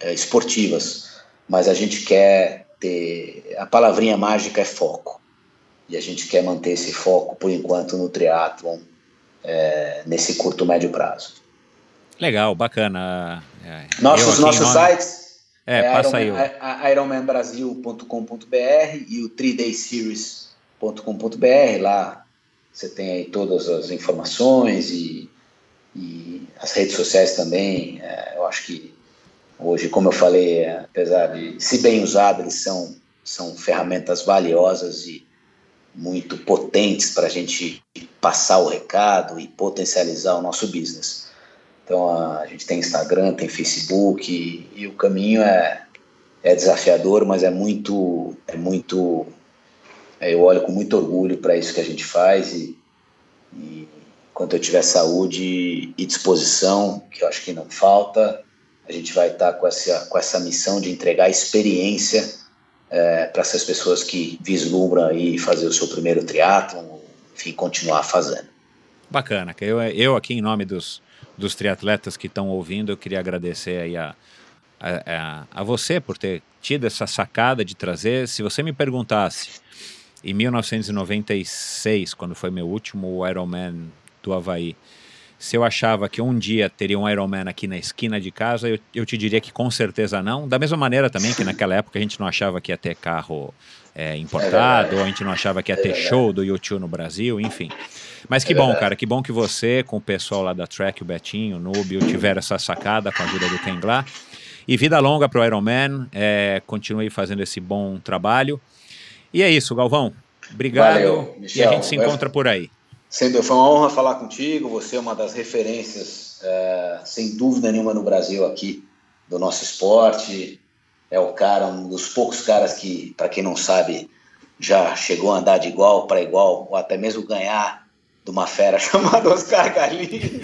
é, esportivas, mas a gente quer ter a palavrinha mágica é foco e a gente quer manter esse foco por enquanto no triatlon é, nesse curto médio prazo. Legal, bacana. É, nossos nossos sites é, é passa Ironman, aí. ironmanbrasil.com.br e o 3dayseries.com.br lá você tem aí todas as informações e, e as redes sociais também. É, eu acho que hoje, como eu falei, apesar de, se bem usadas, eles são, são ferramentas valiosas e muito potentes para a gente passar o recado e potencializar o nosso business. Então a, gente tem Instagram, tem Facebook e, e, o caminho é, é desafiador, mas é muito é muito é, eu olho com muito orgulho para isso que a gente faz e, e enquanto eu tiver saúde e disposição, que eu acho que não falta, a gente vai estar tá com essa, com essa missão de entregar experiência é, para essas pessoas que vislumbram aí fazer o seu primeiro triatlon, enfim, continuar fazendo. Bacana. Eu, eu aqui em nome dos, dos triatletas que estão ouvindo, eu queria agradecer aí a, a, a, você por ter tido essa sacada de trazer. Se você me perguntasse em 1996, quando foi meu último Ironman do Havaí, se eu achava que um dia teria um Ironman aqui na esquina de casa, eu, eu te diria que com certeza não. Da mesma maneira também que naquela época a gente não achava que ia ter carro é, importado, é ou a gente não achava que ia ter show do YouTube no Brasil, enfim. Mas que bom, cara, que bom que você, com o pessoal lá da Track, o Betinho, o Nubio, tiveram essa sacada com a ajuda do Ken Glá. E vida longa para o Ironman, é, continue fazendo esse bom trabalho. E é isso, Galvão. Obrigado. Valeu, Michel. E a gente se encontra por aí. Sendo, foi uma honra falar contigo. Você é uma das referências, é, sem dúvida nenhuma, no Brasil aqui do nosso esporte. É o cara, um dos poucos caras que, para quem não sabe, já chegou a andar de igual para igual, ou até mesmo ganhar de uma fera [LAUGHS] chamada Oscar Galinhos.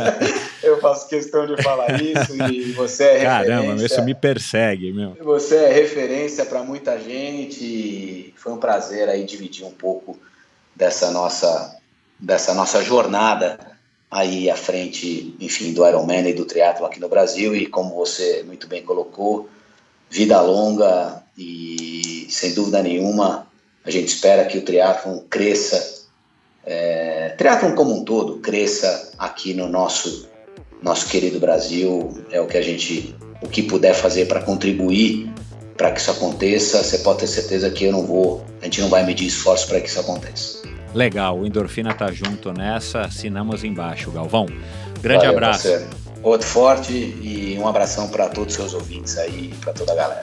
[LAUGHS] eu faço questão de falar isso e você é Caramba, referência. isso me persegue, meu. Você é referência para muita gente. Foi um prazer aí dividir um pouco dessa nossa dessa nossa jornada aí à frente, enfim, do Ironman e do triatlo aqui no Brasil e como você muito bem colocou, vida longa e sem dúvida nenhuma a gente espera que o triatlon cresça, é, triatlon como um todo cresça aqui no nosso nosso querido Brasil, é o que a gente, o que puder fazer para contribuir para que isso aconteça, você pode ter certeza que eu não vou, a gente não vai medir esforço para que isso aconteça. Legal, o Endorfina tá junto nessa, assinamos embaixo, Galvão. Grande Valeu, abraço. Parceiro. Outro forte e um abração para todos os seus ouvintes aí para toda a galera.